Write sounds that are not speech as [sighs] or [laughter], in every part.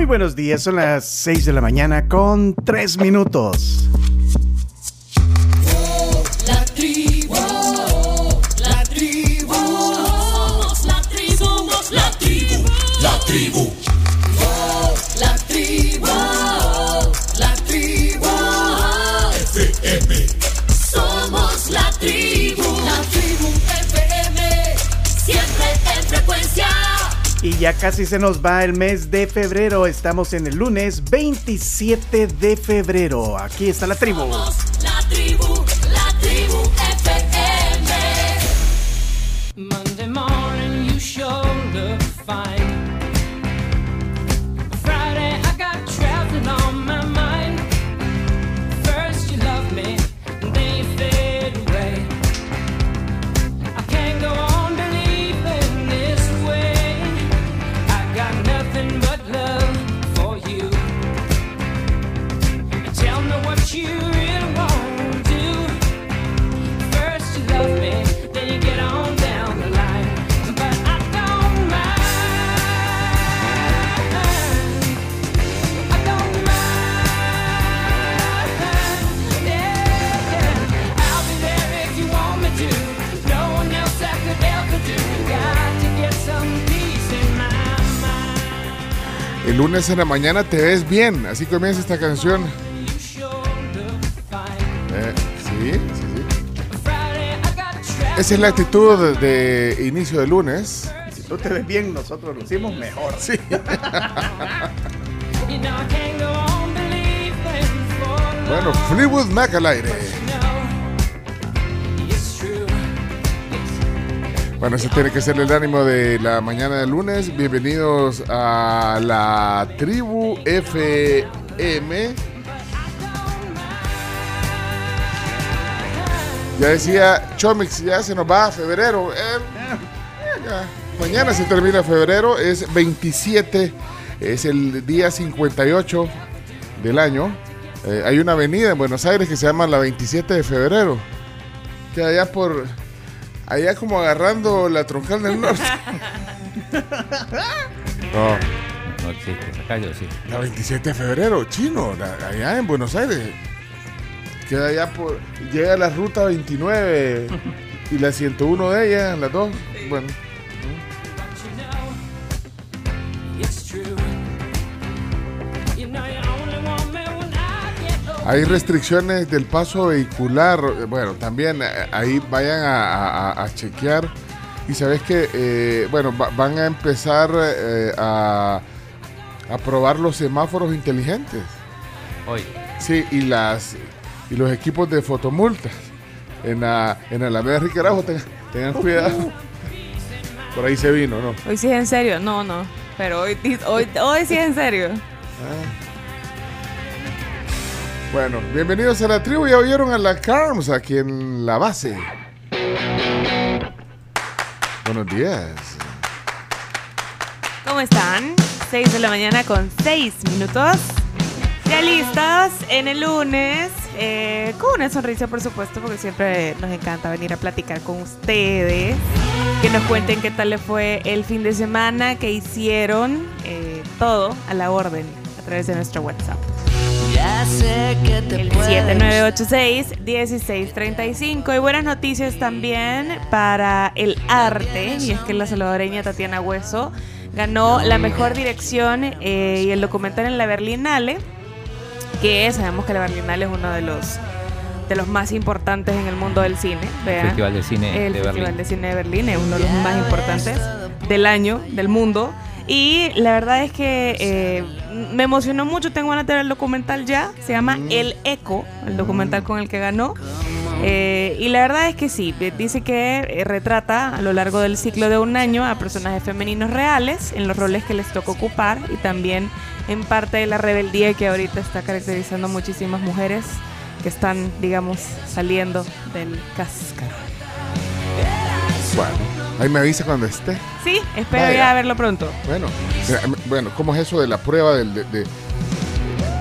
Muy buenos días, son las 6 de la mañana con 3 minutos. La tribu, la tribu, somos la tribu, somos la tribu, la tribu. Ya casi se nos va el mes de febrero. Estamos en el lunes 27 de febrero. Aquí está la tribu. Lunes en la mañana te ves bien, así comienza esta canción. Eh, sí, sí, sí. Esa es la actitud de, inicio de lunes. Si tú te ves bien, nosotros lo hicimos mejor. Sí. [laughs] Bueno. Fleetwood Mac al aire. Bueno, ese tiene que ser el ánimo de la mañana de lunes. Bienvenidos a la tribu FM. Ya decía Chomix, ya se nos va febrero. Eh. Mañana se termina febrero, es 27, es el día 58 del año. Eh, hay una avenida en Buenos Aires que se llama la 27 de febrero. Que allá por. Allá como agarrando la troncal del norte. [laughs] No, No existe esa calle, ¿o sí. la 27 de febrero, chino, la- allá en Buenos Aires. Queda allá por. Llega la ruta 29 y la 101 de ella, las dos. Bueno, hay restricciones del paso vehicular. Bueno, también eh, ahí vayan a, a- a chequear. Y sabes que, eh, bueno, va- van a empezar eh, a, a probar los semáforos inteligentes. Hoy. Sí, y las y los equipos de fotomultas en la en Alameda Riquerajo tengan, tengan cuidado. [laughs] Por ahí se vino, ¿no? Hoy sí es en serio, no, no. Pero hoy, hoy, hoy sí es en serio. Bueno, bienvenidos a la tribu. Ya oyeron a la Carms aquí en la base. Buenos días. ¿Cómo están? 6 de la mañana con 6 minutos. Ya listas en el lunes. eh, con una sonrisa, por supuesto, porque siempre nos encanta venir a platicar con ustedes. Que nos cuenten qué tal les fue el fin de semana, qué hicieron. eh, todo a la orden a través de nuestro WhatsApp. Ya sé que te El 7986-1635. Y buenas noticias también para el arte. Y es que la salvadoreña Tatiana Hueso ganó la mejor dirección eh, y el documental en la Berlinale. Que sabemos que la Berlinale es uno de los, de los más importantes en el mundo del cine. ¿vea? Festival de Cine el de Festival Berlín. de Cine de Berlín es uno de los más importantes del año, del mundo. Y la verdad es que eh, me emocionó mucho. Tengo ganas de ver el documental ya. Se llama El Eco, el documental con el que ganó. Eh, y la verdad es que sí, eh, dice que eh, retrata a lo largo del ciclo de un año a personajes femeninos reales en los roles que les toca ocupar y también en parte de la rebeldía que ahorita está caracterizando a muchísimas mujeres que están, digamos, saliendo del cascarón. Bueno, ahí me avisa cuando esté. Sí, espero Vaya. ya verlo pronto. Bueno, bueno, ¿cómo es eso de la prueba del, de, de-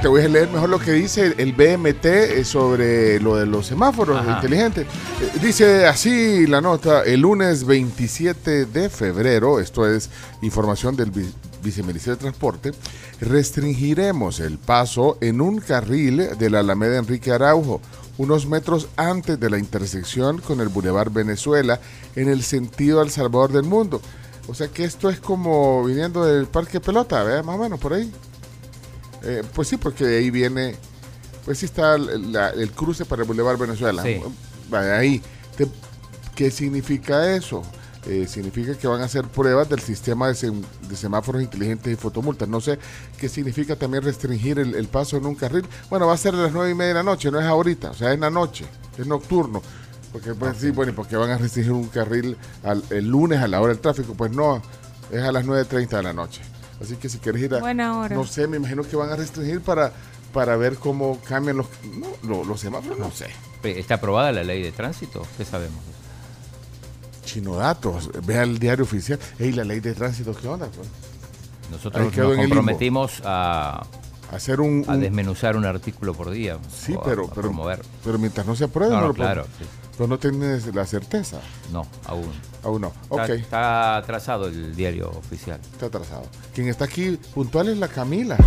Te voy a leer mejor lo que dice el BMT eh, sobre lo de los semáforos Ajá. inteligentes. Eh, Dice así la nota, el lunes 27 de febrero, esto es información del vi- viceministro de Transporte, restringiremos el paso en un carril de la Alameda Enrique Araujo, unos metros antes de la intersección con el Boulevard Venezuela, en el sentido al Salvador del Mundo. O sea que esto es como viniendo del Parque Pelota, ¿verdad? Más o menos por ahí. Eh, pues sí, porque de ahí viene, pues sí está el, la- el cruce para el Boulevard Venezuela. Sí. Vaya, ahí. ¿Qué significa eso? Eh, significa que van a hacer pruebas del sistema de, sem- de semáforos inteligentes y fotomultas. No sé qué significa también restringir el, el paso en un carril. Bueno, va a ser a las nueve y media de la noche, no es ahorita, o sea, es en la noche, es nocturno. Porque pues sí, bueno, ¿y por qué van a restringir un carril al- el lunes a la hora del tráfico? Pues no, es a las 9.30 de la noche. Así que si quieres ir a... Buena hora. No sé, me imagino que van a restringir para, para ver cómo cambian los, no, lo- los semáforos, no sé. ¿Está aprobada la ley de tránsito? ¿Qué sabemos? Chino datos, vea el diario oficial. Ey, la ley de tránsito, ¿qué onda? pues? Nosotros nos comprometimos a, Hacer un... a un- desmenuzar un artículo por día. sí, o a- pero, a pero, promover. pero mientras no se apruebe, No, no, puedo- claro. sí. Pero no tienes la certeza. No, aún. Aún no. Está, Ok, está atrasado el diario oficial. está atrasado. Quien está aquí puntual es la Camila.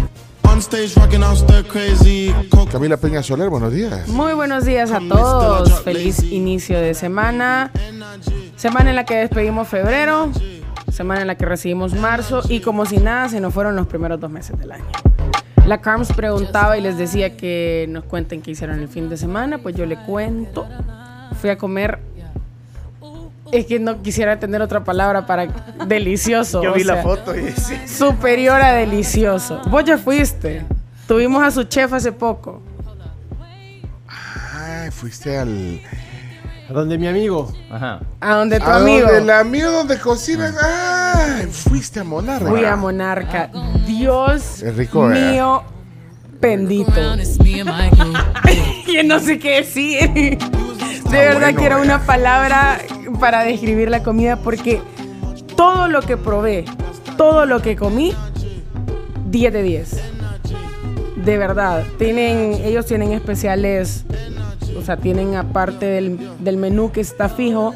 Camila Peña Soler, buenos días. Muy buenos días a todos. Feliz inicio de semana. Semana en la que despedimos febrero. Semana en la que recibimos marzo. Y como si nada, se nos fueron los primeros dos meses del año. La Carms preguntaba y les decía que nos cuenten qué hicieron el fin de semana. Pues yo le cuento. Fui a comer. Es que no quisiera tener otra palabra para delicioso. Yo o vi la foto y sí. Superior a delicioso. Vos ya fuiste. Tuvimos a su chef hace poco. Ay, fuiste al... A donde mi amigo. Ajá. A donde tu a amigo. donde el amigo donde cocinas. Ay, fuiste a Monarca. Fui a Monarca. Dios Es rico, ¿eh? mío bendito. [laughs] [laughs] Que no sé qué decir. De verdad bueno, que era eh. una palabra para describir la comida porque todo lo que probé, todo lo que comí, 10 de 10. De verdad. Tienen, ellos tienen especiales, o sea, tienen aparte del, del menú que está fijo,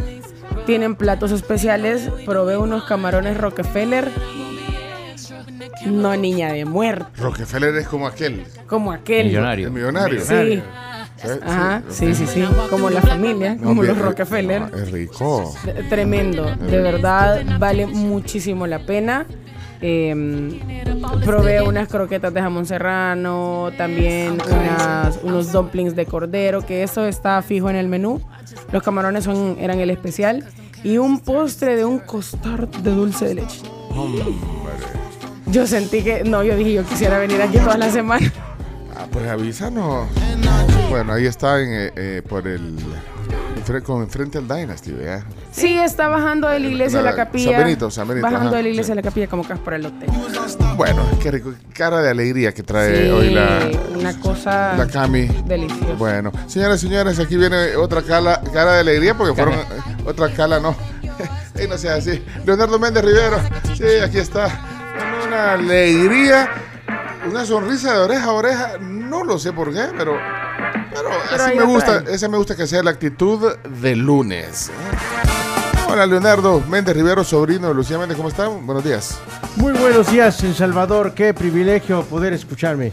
tienen platos especiales. Probé unos camarones Rockefeller. No niña de muerte, Rockefeller es como aquel, como aquel. Millonario. el millonario. Sí. ¿Sí? Ajá, Sí, sí, sí. Como la familia, como los Rockefeller. es rico. Tremendo, de verdad vale muchísimo la pena. Eh, probé unas croquetas de jamón serrano, también unas- unos dumplings de cordero, que eso está fijo en el menú. Los camarones son, eran el especial. Y un postre de un costar de dulce de leche. Yo sentí que, no, yo dije, yo quisiera venir aquí toda la semana. Ah, pues avísanos. Bueno, ahí está en, eh, eh, por el. Como enfrente al Dynasty, ¿verdad? Sí, está bajando de la iglesia a la San capilla. Benito, San Benito, Bajando ajá, de la iglesia sí. a la capilla como que es por el hotel. Bueno, qué rico. Cara de alegría que trae Sí, hoy la, una cosa la Cami. deliciosa. Bueno, señoras y señores, aquí viene otra cala, cara de alegría porque fueron eh, otra cala, no. [laughs] Ey, no sea así. Leonardo Méndez Rivero. Sí, aquí está. Con Una alegría, una sonrisa de oreja a oreja. No lo sé por qué, pero. Pero, Pero así me gusta, esa me gusta que sea la actitud de lunes. Hola Leonardo Méndez Rivero, sobrino de Lucía Méndez, ¿cómo están? Buenos días. Muy buenos días, El Salvador. Qué privilegio poder escucharme.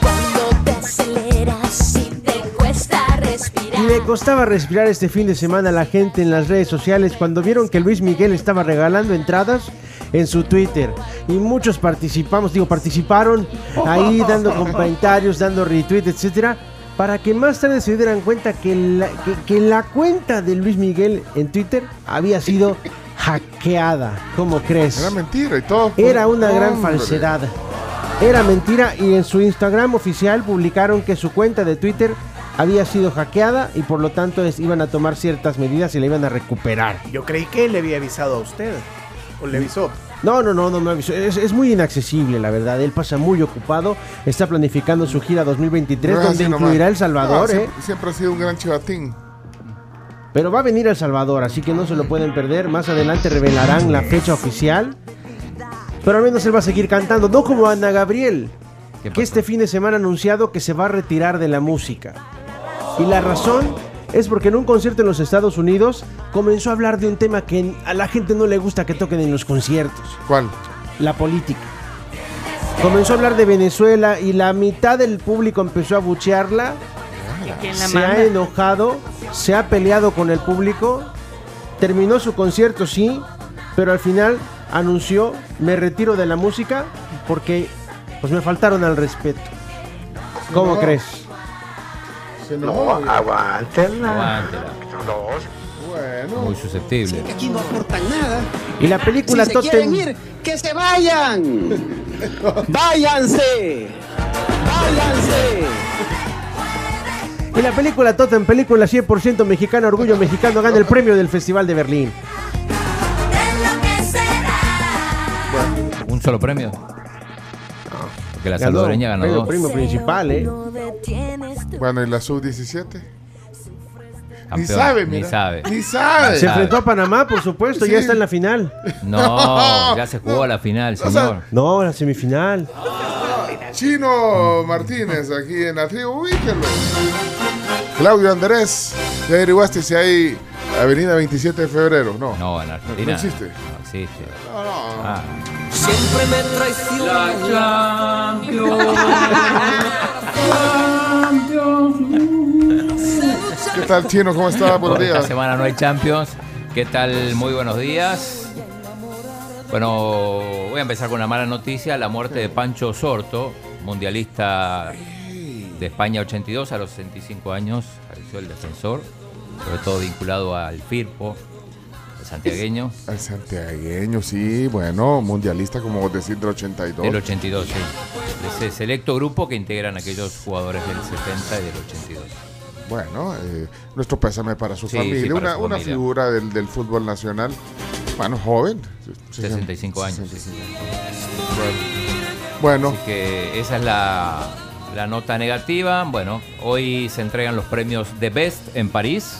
Cuando te aceleras y te cuesta respirar. Le costaba respirar este fin de semana a la gente en las redes sociales cuando vieron que Luis Miguel estaba regalando entradas en su Twitter. Y muchos participamos, digo, participaron ahí [laughs] dando comentarios, dando retweets, etcétera, para que más tarde se dieran cuenta que la, que, que la cuenta de Luis Miguel en Twitter había sido hackeada. ¿Cómo crees? Era mentira y todo. Era una gran falsedad. Era mentira y en su Instagram oficial publicaron que su cuenta de Twitter había sido hackeada y por lo tanto es- iban a tomar ciertas medidas y la iban a recuperar. Yo creí que le había avisado a usted. ¿O le avisó? No, no, no, no me avisó. Es, es muy inaccesible, la verdad. Él pasa muy ocupado. Está planificando su gira 2023, No es donde incluirá El Salvador, No, ¿eh? siempre, siempre ha sido un gran chivatín. Pero va a venir a El Salvador, así que no se lo pueden perder. Más adelante revelarán la fecha oficial. Pero al menos él va a seguir cantando, no como Ana Gabriel, ¿Qué que este fin de semana ha anunciado que se va a retirar de la música. Y la razón es porque en un concierto en los Estados Unidos comenzó a hablar de un tema que a la gente no le gusta que toquen en los conciertos, ¿Cuál? la política. Comenzó a hablar de Venezuela y la mitad del público empezó a buchearla, ¿Y quién la se manda? ha enojado, se ha peleado con el público, terminó su concierto, sí, pero al final anunció, me retiro de la música porque pues me faltaron al respeto. ¿Cómo no. crees? Se enojó. Aguántela. Bueno. Muy susceptible. Aquí no aportan nada. Y la película si se quieren Totem... ir, que se vayan. [laughs] Váyanse. Váyanse. Y la película Totem, película 100% mexicana, orgullo mexicano, gana el premio del Festival de Berlín. ¿Un solo premio? Porque la Ganó, salvadoreña ganó premio, dos. premio principal, ¿eh? Bueno, ¿y la sub-17? Ni sabe, Ni mira. sabe. Ni sabe. Se enfrentó a Panamá, por supuesto, Sí. ya está en la final. No, [laughs] ya se jugó la final, sea, señor. No, la semifinal. Chino Martínez, aquí en la tribu, ubíquenlo. Claudio Andrés, ¿ya averiguaste si hay Avenida 27 de Febrero? No. No, en Argentina. No existe. No existe. No, no. Ah, Siempre me traiciona. [laughs] ¿Qué tal, Chino? ¿Cómo está? Buenos Esta días. semana no hay Champions. ¿Qué tal? Muy buenos días. Bueno, voy a empezar con una mala noticia. La muerte de Pancho Sorto, mundialista de España 82 a los 65 años. Falleció el defensor, sobre todo vinculado al Firpo, el santiagueño, El santiagueño, sí, bueno, mundialista, como vos decís, del 82. del 82. sí. De ese selecto grupo que integran aquellos jugadores del 70 y del 82. Bueno, eh, nuestro pésame para su Sí, familia. sí, para una, su una familia. figura del, del fútbol nacional. Bueno, joven. 65 años, sí. 65. Bueno, Así que esa es la, la nota negativa. Bueno, hoy se entregan los premios The Best en París.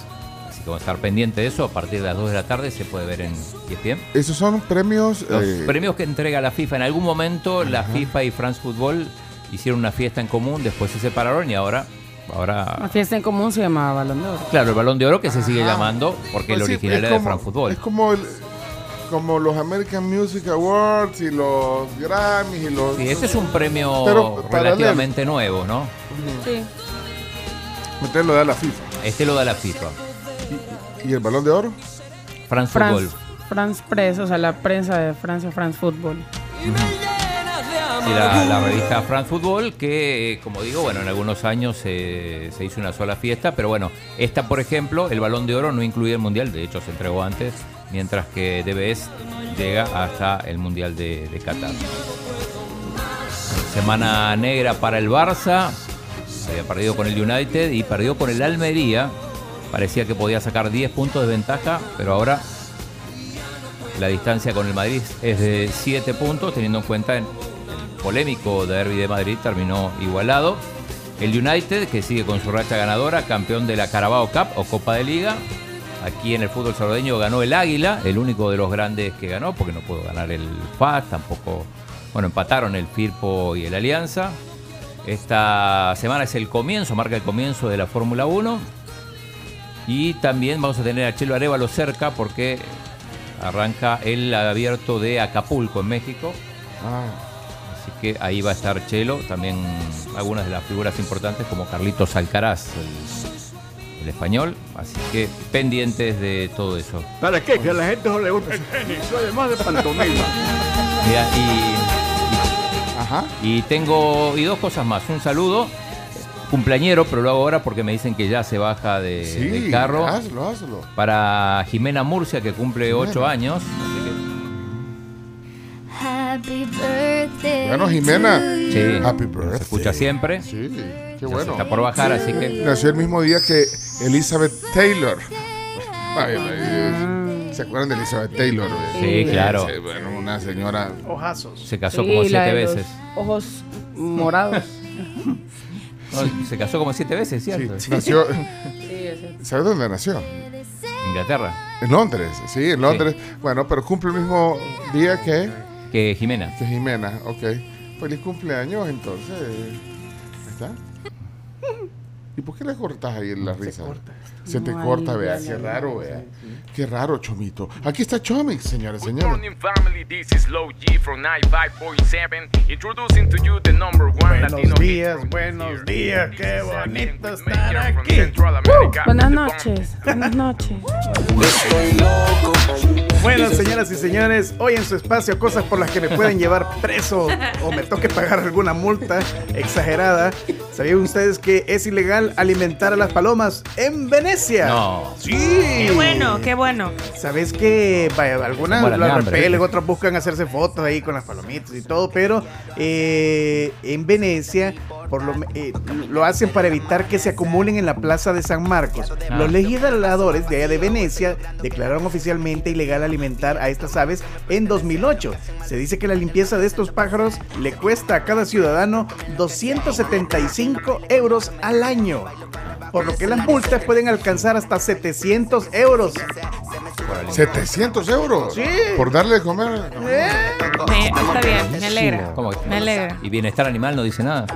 Así que vamos a estar pendiente de eso. A partir de las 2 de la tarde se puede ver en ESPN. esos son premios. Los eh, premios que entrega la FIFA. En algún momento la FIFA y France Football hicieron una fiesta en común, después se separaron y ahora... La ahora fiesta en común se llamaba Balón de Oro. claro, el balón de oro que se sigue llamando porque pues el sí, original es era de como- France Football. Es como, el- como los American Music Awards y los Grammys y los. Sí, este es un premio Pero relativamente nuevo, ¿no? Sí. Usted lo da la FIFA. Este lo da la FIFA. ¿Y el balón de oro? France France, Football. France Press, o sea, la prensa de Francia, France Football. Y la, revista France Football, que eh, como digo, bueno, en algunos años eh, se hizo una sola fiesta, pero bueno, esta por ejemplo, el balón de oro no incluye el mundial, de hecho se entregó antes, mientras que DBS llega hasta el mundial de, de Qatar. Semana negra para el Barça, había perdido con el United y perdió con el Almería. Parecía que podía sacar 10 puntos de ventaja, pero ahora la distancia con el Madrid es de 7 puntos, teniendo en cuenta el polémico derby de Madrid terminó igualado. El United, que sigue con su racha ganadora, campeón de la Carabao Cup o Copa de Liga. Aquí en el fútbol salvadoreño ganó el Águila, el único de los grandes que ganó, porque no pudo ganar el FAS, tampoco. Bueno, empataron el Firpo y el Alianza. Esta semana es el comienzo, marca el comienzo de la Fórmula 1. Y también vamos a tener a Chelo Arevalo cerca porque arranca el abierto de Acapulco en México. Ah, Así que ahí va a estar Chelo, también algunas de las figuras importantes como Carlitos Alcaraz, el, el español. Así que pendientes de todo eso. ¿Para qué? Que a la gente no le gusta el tenis. Soy además de pantomima. Mira, y, ajá. y tengo y dos cosas más. Un saludo, cumpleañero, pero lo hago ahora porque me dicen que ya se baja de, Sí, del carro. hazlo, hazlo. Para Jimena Murcia, que cumple. 8 años. Bueno, Jimena. Sí, Happy se birthday. escucha siempre. Sí, qué bueno. se está por bajar, así que Nació el mismo día que Elizabeth Taylor. Ay, ay, ¿Se acuerdan de Elizabeth Taylor? Sí, claro. Sí, bueno, una señora. Ojazos. se casó Sí, como la siete de los veces. Ojos morados. [laughs] No, se casó como siete veces, Sí, ¿cierto? nació. sí, ese. ¿Sabe dónde nació? Inglaterra. En Londres, sí, en Londres. Bueno, pero cumple el mismo día que, Que Jimena. que Jimena. Ok. Feliz cumpleaños, entonces. ¿Está? [laughs] ¿Y por qué le cortas ahí la risa? Se te No, corta, vea. Qué raro, vea. Qué raro, Chomito. Aquí está Chomix, señores, Good señores. morning, family. This is Low G from 95.7, introducing to you the number one Buenos Latino días, buenos días, qué bonito estar aquí. Buenas noches, buenas noches. Bueno, señoras y señores, hoy en su espacio cosas por las que me pueden llevar preso o me toque pagar alguna multa exagerada. ¿Sabían ustedes que es ilegal alimentar a las palomas en No. Sí. Qué bueno, qué bueno. Sabes que algunas de las repelen, otras buscan hacerse fotos ahí con las palomitas y todo, pero eh, en Venecia por lo, eh, lo hacen para evitar que se acumulen en la plaza de San Marcos. Ah. Los legisladores de allá de Venecia declararon oficialmente ilegal alimentar a estas aves en 2008. Se dice que la limpieza de estos pájaros le cuesta a cada ciudadano 275 euros al año. Por lo que las multas pueden alcanzar hasta 700 euros. 700 euros. Sí. Por darle de comer. Me- está bien, me alegra. ¿Cómo que- Me alegra. Y bienestar animal no dice nada.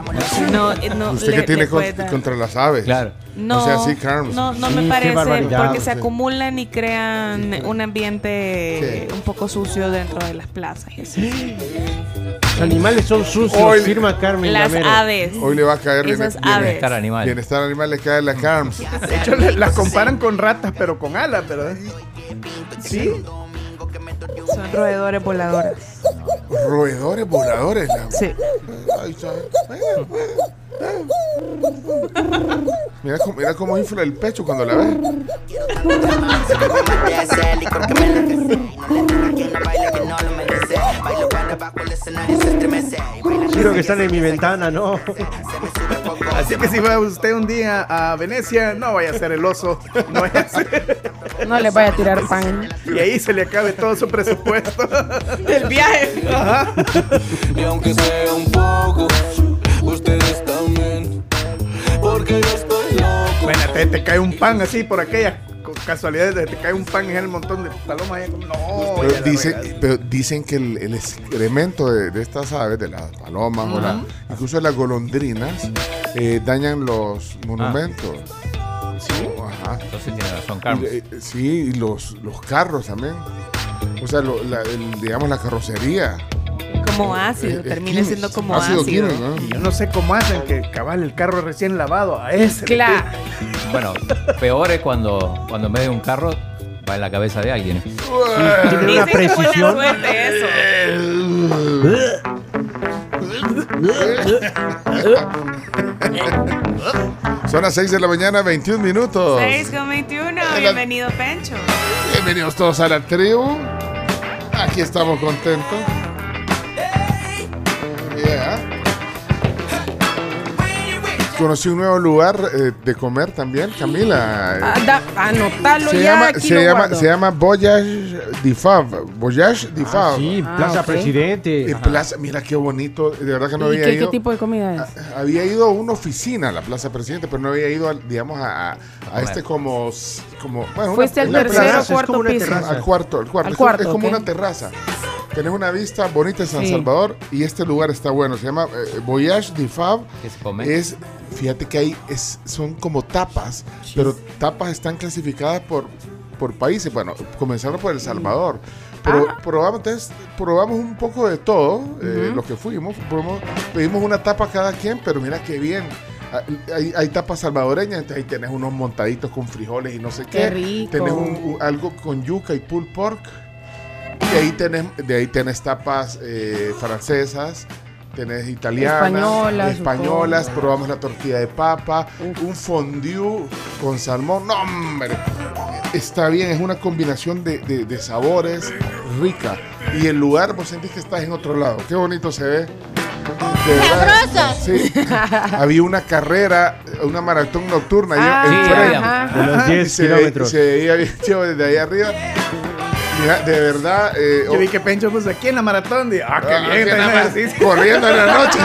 No, eh, no, Usted le- que tiene con- contra las aves. Claro. No, O sea, sí, Carms. no, no Sí, me qué parece porque se Sí. acumulan y crean un ambiente Sí. un poco sucio dentro de las plazas. Los animales son sucios, Hoy- firma Carmen Las Gamero. aves. Hoy le va a caer Esas bien- aves. Bienestar animal. Bienestar animal le cae la Carms. De hecho, las comparan con ratas, pero con alas, ¿verdad? Sí. Son roedores voladores. Roedores voladores. la- Sí. Mira cómo, mira cómo infla el pecho cuando la ve. Quiero que están en mi ventana, ¿no? Así que si va usted un día a Venecia, no vaya a ser el oso. No vaya a ser. No les vaya a tirar pan. Y ahí se le acabe todo su presupuesto. El viaje. Ajá. Y aunque sea un poco, ustedes también. Porque yo estoy loco. Bueno, te, te cae un pan así por aquella co- casualidad, te cae un pan en el montón de palomas. No, Pero dicen, pero dicen que el, el excremento de, de estas aves, de las palomas, o la- incluso de las golondrinas, eh, dañan los monumentos. Sí. Ajá. Entonces tiene razón, Carlos. eh, sí, y los, los carros también. O sea, lo- la- el- digamos la carrocería. Como ácido, Eh, eh, termina químico, siendo como ácido ácido. Y yo no sé cómo hacen que cabal el carro recién lavado a ese. Claro. Bueno, peor es cuando, cuando en vez de un carro va en la cabeza de alguien. Tiene una precisión. suerte eso. Son las 6 de la mañana, 21 minutos. 6 con 21. la- Bienvenido, Pencho. Bienvenidos todos a la tribu. Aquí estamos contentos. Conocí un nuevo lugar eh, de comer también, Camila. Ah, da- anotalo se ya. llama, aquí se lo llama, guardo. se llama Voyage di Fab. Voyage di Fab. Sí, Ah, Plaza. Presidente. Eh, plaza- mira qué bonito. De verdad que no ¿Y había qué, qué ido. tipo de comida es? Había ido a una oficina, a la Plaza Presidente, pero no había ido, al- digamos, a, a- a este como, como bueno, Fuiste al tercero o es como cuarto una piso. terraza. al cuarto, al cuarto. Al Es cuarto, como- es como ok. una terraza. Tenés una vista bonita de San Sí. Salvador y este lugar está bueno. Se llama eh, Voyage di Fab. ¿Qué se come? Es, fíjate que hay, es, son como tapas, pero tapas están clasificadas por, por países. Bueno, comenzaron por El Salvador. Pero probamos, entonces, probamos un poco de todo, eh, lo que fuimos. probamos- pedimos una tapa cada quien, pero mira qué bien. Ah, Hay, hay tapas salvadoreñas, entonces ahí tenés unos montaditos con frijoles y no sé qué. Qué rico. Tenés un- un- algo con yuca y pulled pork. Y ahí tenés, de ahí tenés tapas eh, francesas, tenés italianas, Españolas, españolas, supongo. probamos la tortilla de papa, un fondue con salmón. No, hombre, está bien, es una combinación de, de- de sabores rica. Y el lugar, vos sentís que estás en otro lado. Qué bonito se ve. De verdad. Sí. [laughs] Había una carrera, una maratón nocturna Ah, en Sí, frente. había. ajá. De los Y 10 se, kilómetros. se veía bien chido desde ahí arriba. Mira, de verdad. eh, Yo vi que Pencho pues aquí en la maratón. de, ah, qué ah, bien. en corriendo en la noche.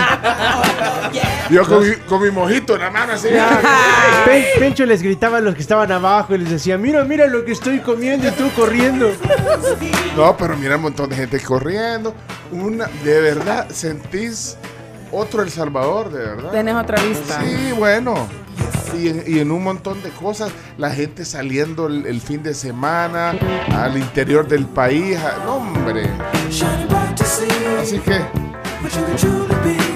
Yo con, mi- con mi mojito en la mano así. [laughs] Pen- Pencho les gritaba a los que estaban abajo y les decía, mira, mira lo que estoy comiendo y tú corriendo. No, pero mira un montón de gente corriendo. Una, de verdad, sentís Otro El Salvador, de verdad. Tenés otra vista. Sí, bueno. Y en, y en un montón de cosas, la gente saliendo el, el fin de semana al interior del país. a- no, hombre. Así que,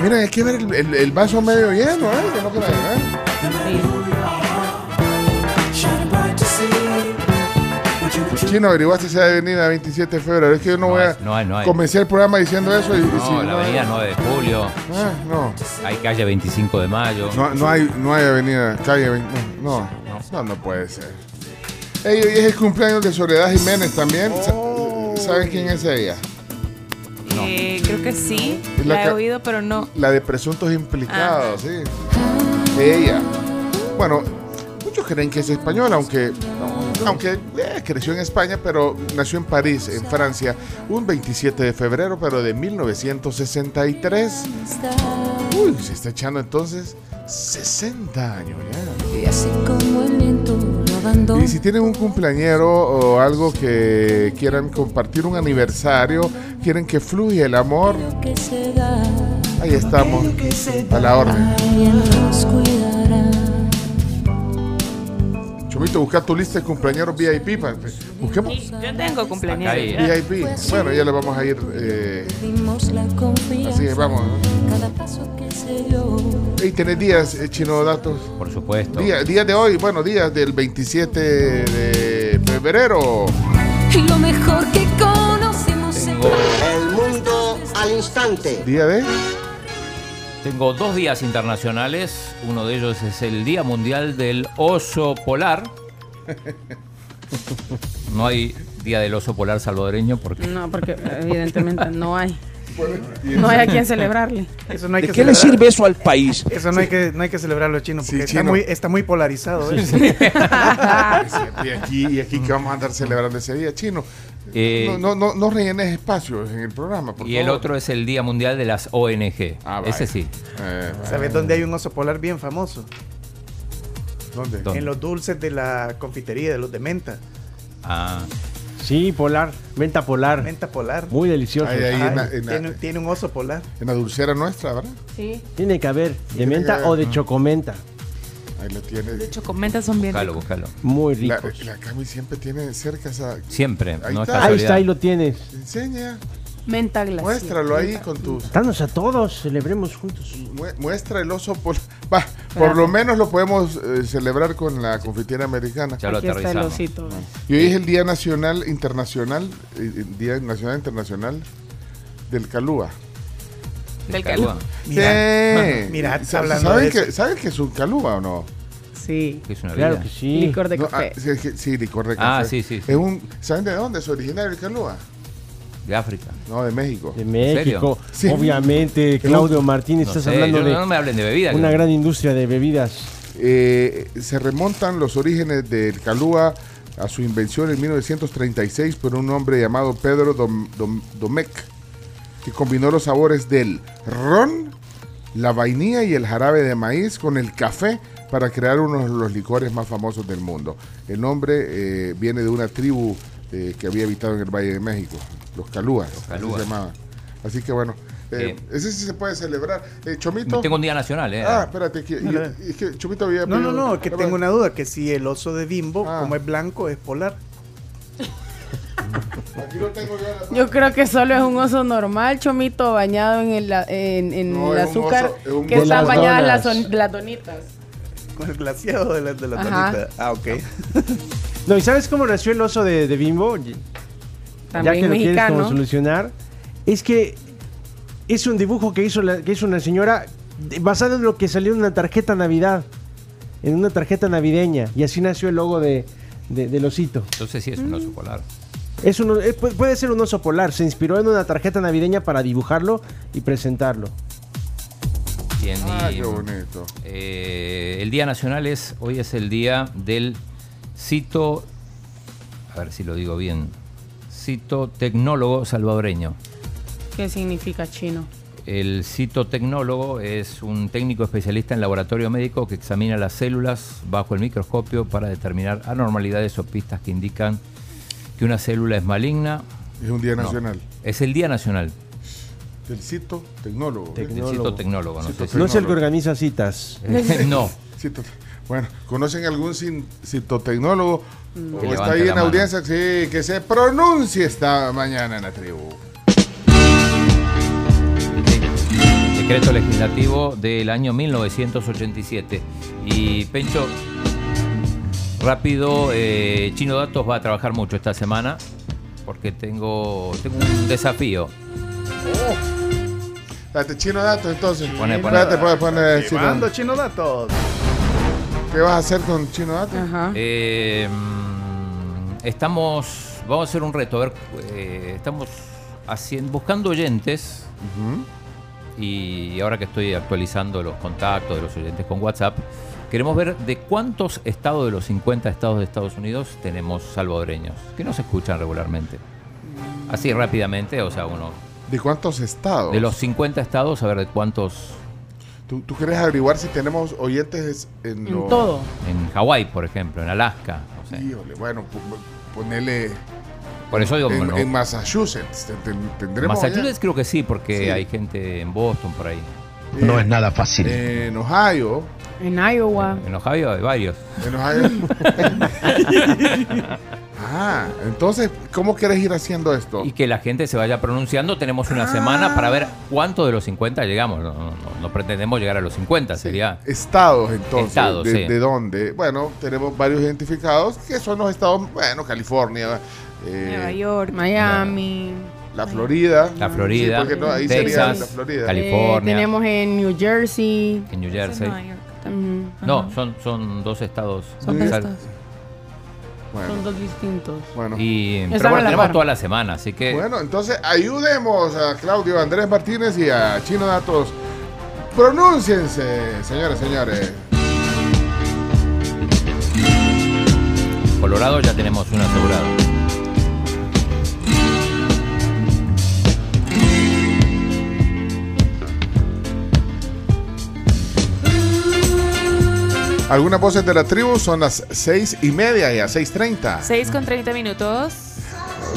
miren, hay que ver el, el- el vaso medio lleno, ¿eh? Que no crean, ¿eh? Chino, averiguaste si hay avenida 27 de febrero. Es que yo no, voy a. no hay, no el programa diciendo eso y. y No, si la no hay- avenida 9 de julio. Ah, no. Hay calle 25 de mayo. No, no hay, no hay avenida, calle 20. No, no, no, no puede ser. Ey, hoy es el cumpleaños de Soledad Jiménez también. Sa- ¿Saben quién es ella? Eh, creo que sí. La La he oído, pero no. La de presuntos implicados, sí. Ella. Bueno, muchos creen que es española, aunque, aunque eh, creció en España, pero nació en París, en Francia, un 27 de febrero, pero de 1963. Uy, se está echando entonces 60 años ya. Y así como el viento lo abandona. Y si tienen un cumpleañero o algo que quieran compartir, un aniversario, quieren que fluya el amor, ahí estamos, a la orden. Chomito, busca tu lista de cumpleañeros VIP. pa- Busquemos Yo tengo cumpleaños. VIP. Bueno, ya le vamos a ir. eh, así que vamos. ¿no? Cada paso que se dio. Y tenés días, eh, chino datos. Por supuesto. Día- días de hoy, bueno, días del 27 de febrero. Lo mejor que conocemos en El mundo al instante. Día de. Tengo dos días internacionales. Uno de ellos es el Día Mundial del Oso Polar. No hay Día del Oso Polar salvadoreño porque No, porque evidentemente no hay. No hay a quien [laughs] celebrarle. Eso no hay ¿De que qué le sirve eso al país? Eso no hay que, no hay que celebrarlo chino porque está, chino. Muy, está muy polarizado. ¿eh? [laughs] Y aquí, y aquí que vamos a andar celebrando ese día, chino. Eh, no, no, no, no rellenes espacios en el programa, por y el otro es el Día Mundial de las ONG. Ah. Ese sí. Eh, ¿Sabes dónde hay un oso polar bien famoso? ¿Dónde? ¿Dónde? En los dulces de la confitería, de los de menta. Ah, Sí, polar, menta polar. Menta polar. Muy delicioso. Ahí, ahí en, Ay, la, en la- tiene, tiene un oso polar. en la dulcera nuestra, ¿verdad? Sí. Tiene que haber de menta haber. o de chocomenta. Ahí lo tiene. De hecho, comentas son bien búscalo, ricos. búscalo. Muy La, ricos. la Cami siempre tiene cerca esa. Siempre, Ahí no es está. Ahí está, ahí lo tienes. Enseña, Menta glacial. muéstralo ahí con tus. Danos a todos, celebremos juntos. Mue- Muestra el oso polar. [laughs] Va, por lo menos lo podemos eh, celebrar con la confitería americana. Ya lo Aquí está el osito. Y hoy es el Día Nacional Internacional, eh, el Día Nacional Internacional del Calúa. Del Calúa. Mira, Sí. mira, hablando ¿Saben de que, eso. ¿Saben que es un calúa o no? Sí. Que es una Claro vida. que sí. Licor de No, café. ah, sí, licor de Ah, café. sí, sí, sí. Es un, ¿Saben de dónde es originario el calúa? De África. No, de México. De México, Sí. obviamente, Claudio Martínez, No estás sé, hablando yo- de no me hablen de bebida. una gran industria de bebidas. Eh, se remontan los orígenes del calúa a su invención en 1936 por un hombre llamado Pedro Dom- Dom- Domecq, que combinó los sabores del ron, la vainilla y el jarabe de maíz con el café para crear uno de los licores más famosos del mundo. El nombre eh, viene de una tribu eh, que había habitado en el Valle de México, los calúas. así calúas. se llamaban. Así que bueno, eh, Eh, ese sí se puede celebrar. Eh, Chomito. Tengo un día nacional, ¿eh? Ah, espérate, que, y- es que Chomito había No, no, no, que tengo una duda, que si el oso de bimbo, Ah. como es blanco, es polar. [laughs] Aquí lo tengo yo en la- Yo creo que solo es un oso normal, chomito, bañado en el, en, en No, el es un azúcar, oso- es un que están bañadas las, son- las donitas. Con el glaciado de la, de la. Ah, ok. No, ¿y sabes cómo nació el oso de, de Bimbo? ya También que lo quieres mexicano. como solucionar. Es que es un dibujo que hizo, la- que hizo una señora basado en lo que salió en una tarjeta Navidad. En una tarjeta navideña. Y así nació el logo de, de- del osito. Entonces sí es un Mm. oso polar. Es un- eh, pu- puede ser un oso polar. Se inspiró en una tarjeta navideña para dibujarlo y presentarlo. Bien, Ah, y, qué bonito. eh, el Día Nacional es, hoy es el día del cito, a ver si lo digo bien, citotecnólogo salvadoreño. ¿Qué significa chino? El citotecnólogo es un técnico especialista en laboratorio médico que examina las células bajo el microscopio para determinar anormalidades o pistas que indican que una célula es maligna. Es un día No, nacional. es el Día Nacional. Del cito tecnólogo. Tecnólogo. Cito tecnólogo, no sé si- No es el que organiza citas. no. [laughs] Cito- bueno, ¿conocen algún citotecnólogo? Que ¿O está ahí la en mano. audiencia? Sí, que se pronuncie esta mañana en la tribu. Decreto legislativo del año 1987. Y Pencho, rápido, eh, Chino Datos va a trabajar mucho esta semana porque tengo, tengo un desafío. Date chino datos entonces. Pone, pone. Espérate, puedes poner chino. Chino datos. ¿Qué vas a hacer con chino datos? Ajá. Eh, estamos, vamos a hacer un reto, a ver, eh, estamos haciendo, buscando oyentes y ahora que estoy actualizando los contactos de los oyentes con WhatsApp, queremos ver de cuántos estados de los 50 estados de Estados Unidos tenemos salvadoreños que no se escuchan regularmente. Así rápidamente, o sea, uno ¿De cuántos estados? de los 50 estados, a ver de cuántos ¿Tú, tú quieres averiguar si tenemos oyentes en, En lo- todo. en Hawái, por ejemplo, en Alaska, no sé. Híjole, bueno, ponele Por eso digo, en, bueno, en Massachusetts. ten- ten- tendremos Massachusetts creo que sí, porque Sí. hay gente en Boston por ahí. allá. No es nada fácil. En Ohio. En Iowa. En Ohio hay varios. En Ohio. [laughs] ah, entonces, ¿cómo quieres ir haciendo esto? Y que la gente se vaya pronunciando. Tenemos una semana para ver cuánto de los 50 llegamos. No, no- no- no pretendemos llegar a los 50, sería... Estados, entonces. Estados, de, sí. de dónde? Bueno, tenemos varios identificados, que son los estados, bueno, California, eh, Nueva York. Miami. la Florida. La Florida, Sí, porque no, ahí sería Texas, la Florida. Cali- California. Eh, tenemos en New Jersey. En New Jersey. No, son, son dos estados. Son. Bueno, dos distintos. bueno. Y, pero bueno, tenemos par. toda la semana, así que... Bueno, entonces ayudemos a Claudio Andrés Martínez y a Chino Datos. Pronúnciense, señores, señores. Colorado ya tenemos un asegurado. Algunas voces de la tribu son las seis y media y a 6.30. 6 con 30 minutos.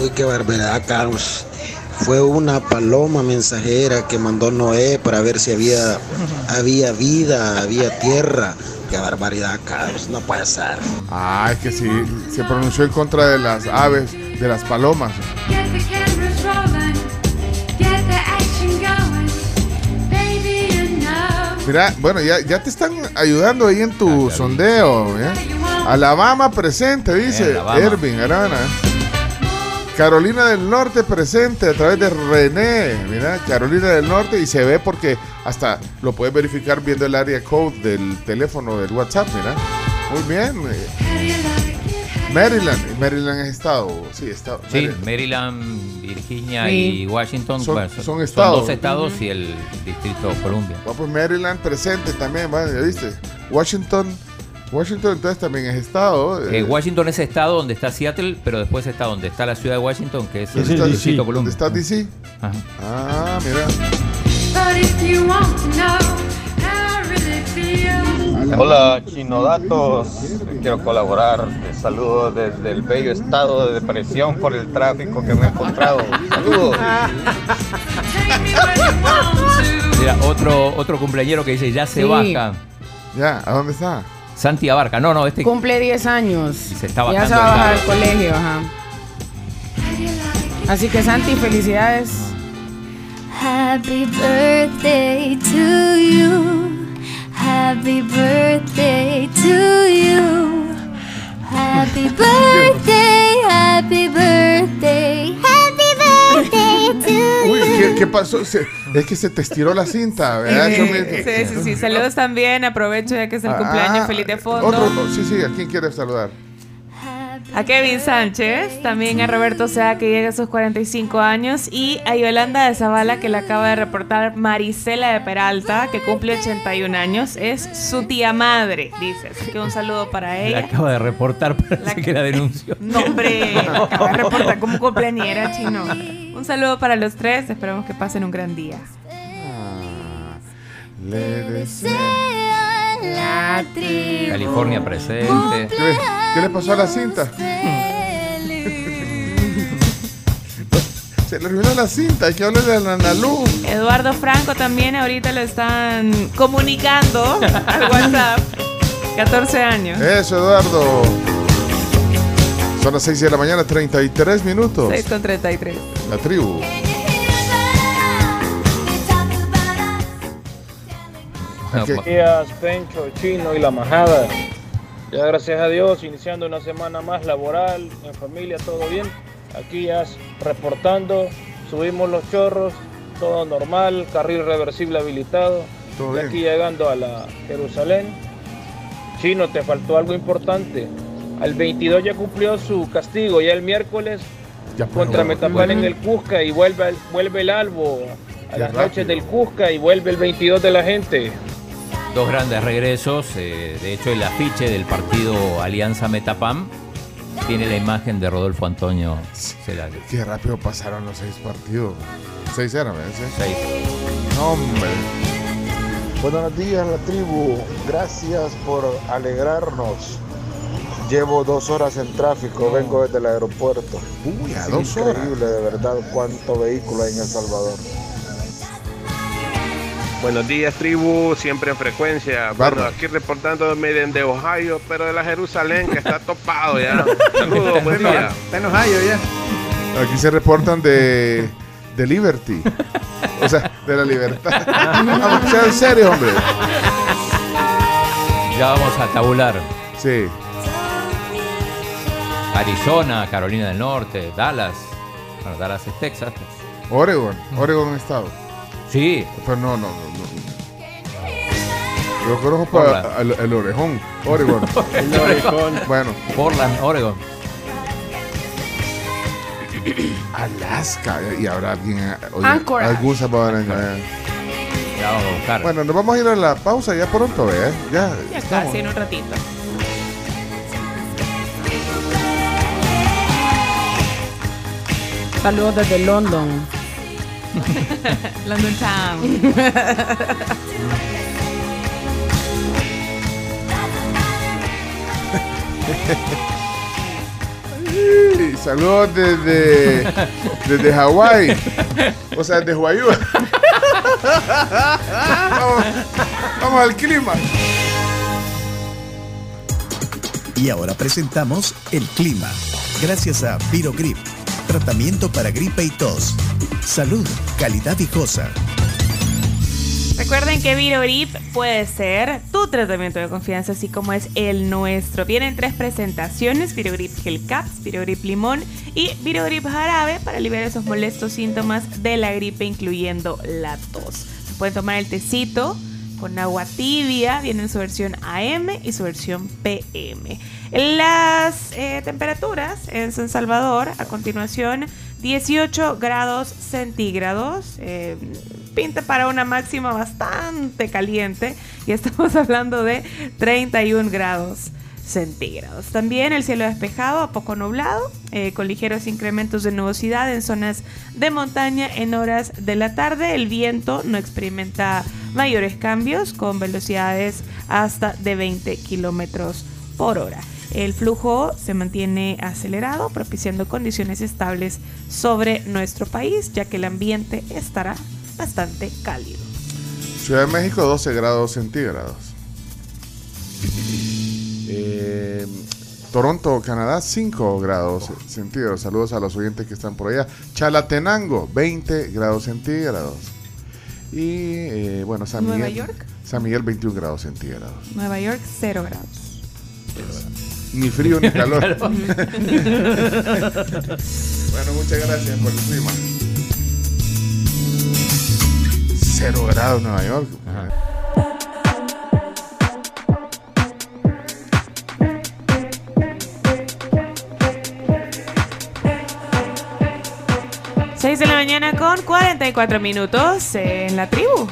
Uy, qué barbaridad, Carlos. Fue una paloma mensajera que mandó Noé para ver si había, había vida, había tierra. Qué barbaridad, Carlos. No puede ser. Ah, es que sí, se pronunció en contra de las aves, de las palomas. Mira, bueno, ya, ya te están ayudando ahí en tu sondeo. ¿eh? Alabama presente, dice. Ervin Arana. Carolina del Norte presente a través de René. Mira, Carolina del Norte y se ve porque hasta lo puedes verificar viendo el área code del teléfono del WhatsApp. Mira, muy bien. Maryland, Maryland es estado. Sí, estado. Sí, Maryland. Maryland, Virginia Sí. y Washington Son- bueno, son estados. dos estados y el distrito Columbia. Va, pues Maryland presente también, ¿va? ¿ya viste? Washington, Washington entonces también es estado. Eh, eh, Washington es estado donde está Seattle, pero después está donde está la ciudad de Washington, que es el, Es el está- DC. distrito ¿Dónde Columbia. está DC? Ajá. Ah, mira. But if you want to know Hola, Chino Datos. Quiero colaborar. Les saludo desde el bello estado de depresión por el tráfico que me he encontrado. Saludos. Mira, otro, otro cumpleañero que dice ya se Sí. baja. Ya, ¿a dónde está? Santi Abarca. No, no, este Cumple 10 años. Y se está ya bajando se va a el bajar al carro. colegio, ajá. Así que Santi, felicidades. Happy birthday to you. Happy birthday to you. Happy [laughs] birthday, happy birthday, happy birthday [laughs] to Uy, you. ¿qué, qué pasó? Se- es que se te estiró la cinta, ¿verdad? Sí, sí, sí. Saludos también. Aprovecho ya que es el cumpleaños. Ah, Feliz de fondo. Otro, sí, sí, ¿a quién quieres saludar? A Kevin Sánchez, también a Roberto Sea que llega a sus 45 años y a Yolanda de Zavala que le acaba de reportar Marisela de Peralta que cumple 81 años, es su tía madre, dice. Así que un saludo para la ella. acaba de reportar, parece La- que la denunció. No, hombre, [laughs] acaba de reportar como cumpleañera chino. Un saludo para los tres, esperamos que pasen un gran día. Ah, le deseo- La tribu. California presente. ¿Qué, le- qué le pasó a la cinta? [laughs] Se le arruinó la cinta, hay que hablar de la Analú. Eduardo Franco también ahorita lo están comunicando [laughs] al WhatsApp. 14 años. Eso, Eduardo. Son las 6 de la mañana, 33 minutos. 6 con 33. La tribu. [laughs] Buenos días, Pencho, Chino y la Majada. Ya gracias a Dios, iniciando una semana más laboral, en familia, todo bien. Aquí ya reportando, subimos los chorros, todo normal, carril reversible habilitado. Todo Y bien. aquí llegando a la Jerusalén. Chino, te faltó algo importante. Al 22 ya cumplió su castigo, ya el miércoles Ya contra bueno, Metapán en el Cusca y vuelve, el Albo a Qué las rápido. noches del Cusca y vuelve el 22 de la gente. Dos grandes regresos. eh, de hecho, el afiche del partido Alianza Metapam tiene la imagen de Rodolfo Antonio Celaya. Qué rápido pasaron los seis partidos. Seis eran, ¿verdad? Seis. No, hombre. Buenos días, la tribu. Gracias por alegrarnos. Llevo dos horas en tráfico, vengo desde el aeropuerto. Uy, a Es dos horas. increíble, de verdad, cuánto vehículo hay en El Salvador. Buenos días, tribu, siempre en frecuencia. Bueno, aquí reportándome de Ohio, pero de la Jerusalén, que está topado ya. [laughs] Saludos, buen día. Está en Ohio ya. Aquí se reportan de, de Liberty. O sea, de la libertad. [laughs] Vamos, sea en serio, hombre. Ya vamos a tabular. Sí. Arizona, Carolina del Norte, Dallas. Bueno, Dallas es Texas. Oregon. Oregon estado. Sí. Pero no, no, no. no. Yo conozco para el, el orejón. Oregon. [laughs] El orejón. Bueno. Portland, Oregon. Alaska. Y habrá alguien. oye, Anchorage. algún salvadoreño. eh. Ya vamos a buscar. Bueno, nos vamos a ir a la pausa ya pronto, ¿eh? Ya. Ya estamos. casi en un ratito. Saludos desde London. [laughs] London Town. Sí, Saludos desde, desde Hawái. O sea, desde vamos, vamos al clima. Y ahora presentamos el clima. Gracias a Virogrip, tratamiento para gripe y tos. Salud, calidad viejosa. Recuerden que Virogrip puede ser tu tratamiento de confianza, así como es el nuestro. Vienen tres presentaciones: Virogrip Gel Caps, Virogrip Limón y Virogrip Jarabe para aliviar esos molestos síntomas de la gripe, incluyendo la tos. Se pueden tomar el tecito con agua tibia, viene en su versión AM y su versión PM. Las eh, temperaturas en San Salvador, a continuación, 18 grados centígrados. eh, pinta para una máxima bastante caliente y estamos [laughs] hablando de 31 grados centígrados. También el cielo despejado, a poco nublado, eh, con ligeros incrementos de nubosidad en zonas de montaña en horas de la tarde. El viento no experimenta mayores cambios con velocidades hasta de 20 kilómetros por hora. El flujo se mantiene acelerado, propiciando condiciones estables sobre nuestro país, ya que el ambiente estará bastante cálido. Ciudad de México, 12 grados centígrados. Eh, Toronto, Canadá, 5 grados centígrados. Saludos a los oyentes que están por allá. Chalatenango, 20 grados centígrados. Y eh, bueno, San Nueva Miguel. York. San Miguel, 21 grados centígrados. Nueva York, 0 grados. Ni frío ni [laughs] calor. [laughs] Bueno, muchas gracias por el clima. Cero grados Nueva York. 6 mañana con 44 minutos en la tribu.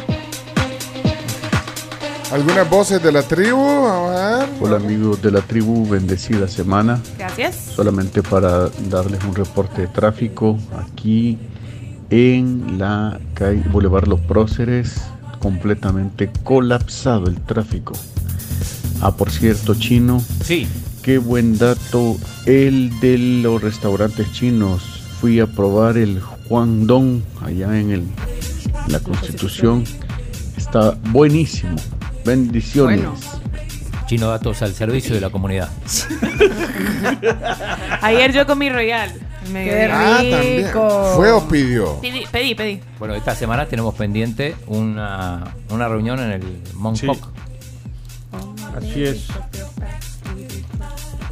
Algunas voces de la tribu. A ver. Hola amigos de la tribu, bendecida semana. Gracias. Solamente para darles un reporte de tráfico aquí en la calle Boulevard Los Próceres, completamente colapsado el tráfico. Ah, por cierto, chino. Sí. Qué buen dato el de los restaurantes chinos fui a probar el Juan Don allá en, el, en la Constitución. Está buenísimo. Bendiciones. Bueno. Chino Datos al servicio de la comunidad. [laughs] Ayer yo comí Royal. Me Qué Ah, también. rico. ¿Fue o pidió? Pedí, pedí, pedí. Bueno, esta semana tenemos pendiente una, una reunión en el Montauk. Así es.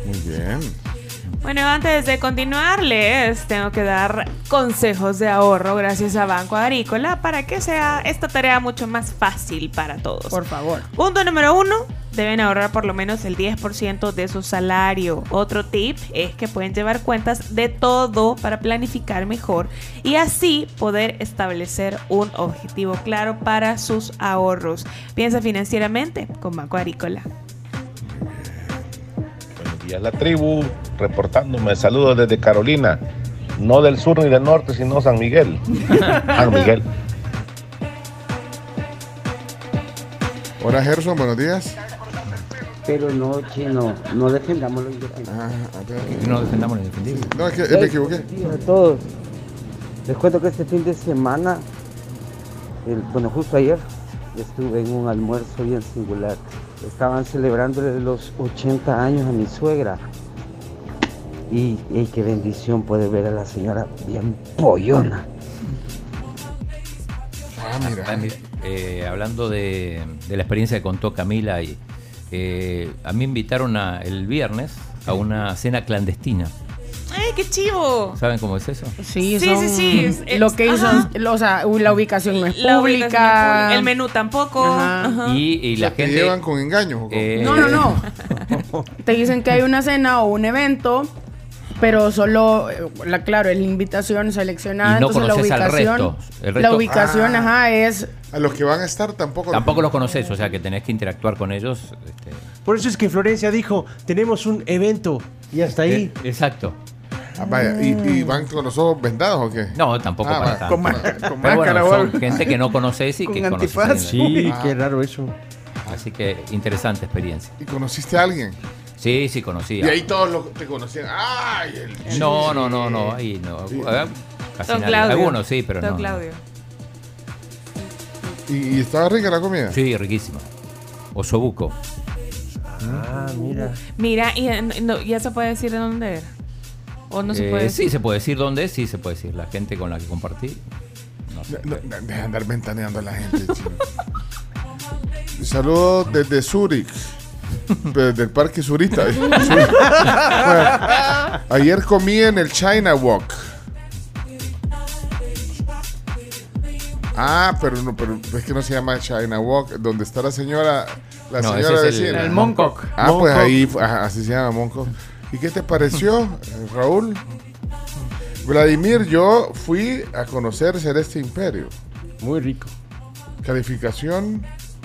Muy bien. Bueno, antes de continuar, les tengo que dar consejos de ahorro gracias a Banco Agrícola para que sea esta tarea mucho más fácil para todos. Por favor. Punto número uno, deben ahorrar por lo menos el 10% de su salario. Otro tip es que pueden llevar cuentas de todo para planificar mejor y así poder establecer un objetivo claro para sus ahorros. Piensa financieramente con Banco Agrícola. Días, la tribu, reportándome. Saludos desde Carolina. No del sur ni del norte, sino San Miguel. [laughs] San Miguel. Hola Gerson, buenos días. Pero no, chino, no defendamos lo indefendible. No defendamos lo indefendible. No, es que me equivoqué. A todos. Les cuento que este fin de semana, el- bueno, justo ayer, estuve en un almuerzo bien singular. Estaban celebrándole los 80 años a mi suegra. Y, y qué bendición poder ver a la señora bien pollona. Ah, mira, eh, hablando de, de la experiencia que contó Camila, y, eh, a mí me invitaron a- el viernes a una cena clandestina. ¡Ay, qué chivo! ¿Saben cómo es eso? Sí, Sí, son- sí, sí, es- es- Lo que hizo, ajá. o sea, la ubicación no es La ubicación pública. El menú tampoco. Ajá. Ajá. Y, y O la sea, ¿te gente. llevan con engaños eh, No, no, no. [laughs] Te dicen que hay una cena o un evento, pero solo, eh, la, claro, es la invitación seleccionada. Y no entonces la conoces al ubicación, resto. El la ubicación, Ah. ajá, es A los que van a estar tampoco. Tampoco los conoces, o sea que tenés que interactuar con ellos. este, Por eso es que Florencia dijo, tenemos un evento. Y hasta ahí. eh, exacto. Ah, vaya, ¿y, y van con los ojos vendados o qué? No, tampoco Ah, para va. tanto. Con con Pero máscara bueno, son gente que no conoces y Con que conoces. Sí, Ah. qué raro eso. Así que interesante experiencia. ¿Y conociste a alguien? Sí, sí, conocí. Y ahí todos los, te conocían. ¡Ay! El No, no, no, no, ahí no. Sí. Eh, Casi Don nadie. Claudio. Algunos sí, pero Don no. Claudio. ¿Y, y estaba rica la comida? Sí, riquísimo. Osobuco. Ah, mira. Mira, y, eh, no, ¿ya se puede decir de dónde era? ¿O no se Eh, puede Sí, decir? se puede decir dónde es, sí se puede decir. La gente con la que compartí. No sé. No, no, deja de andar ventaneando a la gente, [laughs] chino. Saludos desde Zurich. Desde el Parque Zurita. [laughs] Bueno, ayer comí en el China Walk. Ah, pero no, pero es que no se llama China Walk, donde está la señora, la No, señora ese es el- vecina. el Moncock. Ah, pues ahí, así se llama Moncock. ¿Y qué te pareció, Raúl? Vladimir, yo fui a conocer Celeste Imperio. Muy rico. Calificación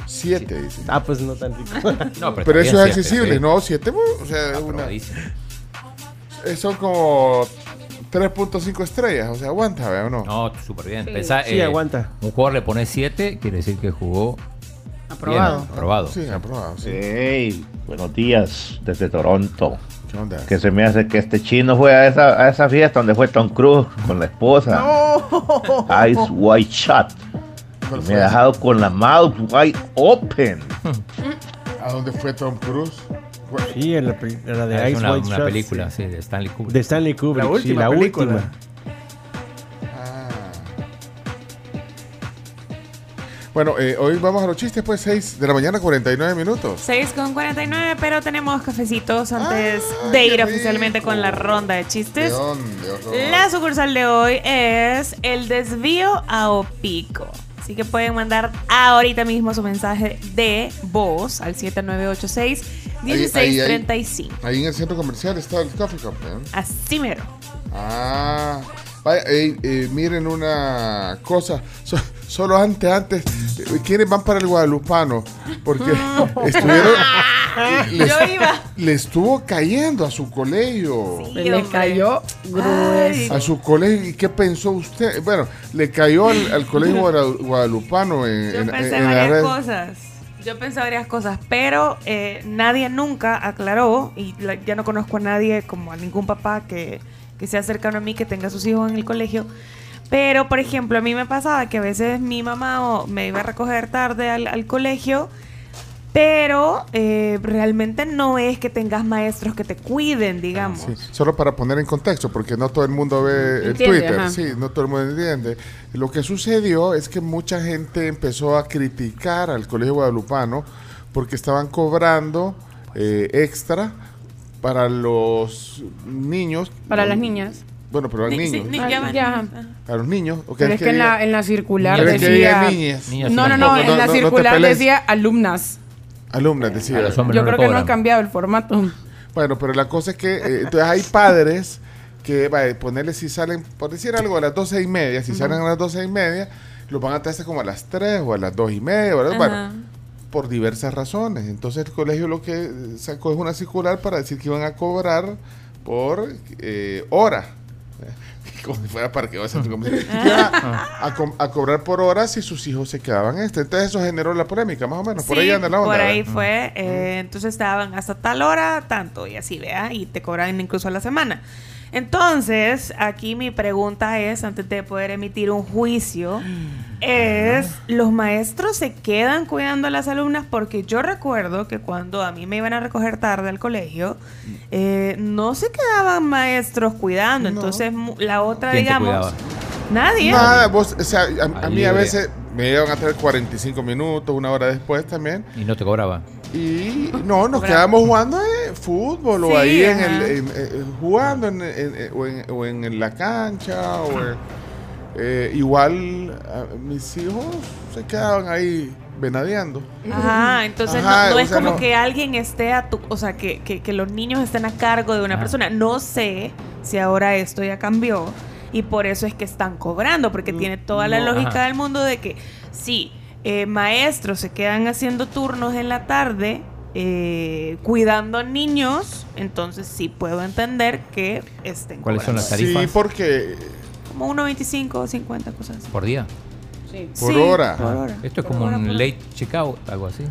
7, dice. Ah, pues no tan rico. [laughs] No, Pero eso es accesible, sí. ¿no? 7, o sea, una, Aprobadísimo. eh, son como 3.5 estrellas, o sea, aguanta, ¿verdad o no? No, súper bien. Pensá, Sí, eh, aguanta. Un jugador le pone 7, quiere decir que jugó aprobado. bien, aprobado. Sí, aprobado, sí. Hey, buenos días desde Toronto. Que se me hace que este chino fue a esa, a esa fiesta donde fue Tom Cruise con la esposa. Ice White Shot. Y me ha dejado con la mouth wide open. ¿A dónde fue Tom Cruise? Sí, en la, en la de Ah, es Ice una, White una película, sí. sí, de Stanley Kubrick. De Stanley Kubrick. La sí, última la película. última. Bueno, eh, hoy vamos a los chistes, pues 6 de la mañana, 49 minutos. 6 con 49, pero tenemos cafecitos antes Ah, de ir oficialmente con la ronda de ¿De chistes. dónde? horror? La sucursal de hoy es el desvío a Opico. Así que pueden mandar ahorita mismo su mensaje de voz al 7986-1635. Ahí en el centro comercial está el Coffee Cup, ¿eh? Así mero. Ah, vaya, ey, eh, miren una cosa. So- solo antes, antes, ¿quiénes van para el Guadalupano? Porque estuvieron. [laughs] les, Yo iba. le estuvo cayendo a su colegio. Le hombre. cayó grueso. A su colegio, ¿y qué pensó usted? Bueno, le cayó al, al colegio guada- guadalupano en, Yo en- pensé en la varias red. cosas. Yo pensé varias cosas, pero eh, nadie nunca aclaró y la- ya no conozco a nadie, como a ningún papá que, que sea cercano a mí, que tenga sus hijos en el colegio. Pero, por ejemplo, a mí me pasaba que a veces mi mamá me iba a recoger tarde al, al colegio, pero eh, realmente no es que tengas maestros que te cuiden, digamos. Sí, solo para poner en contexto, porque no todo el mundo ve el Entiende, Twitter, ajá. sí, no todo el mundo entiende. Lo que sucedió es que mucha gente empezó a criticar al Colegio Guadalupano porque estaban cobrando eh, extra para los niños. Para las niñas. Bueno, pero al Ni- niño. sí, ya. A los niños. ok, Pero es que en diga- la, en la circular decía... niñas. No, no, no, en la no, circular decía alumnas. Alumnas, decía. Yo no creo que no han cambiado el formato. Bueno, pero la cosa es que eh, entonces hay padres que, vaya, ponerle si salen, por decir algo, a las doce y media, si salen a las doce y media, los van a traer hasta como a las tres o a las dos y media, ¿verdad? Bueno, por diversas razones. Entonces el colegio lo que sacó es una circular para decir que iban a cobrar por eh, hora. [laughs] Como si fuera parqueo de centro [laughs] a, a co- a cobrar por hora si sus hijos se quedaban este. Entonces eso generó la polémica, más o menos. Por Sí, ahí anda la onda. Por ahí ¿verdad? fue. eh, entonces estaban hasta tal hora, tanto, y así, vea, y te cobran incluso a la semana. Entonces, aquí mi pregunta es, antes de poder emitir un juicio, es, ¿los maestros se quedan cuidando a las alumnas? Porque yo recuerdo que cuando a mí me iban a recoger tarde al colegio, eh, no se quedaban maestros cuidando. Entonces, mu- la otra, ¿Quién te digamos, nadie. Nada, vos, o sea, a, mí a veces me llevan a traer 45 minutos, una hora después también. Y no te cobraba. Y [laughs] no, nos quedamos jugando eh, fútbol Sí, o ahí en el, en- eh, jugando en, en- en- o, en, o en la cancha o en- eh, igual mis hijos se quedaban ahí venadeando. Ajá, entonces Ajá, no, es sea, como no. que alguien esté a tu, o sea, que, que, que los niños estén a cargo de una Ah. persona. No sé si ahora esto ya cambió y por eso es que están cobrando, porque tiene toda la no, lógica ajá. del mundo de que sí, eh, maestros se quedan haciendo turnos en la tarde. eh, cuidando niños, entonces sí puedo entender que estén ¿Cuáles son las tarifas? Sí, porque Como 1.25 o 50 cosas así. ¿Por día? Sí. Por Sí, hora. por hora. Esto es Por como hora, un late checkout, algo así.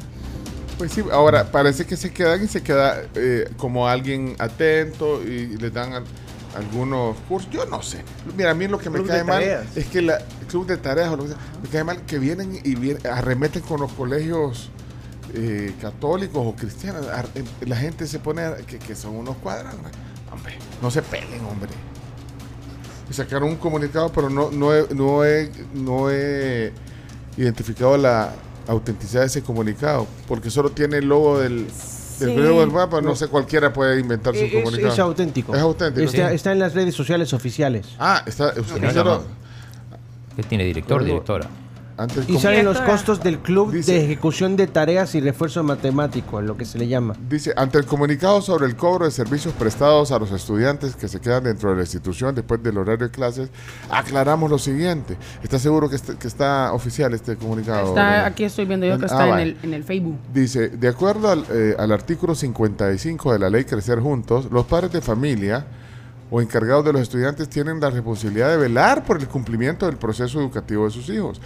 Pues sí, ahora parece que se quedan y se queda eh, como alguien atento y les dan al- algunos cursos. Yo no sé. Mira, a mí lo que me Club cae de mal tareas. es que la el club de tareas o lo que sea, me cae mal que vienen y vienen- arremeten con los colegios eh, católicos o cristianos. Eh, La gente se pone a- que, que son unos cuadrantes. Hombre, no se peleen, hombre. Y sacaron un comunicado, pero no, no, he, no, he, no he identificado la autenticidad de ese comunicado, porque solo tiene el logo del, del Sí. periódico del mapa, no sé, cualquiera puede inventar su Es, comunicado. es auténtico. Es auténtico. Está, sí. está en las redes sociales oficiales. Ah, está. usted- ¿Qué tiene director, directora? Antes Y salen los costos del club de ejecución de tareas y refuerzo matemático, lo que se le llama. Dice, ante el comunicado sobre el cobro de servicios prestados a los estudiantes que se quedan dentro de la institución después del horario de clases, aclaramos lo siguiente. ¿Está seguro que, está- que está oficial este comunicado? Está, aquí estoy viendo yo que Ah, está en el, en el Facebook. Dice, de acuerdo al, eh, al artículo 55 de la ley Crecer Juntos, los padres de familia o encargados de los estudiantes tienen la responsabilidad de velar por el cumplimiento del proceso educativo de sus hijos.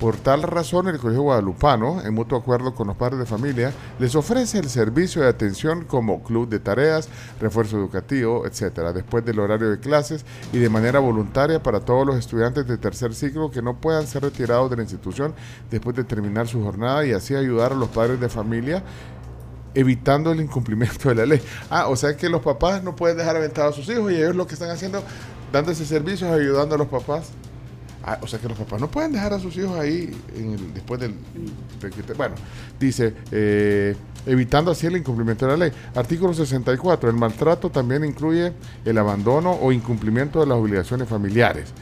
Por tal razón, el Colegio Guadalupano, en mutuo acuerdo con los padres de familia, les ofrece el servicio de atención como club de tareas, refuerzo educativo, etcétera, después del horario de clases y de manera voluntaria para todos los estudiantes de tercer ciclo que no puedan ser retirados de la institución después de terminar su jornada y así ayudar a los padres de familia evitando el incumplimiento de la ley. Ah, o sea que los papás no pueden dejar aventados a sus hijos y ellos lo que están haciendo, dando ese servicio, ayudando a los papás. Ah, o sea que los papás no pueden dejar a sus hijos ahí en el- después del, Bueno, dice, eh, evitando así el incumplimiento de la ley. Artículo 64, el maltrato también incluye el abandono o incumplimiento de las obligaciones familiares.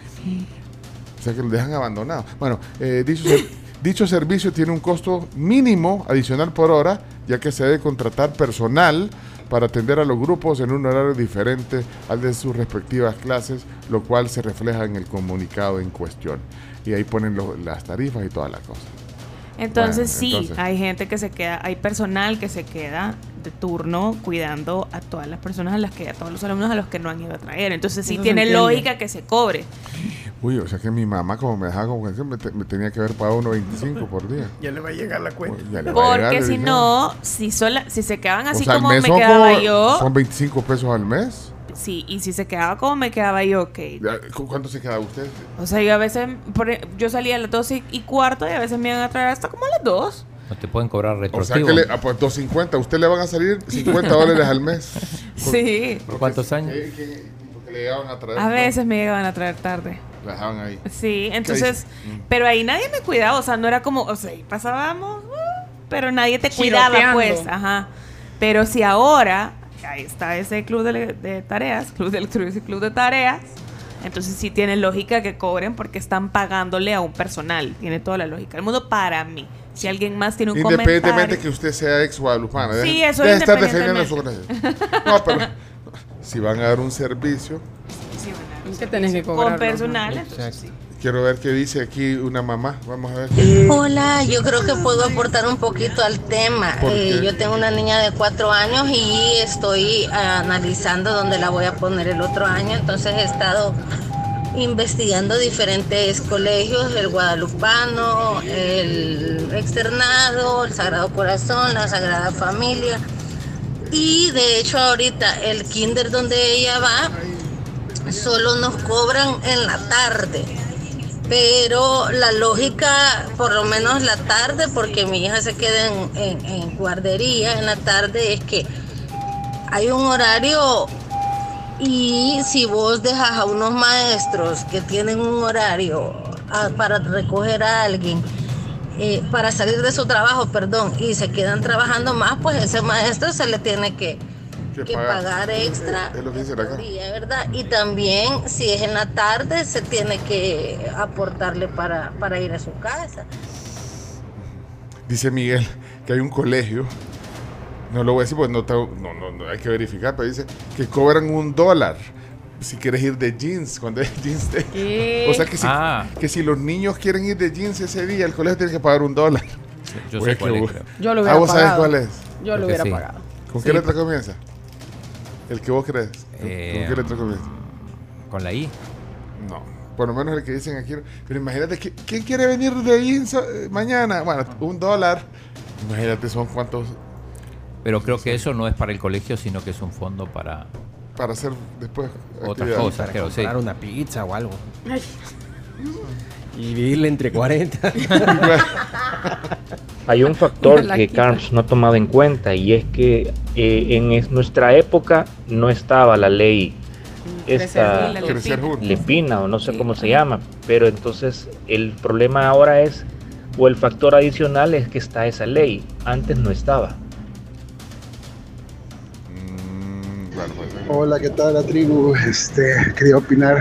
O sea que los dejan abandonados. Bueno, eh, dicho, ser- [coughs] dicho servicio tiene un costo mínimo adicional por hora, ya que se debe contratar personal para atender a los grupos en un horario diferente al de sus respectivas clases, lo cual se refleja en el comunicado en cuestión. Y ahí ponen las tarifas y todas las cosas. Entonces Bueno, sí, entonces- hay gente que se queda, hay personal que se queda de turno cuidando a todas las personas a las que, a todos los alumnos a los que no han ido a traer. Entonces sí tiene lógica que se cobre. Uy, o sea que mi mamá como me dejaba como que me, te- me tenía que haber pagado 1.25 por día. Ya le va a llegar la cuenta. Llegar, Porque si no, si sola, si se quedaban así O sea, al como me quedaba como- yo, Son 25 pesos al mes. Sí, y si se quedaba como me quedaba yo, ok. Ya, ¿cu- ¿Cuánto se queda usted? O sea, yo a veces, e- yo salía a las 12 y cuarto y a veces me iban a traer hasta como a las 2. No te pueden cobrar O sea retroactivo. que le, ah, pues 250, a usted le van a salir 50 dólares al mes. [laughs] Sí. ¿Por cuántos años? Que- porque le llegaban a traer. A ¿no? veces me llegaban a traer tarde. La dejaban ahí. Sí, entonces, Mm. pero ahí nadie me cuidaba, o sea, no era como, o sea, ahí pasábamos, uh, pero nadie te cuidaba, Chiroteando. pues, ajá. Pero si ahora, ahí está ese club de, de tareas, club de lectura y club de tareas, entonces sí tiene lógica que cobren porque están pagándole a un personal, tiene toda la lógica. El mundo para mí. Si alguien más tiene un Independientemente comentario. que usted sea ex guadalupana. Sí, deje- eso deje de estar defendiendo su independientemente. corazón. No, pero si van a dar un servicio, Es que tenés que Con cobrar. personal, entonces sí. Quiero ver qué dice aquí una mamá. Vamos a ver. Hola, yo creo que puedo aportar un poquito al tema. ¿Por Eh, yo tengo una niña de cuatro años y estoy ah, analizando dónde la voy a poner el otro año, entonces he estado investigando diferentes colegios, el guadalupano, el externado, el Sagrado Corazón, la Sagrada Familia. Y de hecho ahorita el kinder donde ella va, solo nos cobran en la tarde. Pero la lógica, por lo menos la tarde, porque mi hija se queda en, en- guardería en la tarde, es que hay un horario y si vos dejas a unos maestros que tienen un horario ah, para recoger a alguien, eh, para salir de su trabajo, perdón, y se quedan trabajando más, pues ese maestro se le tiene que, Que que pagar. pagar extra Es lo que dice acá. día, ¿verdad? Y también si es en la tarde se tiene que aportarle para, para ir a su casa. Dice Miguel que hay un colegio. No lo voy a decir, pues no, no, no, no, hay que verificar, pero dice que cobran un dólar si quieres ir de jeans, cuando es [laughs] jeans. ¿Qué? O sea que si, Ah. que si los niños quieren ir de jeans ese día, el colegio tiene que pagar un dólar. Yo sé cuál que es. Yo lo Ah, hubiera ¿vos sabés pagado. cuál es? Yo lo hubiera sí. pagado. ¿Con Sí. qué letra comienza? El que vos crees. ¿Con- Eh, ¿Con qué letra comienza? Con la I. No. Por lo menos el que dicen aquí. Pero imagínate, ¿qui- ¿quién quiere venir de jeans eh, mañana? Bueno, un dólar. Imagínate, son cuántos Pero creo que eso no es para el colegio, sino que es un fondo para para hacer después. otras cosas, creo, sí. Comprar una pizza o algo. [laughs] Y dividirle entre 40. [laughs] Hay un factor que. Carms no ha tomado en cuenta y es que eh, en es- nuestra época no estaba la ley esta La Crecer lepina. juntos. lepina o no sé Sí. cómo se llama, pero entonces el problema ahora es o el factor adicional es que está esa ley, antes no estaba. Mm, pues. Hola, ¿qué tal la tribu? Este, quería opinar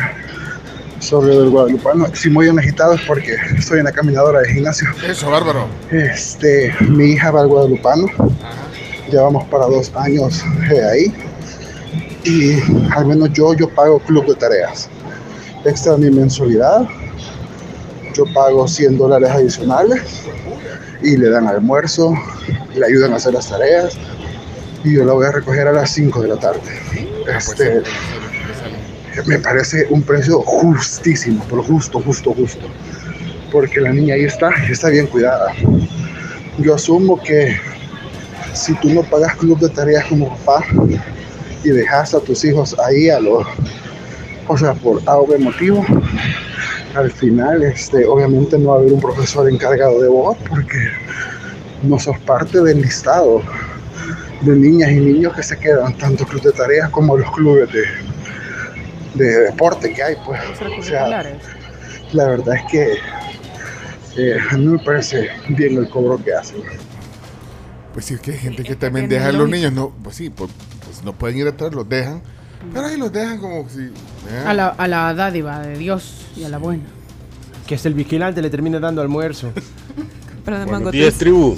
sobre el guadalupano. Si muy bien agitado es porque estoy en la caminadora de gimnasio. Eso, bárbaro. Este, mi hija va al guadalupano. Llevamos para dos años eh, ahí. Y al menos yo, yo pago club de tareas. Extra mi mensualidad. Yo pago 100 dólares adicionales. Y le dan almuerzo. Le ayudan a hacer las tareas. Y yo la voy a recoger a las 5 de la tarde. Este, me parece un precio justísimo, pero justo, justo, justo. Porque la niña ahí está, está bien cuidada. Yo asumo que si tú no pagas club de tareas como papá y dejas a tus hijos ahí a los, o sea, por A o motivo, al final, este, obviamente no va a haber un profesor encargado de vos porque no sos parte del listado de niñas y niños que se quedan, tanto club de tareas como los clubes de, de deporte que hay, pues. O sea, Extracurriculares. la verdad es que eh, a mí me parece bien el cobro que hacen. Pues sí, es que hay gente que Es también deja a los niños. No, pues sí, pues, pues no pueden ir a todos, los dejan. Pero ahí los dejan como si. eh, A la, a la dádiva de Dios y a la buena. Que hasta el vigilante le termine dando almuerzo. [laughs] Pero días, twist. tribu.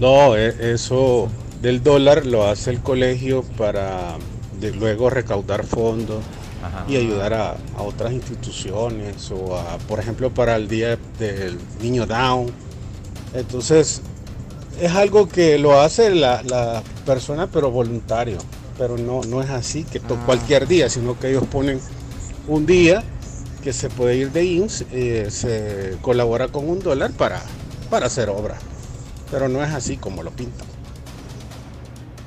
No, e- eso del dólar lo hace el colegio para de luego recaudar fondos Ajá. y ayudar a, a otras instituciones o a, por ejemplo, para el día del niño down. Entonces, es algo que lo hace la, la persona, pero voluntario. Pero no, no es así que to- cualquier día, sino que ellos ponen un día que se puede ir de INS, eh, se colabora con un dólar para, para hacer obra. Pero no es así como lo pintan.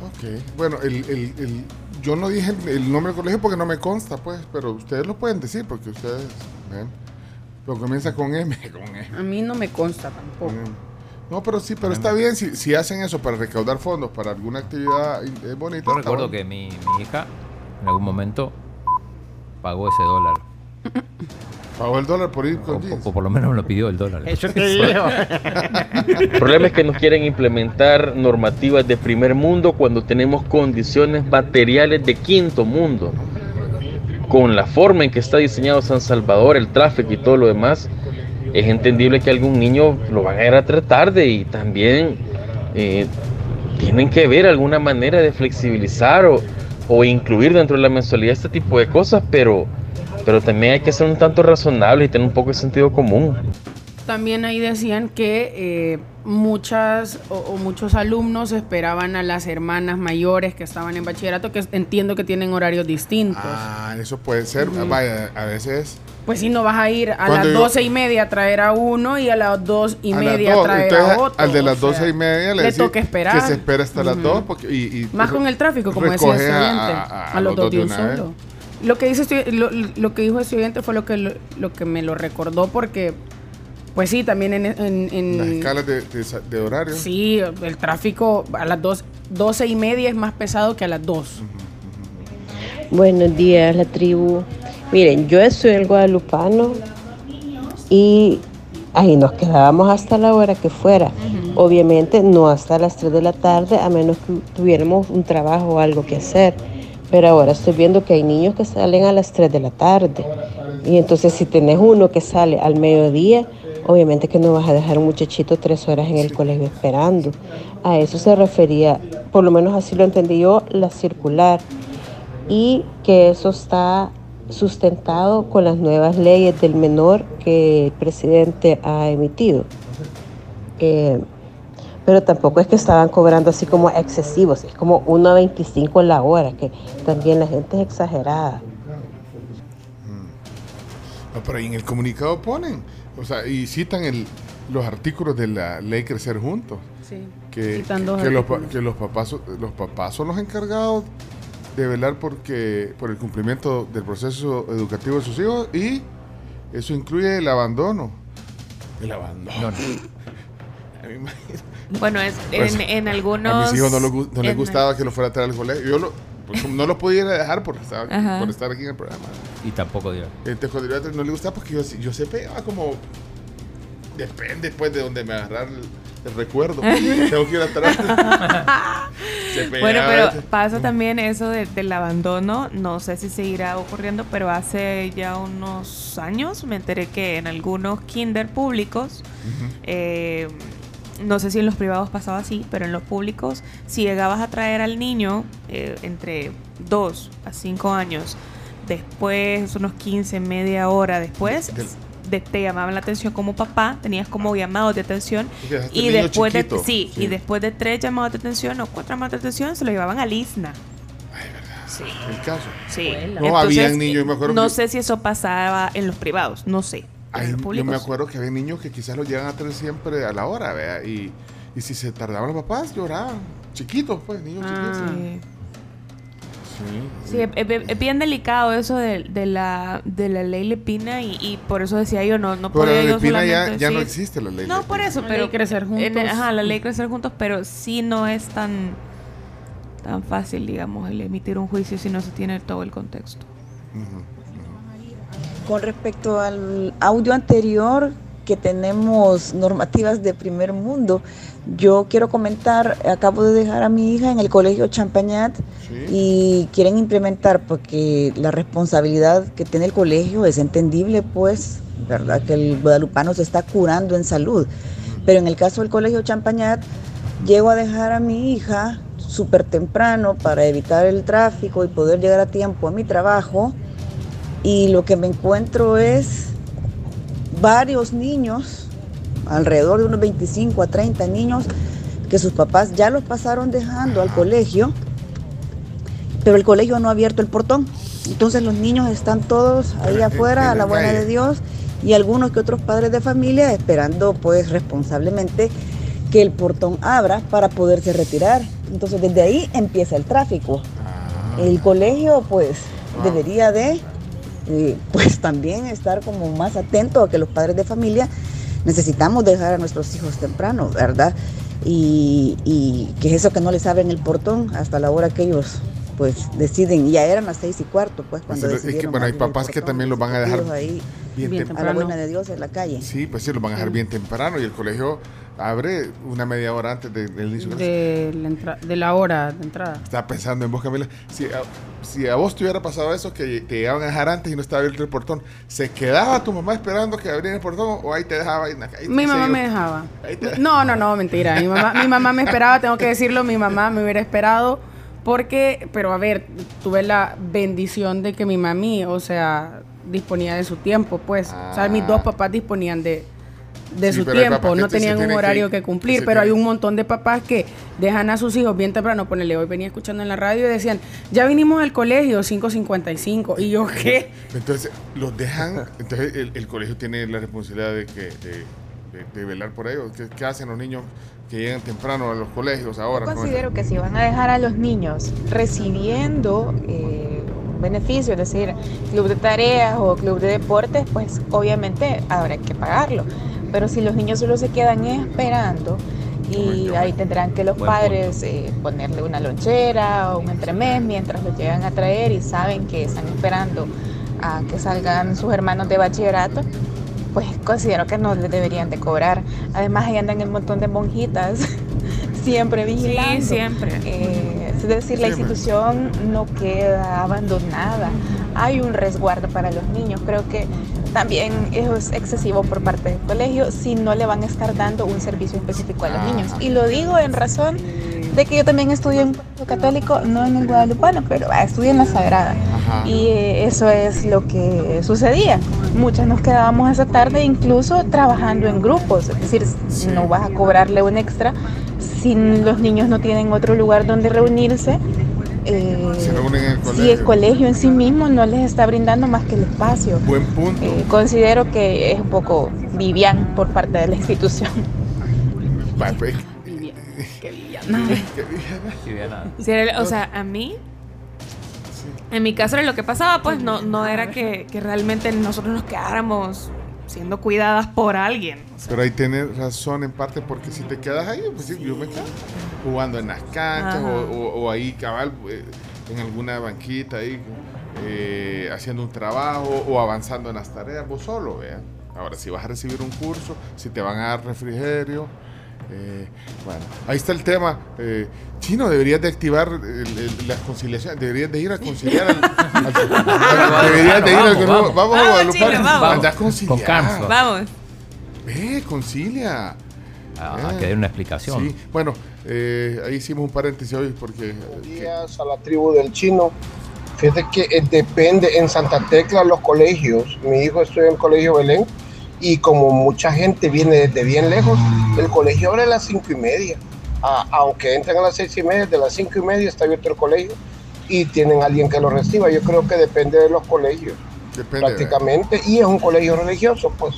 Ok. Bueno, el, el- el- yo no dije el, el nombre del colegio porque no me consta, pues, pero ustedes lo pueden decir porque ustedes, ven, lo comienza con M, [laughs] con M. A mí no me consta tampoco. No, pero sí, pero está bien si, si hacen eso para recaudar fondos para alguna actividad eh, bonita. Yo recuerdo bueno. que mi, mi hija en algún momento pagó ese dólar. [laughs] Pagó el dólar por ir con o, o por lo menos me lo pidió el dólar. Eso te digo. [laughs] El problema es que nos quieren implementar normativas de primer mundo cuando tenemos condiciones materiales de quinto mundo. Con la forma en que está diseñado San Salvador, el tráfico y todo lo demás, es entendible que algún niño lo van a ir a tratar de y también eh, tienen que ver alguna manera de flexibilizar o, o incluir dentro de la mensualidad este tipo de cosas, pero, pero también hay que ser un tanto razonable y tener un poco de sentido común. También ahí decían que eh, muchas o, o muchos alumnos esperaban a las hermanas mayores que estaban en bachillerato, que entiendo que tienen horarios distintos. Ah, eso puede ser. Vaya, a veces. Pues si no vas a ir a Cuando las doce y media a traer a uno y a las dos y a media a dos, traer entonces, a otro. Al de las sea, doce y media le, toca esperar. Que se espera hasta las dos. Porque, y, y Más con el tráfico, como decía el estudiante, a- a, a los dos de un vez. Lo que, dice estu- lo, lo que dijo el estudiante fue lo que, lo, lo que me lo recordó porque, pues sí, también en... en- en- Las escalas de, de, horario. Sí, el tráfico a las dos, 12 y media es más pesado que a las 2. Buenos días, la tribu. Miren, yo en el Guadalupano y ahí nos quedábamos hasta la hora que fuera. Obviamente no hasta las 3 de la tarde, a menos que tuviéramos un trabajo o algo que hacer. Pero ahora estoy viendo que hay niños que salen a las 3 de la tarde. Y entonces si tenés uno que sale al mediodía, obviamente que no vas a dejar un muchachito tres horas en el colegio esperando. A eso se refería, por lo menos así lo entendí yo, la circular y que eso está sustentado con las nuevas leyes del menor que el presidente ha emitido. Eh, pero tampoco es que estaban cobrando así como excesivos, es como 1.25 la hora, que también la gente es exagerada. No, pero ahí en el comunicado ponen. O sea, y citan el, los artículos de la ley Crecer Juntos. Sí. Que, Citan dos que, los, que los papás so- los papás son los encargados de velar porque por el cumplimiento del proceso educativo de sus hijos y eso incluye el abandono. El abandono. A [laughs] mí me- Bueno, es, Pues, en, en algunos... A mis hijos no, lo no les en- gustaba que lo fuera a traer al colegio. Yo lo, pues, no los podía ir a dejar por estar, Ajá. por estar aquí en el programa. Y tampoco dio. Este no le gustaba porque yo, yo se pegaba como. Depende pues de donde me agarrar el, el recuerdo. [laughs] Tengo que ir atrás. [laughs] Se pegaba Bueno, pero pasa también eso de- del abandono, no sé si seguirá ocurriendo, pero hace ya unos años me enteré que en algunos kinder públicos, eh, no sé si en los privados pasaba así, pero en los públicos, si llegabas a traer al niño eh, entre 2 a 5 años, después, unos 15, media hora después, de- te llamaban la atención como papá, tenías como llamados de atención Y después de, sí, Sí. y después de tres llamados de atención o cuatro llamados de atención se lo llevaban al ISNA. Sí. El caso. Sí. No, Entonces, habían niños, me acuerdo No que- sé si eso pasaba en los privados, no sé. Yo me acuerdo que había niños que quizás los llegan a traer siempre a la hora, ¿vea? Y, y si se tardaban los papás, lloraban. Chiquitos, pues, niños chiquitos. Sí. Sí. Sí, es, es- es bien delicado eso de, de la, de la ley Lepina y, y por eso decía yo, no, no Pero podía la yo Lepina ya, ya no existe la ley. No, por eso, La pero ley Crecer en- Juntos. ajá, la ley crecer juntos, pero sí no es tan tan fácil, digamos, el emitir un juicio si no se tiene todo el contexto. Con respecto al audio anterior, que tenemos normativas de primer mundo, yo quiero comentar, acabo de dejar a mi hija en el colegio Champañat y quieren implementar porque la responsabilidad que tiene el colegio es entendible, pues, ¿verdad? Que el guadalupano se está curando en salud. Pero en el caso del colegio Champañat, llego a dejar a mi hija súper temprano para evitar el tráfico y poder llegar a tiempo a mi trabajo y lo que me encuentro es varios niños, alrededor de unos 25 a 30 niños, que sus papás ya los pasaron dejando al colegio, pero el colegio no ha abierto el portón. Entonces los niños están todos ahí afuera, a la buena de Dios, y algunos que otros padres de familia esperando pues responsablemente que el portón abra para poderse retirar. Entonces desde ahí empieza el tráfico. El colegio pues debería de eh, [laughs] pues también estar como más atento a que los padres de familia necesitamos dejar a nuestros hijos temprano, ¿verdad? Y, y que es eso que no les abren el portón hasta la hora que ellos pues deciden, ya eran las seis y cuarto, pues cuando Es que, decidieron bueno, hay papás que también los van a dejar ahí bien, a la temprano. buena de Dios en la calle. Sí, pues sí, los van a dejar bien temprano y el colegio abre una media hora antes de- del inicio de la, de la hora de entrada. Estaba pensando en vos, Camila. Si a, si a vos te hubiera pasado eso, que te llegaban a dejar antes y no estaba abierto el portón, ¿se quedaba tu mamá esperando que abrieran el portón o ahí te dejaba ahí calle? Mi mamá me dejaba. No, no, no, mentira. Mi mamá, mi mamá me esperaba, tengo que decirlo, mi mamá me hubiera esperado porque, pero a ver, tuve la bendición de que mi mami, o sea, disponía de su tiempo, pues. O sea, mis dos papás disponían de, de Sí, su tiempo, no tenían un horario que, que cumplir, pero hay un montón de papás que dejan a sus hijos bien temprano, ponele, hoy venía escuchando en la radio y decían, ya vinimos al colegio, 5.55, y yo, ¿qué? Entonces, los dejan. Entonces, el, el colegio tiene la responsabilidad de, que, de, de- de velar por ellos. ¿Qué, qué hacen los niños que llegan temprano a los colegios ahora? no? Considero que si van a dejar a los niños recibiendo eh, beneficios, es decir, club de tareas o club de deportes, pues obviamente habrá que pagarlo. Pero si los niños solo se quedan esperando y ahí tendrán que los padres eh, ponerle una lonchera o un entremés mientras los llegan a traer y saben que están esperando a que salgan sus hermanos de bachillerato, pues considero que no les deberían de cobrar. Además ahí andan un montón de monjitas [laughs] siempre vigilando. siempre. Eh, es decir, la institución no queda abandonada. Hay un resguardo para los niños. Creo que también eso es excesivo por parte del colegio si no le van a estar dando un servicio específico a los niños. Y lo digo en razón de que yo también estudié en colegio católico, no en el guadalupano, pero ah, estudié en la Sagrada. Y eh, eso es lo que sucedía. Muchas nos quedábamos hasta tarde, incluso trabajando en grupos. Es decir, no vas a cobrarle un extra si los niños no tienen otro lugar donde reunirse. Eh, si el colegio. en sí mismo no les está brindando más que el espacio. Buen punto. Eh, considero que es un poco livian por parte de la institución. Va, pues, Qué Sí, era- o sea, a mí, en mi caso era lo que pasaba, pues no, no era que, que realmente nosotros nos quedáramos siendo cuidadas por alguien. Pero ahí tienes razón en parte porque si te quedas ahí, pues sí, yo me quedo jugando en las canchas o, o- o ahí cabal eh, en alguna banquita ahí eh, haciendo un trabajo o avanzando en las tareas vos solo, vea. Ahora, si vas a recibir un curso, si te van a dar refrigerio, eh, bueno, ahí está el tema. Eh, Chino, deberías de activar el- el- las conciliaciones, deberías de ir a conciliar al, al- [laughs] deberías de ir al- Vamos, vamos. vamos a Vamos, Guadalupe. Chino, vamos. Conciliar. Con Carlos. Vamos. Ve, concilia. Ah, Eh, que dé una explicación. Sí, bueno, eh, ahí hicimos un paréntesis hoy porque... eh, días a la tribu del chino. Fíjate que eh, depende en Santa Tecla los colegios. Mi hijo estudia en el colegio Belén y como mucha gente viene desde bien lejos, el colegio abre a las cinco y media. A- aunque entren a las seis y media, de las cinco y media está abierto el colegio y tienen alguien que lo reciba. Yo creo que depende de los colegios, Depende, prácticamente. Y es un colegio religioso, pues.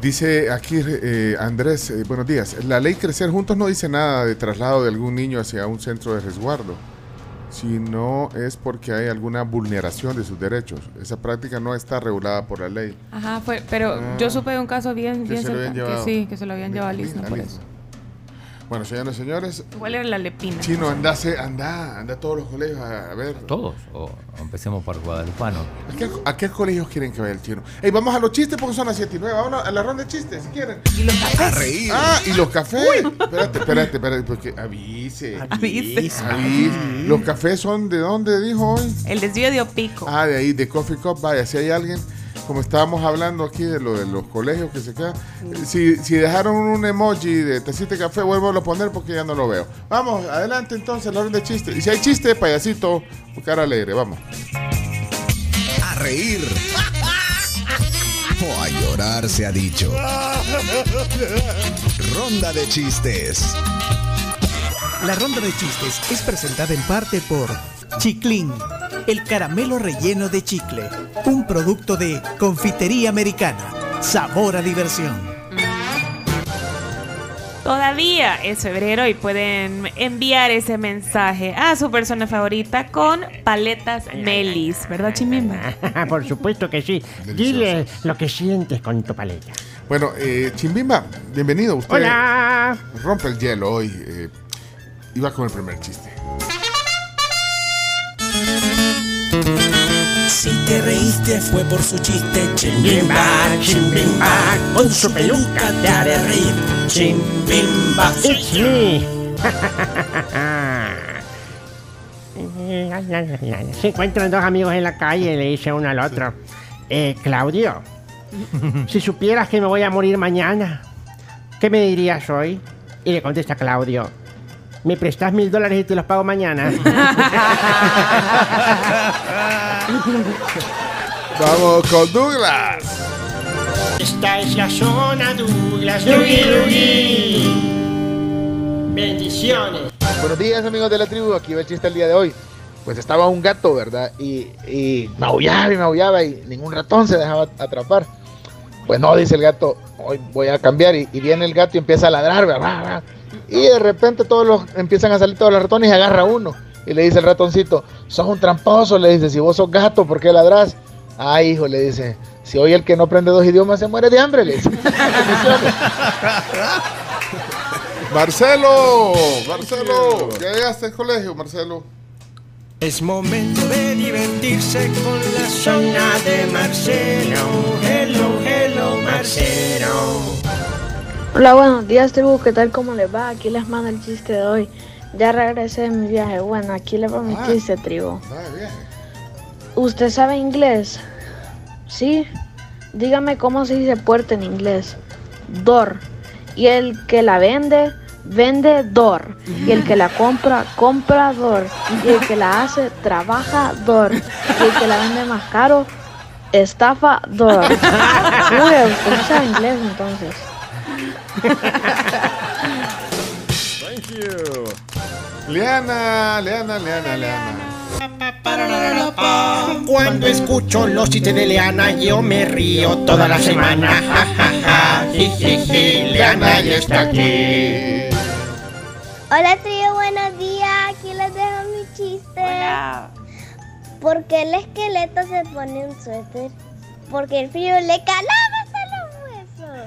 Dice aquí eh, Andrés, eh, buenos días. La ley Crecer Juntos no dice nada de traslado de algún niño hacia un centro de resguardo, sino es porque hay alguna vulneración de sus derechos. Esa práctica no está regulada por la ley. Ajá, fue, pero Ah. yo supe de un caso bien, Que bien se lo habían cerca, que sí, que se lo habían llevado a a por eso. Bueno, señores y señores, Igual era la lepina. Chino, andase, anda, anda a todos los colegios a, a ver. Todos. O empecemos por Guadalupano. ¿A qué, a qué colegios quieren que vaya el chino? Ey, vamos a los chistes porque son las 7 y 9. Vamos a la ronda de chistes, si quieren. Y los A reír. Ah, y los cafés. Espérate, espérate, espérate, porque avise. Avise. Avise. Los cafés son de dónde dijo hoy? El desvío de Opico. Ah, de ahí, de Coffee Cup. Vaya, si hay alguien, como estábamos hablando aquí de lo de los colegios que se quedan, si, si dejaron un emoji de tacita de café, vuelvo a poner porque ya no lo veo. Vamos, adelante entonces, la orden de chistes. Y si hay chiste, payasito, cara alegre, vamos. A reír. O a llorar se ha dicho. Ronda de chistes. La ronda de chistes es presentada en parte por Chiclin, el caramelo relleno de chicle, un producto de confitería americana. Sabor a diversión. Todavía es febrero y pueden enviar ese mensaje a su persona favorita con paletas Melis, ¿verdad, Chimimba? [laughs] Por supuesto que sí. Dile lo que sientes con tu paleta. Bueno, eh, Chimbimba, bienvenido. Usted Hola. rompe el hielo hoy. eh, iba con el primer chiste. Si te reíste fue por su chiste, chimbimba, chimbimba, con su peluca te haré reír, chimbimba. It's me. [laughs] Se encuentran dos amigos en la calle y le dice uno al otro, eh, Claudio, si supieras que me voy a morir mañana, ¿qué me dirías hoy? Y le contesta Claudio, ¿me prestas mil dólares y te los pago mañana? [laughs] Vamos con Douglas. Esta es la zona Douglas, Dougie Dougie. Bendiciones. Buenos días amigos de la tribu, aquí va el chiste el día de hoy. Pues estaba un gato, ¿verdad? Y, y maullaba y maullaba y ningún ratón se dejaba atrapar. Pues no, dice el gato, hoy voy a cambiar. Y, viene el gato y empieza a ladrar, ¿verdad? Y de repente todos los, empiezan a salir todos los ratones y agarra uno. Y le dice el ratoncito, sos un tramposo, le dice, si vos sos gato, ¿por qué ladrás? Ay, hijo, le dice, si hoy el que no aprende dos idiomas se muere de hambre, le dice. [laughs] Marcelo, Marcelo, llegaste al colegio, Marcelo. Es momento de divertirse con la zona de Marcelo. Hello, hello, Marcelo. Hola, buenos días, tribu. ¿Qué tal? ¿Cómo les va? Aquí les mando el chiste de hoy. Ya regresé de mi viaje. Bueno, aquí les va mi Ah. chiste, tribu. ¿Usted sabe inglés? ¿Sí? Dígame cómo se dice puerta en inglés. Door. Y el que la vende, vende door. Y el que la compra, comprador. Y el que la hace, trabajador. Y el que la vende más caro, estafador. Uy, usted no sabe inglés entonces. Thank you. Leana, Leana, Leana, Leana. Cuando escucho los chistes de Leana, yo me río toda la semana. Ja, ja, ja. Leana ya está aquí. Hola trío, buenos días. Aquí les dejo mi chiste. ¿Por qué el esqueleto se pone un suéter? Porque el frío le calaba hasta los huesos.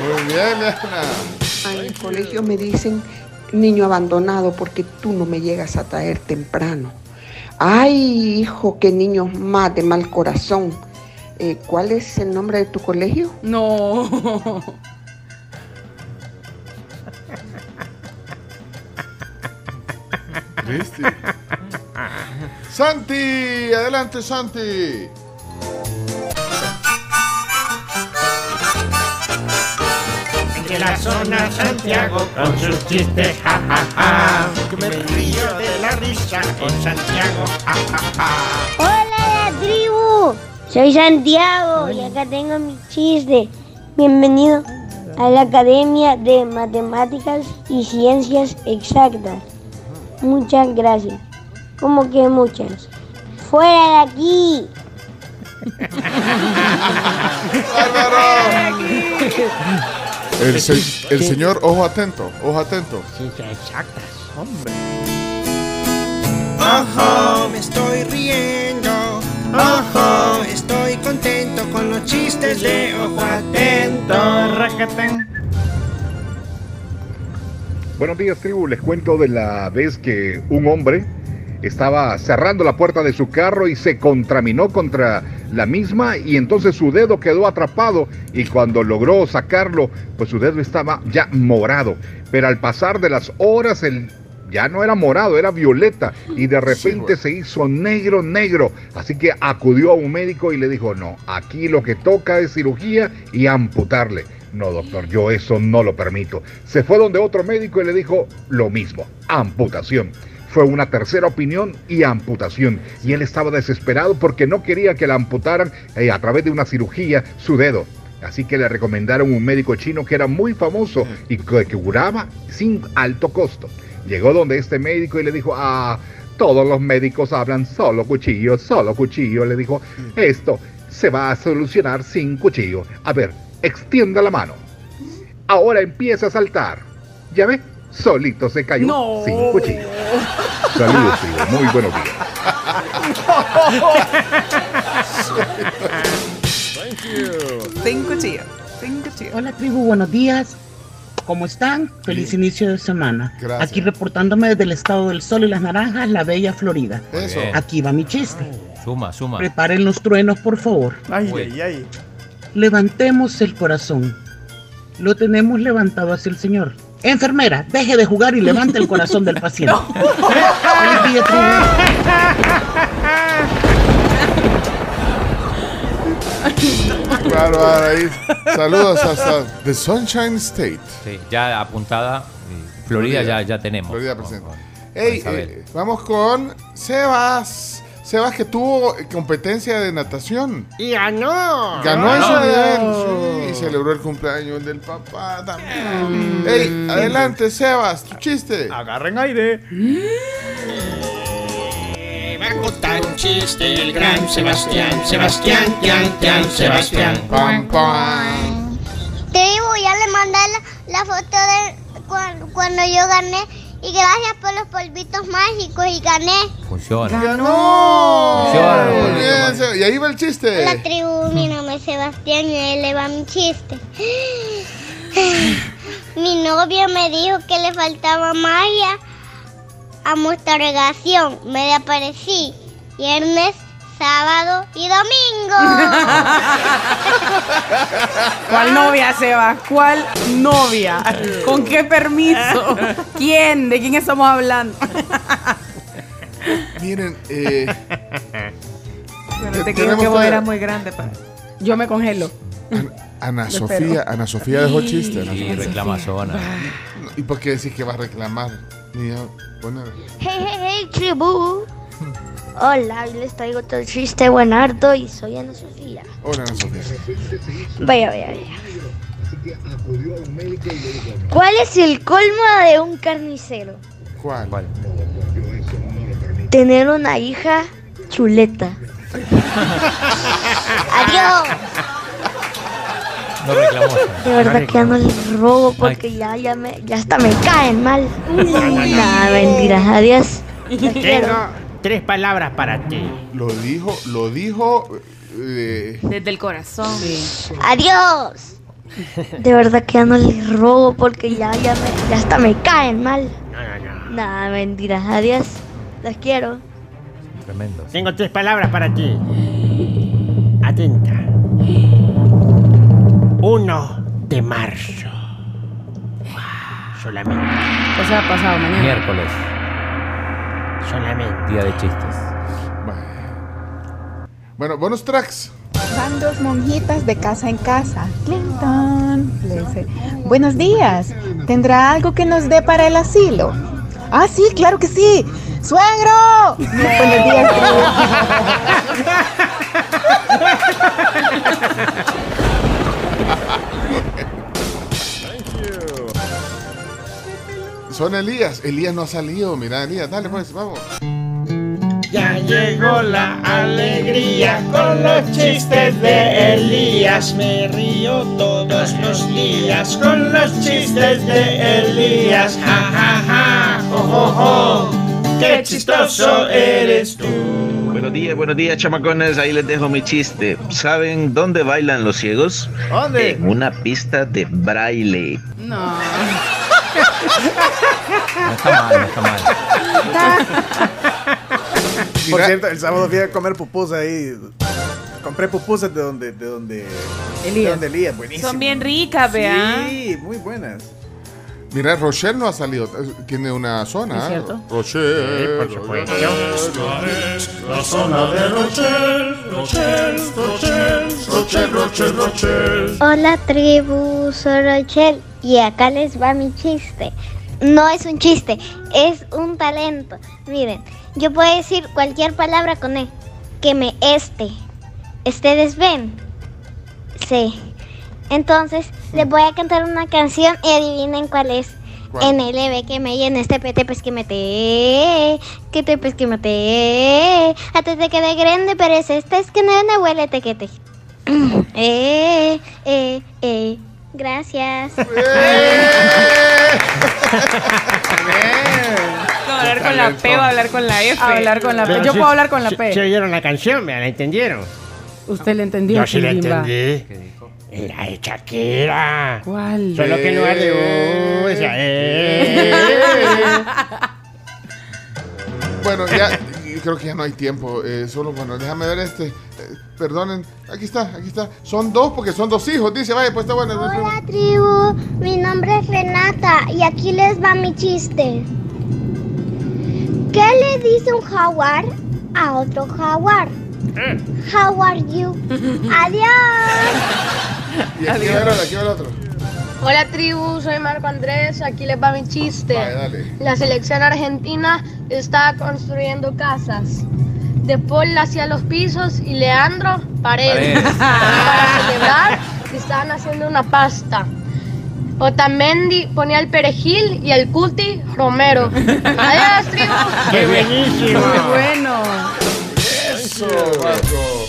[laughs] Muy bien, Leana. En el colegio me dicen niño abandonado porque tú no me llegas a traer temprano. Ay, hijo, qué niños más de mal corazón. Eh, ¿Cuál es el nombre de tu colegio? No. [laughs] ¿Viste? Santi, adelante, Santi. De la zona Santiago con sus chistes, ja, ja, ja. Que me río de la risa con Santiago, ja, ja, ja. Hola la tribu. Soy Santiago y acá tengo mi chiste. Bienvenido a la Academia de Matemáticas y Ciencias Exactas. Muchas gracias. Como que muchas. ¡Fuera de aquí! [laughs] El, se- el señor, ojo atento, ojo atento. exactas. Hombre. Ojo, me estoy riendo. Ojo, estoy contento con los chistes de ojo atento. Buenos días, tribu. Les cuento de la vez que un hombre estaba cerrando la puerta de su carro y se contraminó contra la misma y entonces su dedo quedó atrapado y cuando logró sacarlo, pues su dedo estaba ya morado. Pero al pasar de las horas, el ya no era morado, era violeta y de repente se hizo negro, negro. Así que acudió a un médico y le dijo, no, aquí lo que toca es cirugía y amputarle. No, doctor, yo eso no lo permito. Se fue donde otro médico y le dijo lo mismo, amputación. Fue una tercera opinión y amputación. Y él estaba desesperado porque no quería que le amputaran eh, a través de una cirugía su dedo. Así que le recomendaron un médico chino que era muy famoso y que curaba sin alto costo. Llegó donde este médico y le dijo, ah, todos los médicos hablan solo cuchillo, solo cuchillo. Le dijo, esto se va a solucionar sin cuchillo. A ver, extienda la mano. ahora empieza a saltar. ¿Ya ve? Solito se cayó No. sin cuchillo. Saludos, tío. Muy buenos días. [laughs] Sin cuchillo. Sin cuchillo. Hola tribu, buenos días. ¿Cómo están? Feliz inicio de semana. Gracias. Aquí reportándome desde el estado del sol y las naranjas, la bella Florida. Eso. Aquí va mi chiste. Suma, suma. Preparen los truenos, por favor. Ay, ay, ay. Levantemos el corazón. Lo tenemos levantado hacia el Señor. Enfermera, deje de jugar y levante el corazón del paciente. [laughs] Bárbaro, ahí. Saludos hasta The Sunshine State. Sí, ya apuntada. Florida, Florida. ya, ya tenemos. Florida Con- presente. con- Ey, con Isabel. eh, vamos con Sebas. Sebas que tuvo competencia de natación. Y ganó. Ganó en Ganó. Sí, y celebró el cumpleaños del papá también. Ey, adelante, Sebas, tu chiste. Agarren aire. Va a contar un chiste el gran Sebastián. Sebastián, Tian, Tian, Sebastián. Pam, pam. Tribu, ya le mandé la, la foto de cuan- cuando yo gané. Y gracias por los polvitos mágicos y gané. Funciona. ¡Ganó! Funciona, Muy bien. Y ahí va el chiste. La tribu, mi nombre es Sebastián y ahí le va mi chiste. [sighs] Mi novio me dijo que le faltaba magia a nuestra relación. Me aparecí viernes, sábado y domingo. [laughs] ¿Cuál novia, Seba? ¿Cuál novia? ¿Con qué permiso? ¿Quién? ¿De quién estamos hablando? Miren, eh, Pero Te- creo tenemos que vos eras muy grande para. Yo me congelo. Ana Sofía. Ana Sofía dejó chiste. Ana Y Sofía. reclamazona. ¿Y por qué decís que va a reclamar? Ni a poner. Hey, hey, hey, tribu. Hola, hoy les traigo otro chiste buenardo y soy Ana Sofía. Hola, Ana Sofía. Vaya, vaya, vaya. ¿Cuál es el colmo de un carnicero? ¿Cuál? Tener una hija chuleta. [laughs] Adiós. No reclamó. De verdad que ya no les robo porque ya, ya, me, ya hasta me caen mal. Nada, mentiras. Adiós. Los quiero. Tres palabras para ti. Lo dijo, lo dijo. eh, Desde el corazón. Adiós. De verdad que ya no les robo porque ya, ya, me, ya hasta me caen mal. No, no, no. Nada, mentiras. Adiós. Los quiero. Tremendo. Tengo tres palabras para ti. Atenta. Uno de marzo. Solamente. O sea, pasado mañana. Miércoles, Solamente. día de chistes. Bueno, bonus tracks. Van dos monjitas de casa en casa. Clinton. Le dice, buenos días. ¿Tendrá algo que nos dé para el asilo? Ah, sí, claro que sí. ¡Suegro! Buenos días. [laughs] Son Elías. Elías no ha salido. Mira, Elías, dale pues, vamos. Ya llegó la alegría con los chistes de Elías. Me río todos los días con los chistes de Elías. Ja, ja, ja, jo, jo, jo. Qué chistoso eres tú. Buenos días, buenos días, chamacones. Ahí les dejo mi chiste. ¿Saben dónde bailan los ciegos? ¿Dónde? En una pista de braille. No. No está mal, no está mal. Por cierto, el sábado fui a comer pupusas ahí. Compré pupusas de donde, de donde, Elías. de donde Elías, buenísimo. Son bien ricas, vea. Sí, muy buenas. Mira, Rochelle no ha salido. Tiene una zona. ¿Es cierto? Rochelle. Sí, por supuesto. La zona de Rochelle. Rochelle, Rochelle, Rochelle, Rochelle, Rochelle. Hola tribu, soy Rochelle y acá les va mi chiste. No es un chiste, es un talento. Miren, yo puedo decir cualquier palabra con E. Que me este. ¿Ustedes ven? Sí. Entonces, les voy a cantar una canción y adivinen cuál es. ¿Cuál? NLB que me llene este pete pues que me te que te pues que me te a te te quede grande pero es este es que no me huele tequete eh eh eh Gracias. hablar con la P o hablar con la F. Hablar con la P. Yo puedo hablar con la P. ¿Se oyeron la canción? ¿Me la entendieron? ¿Usted le entendió? Yo sí la Chilimba? entendí. Era de Shakira. ¿Cuál? Solo que en lugar de decía, eh. [laughs] [laughs] Bueno, ya creo que ya no hay tiempo. eh, solo, bueno, déjame ver este. eh, perdonen, aquí está, aquí está. Son dos porque son dos hijos. Dice, vaya, pues está bueno. Hola tribu, mi nombre es Renata y aquí les va mi chiste. ¿Qué le dice un jaguar a otro jaguar? How are you? [laughs] Adiós. Y aquí va el otro, aquí va el otro. Hola tribu, soy Marco Andrés, aquí les va mi chiste. La selección argentina está construyendo casas. De Paul hacia los pisos y Leandro paredes. Paredes. [laughs] Para celebrar estaban haciendo una pasta. Otamendi ponía el perejil y el cuti romero. [laughs] Adiós tribu. ¡Qué buenísimo! Muy bueno. Eso, Marco.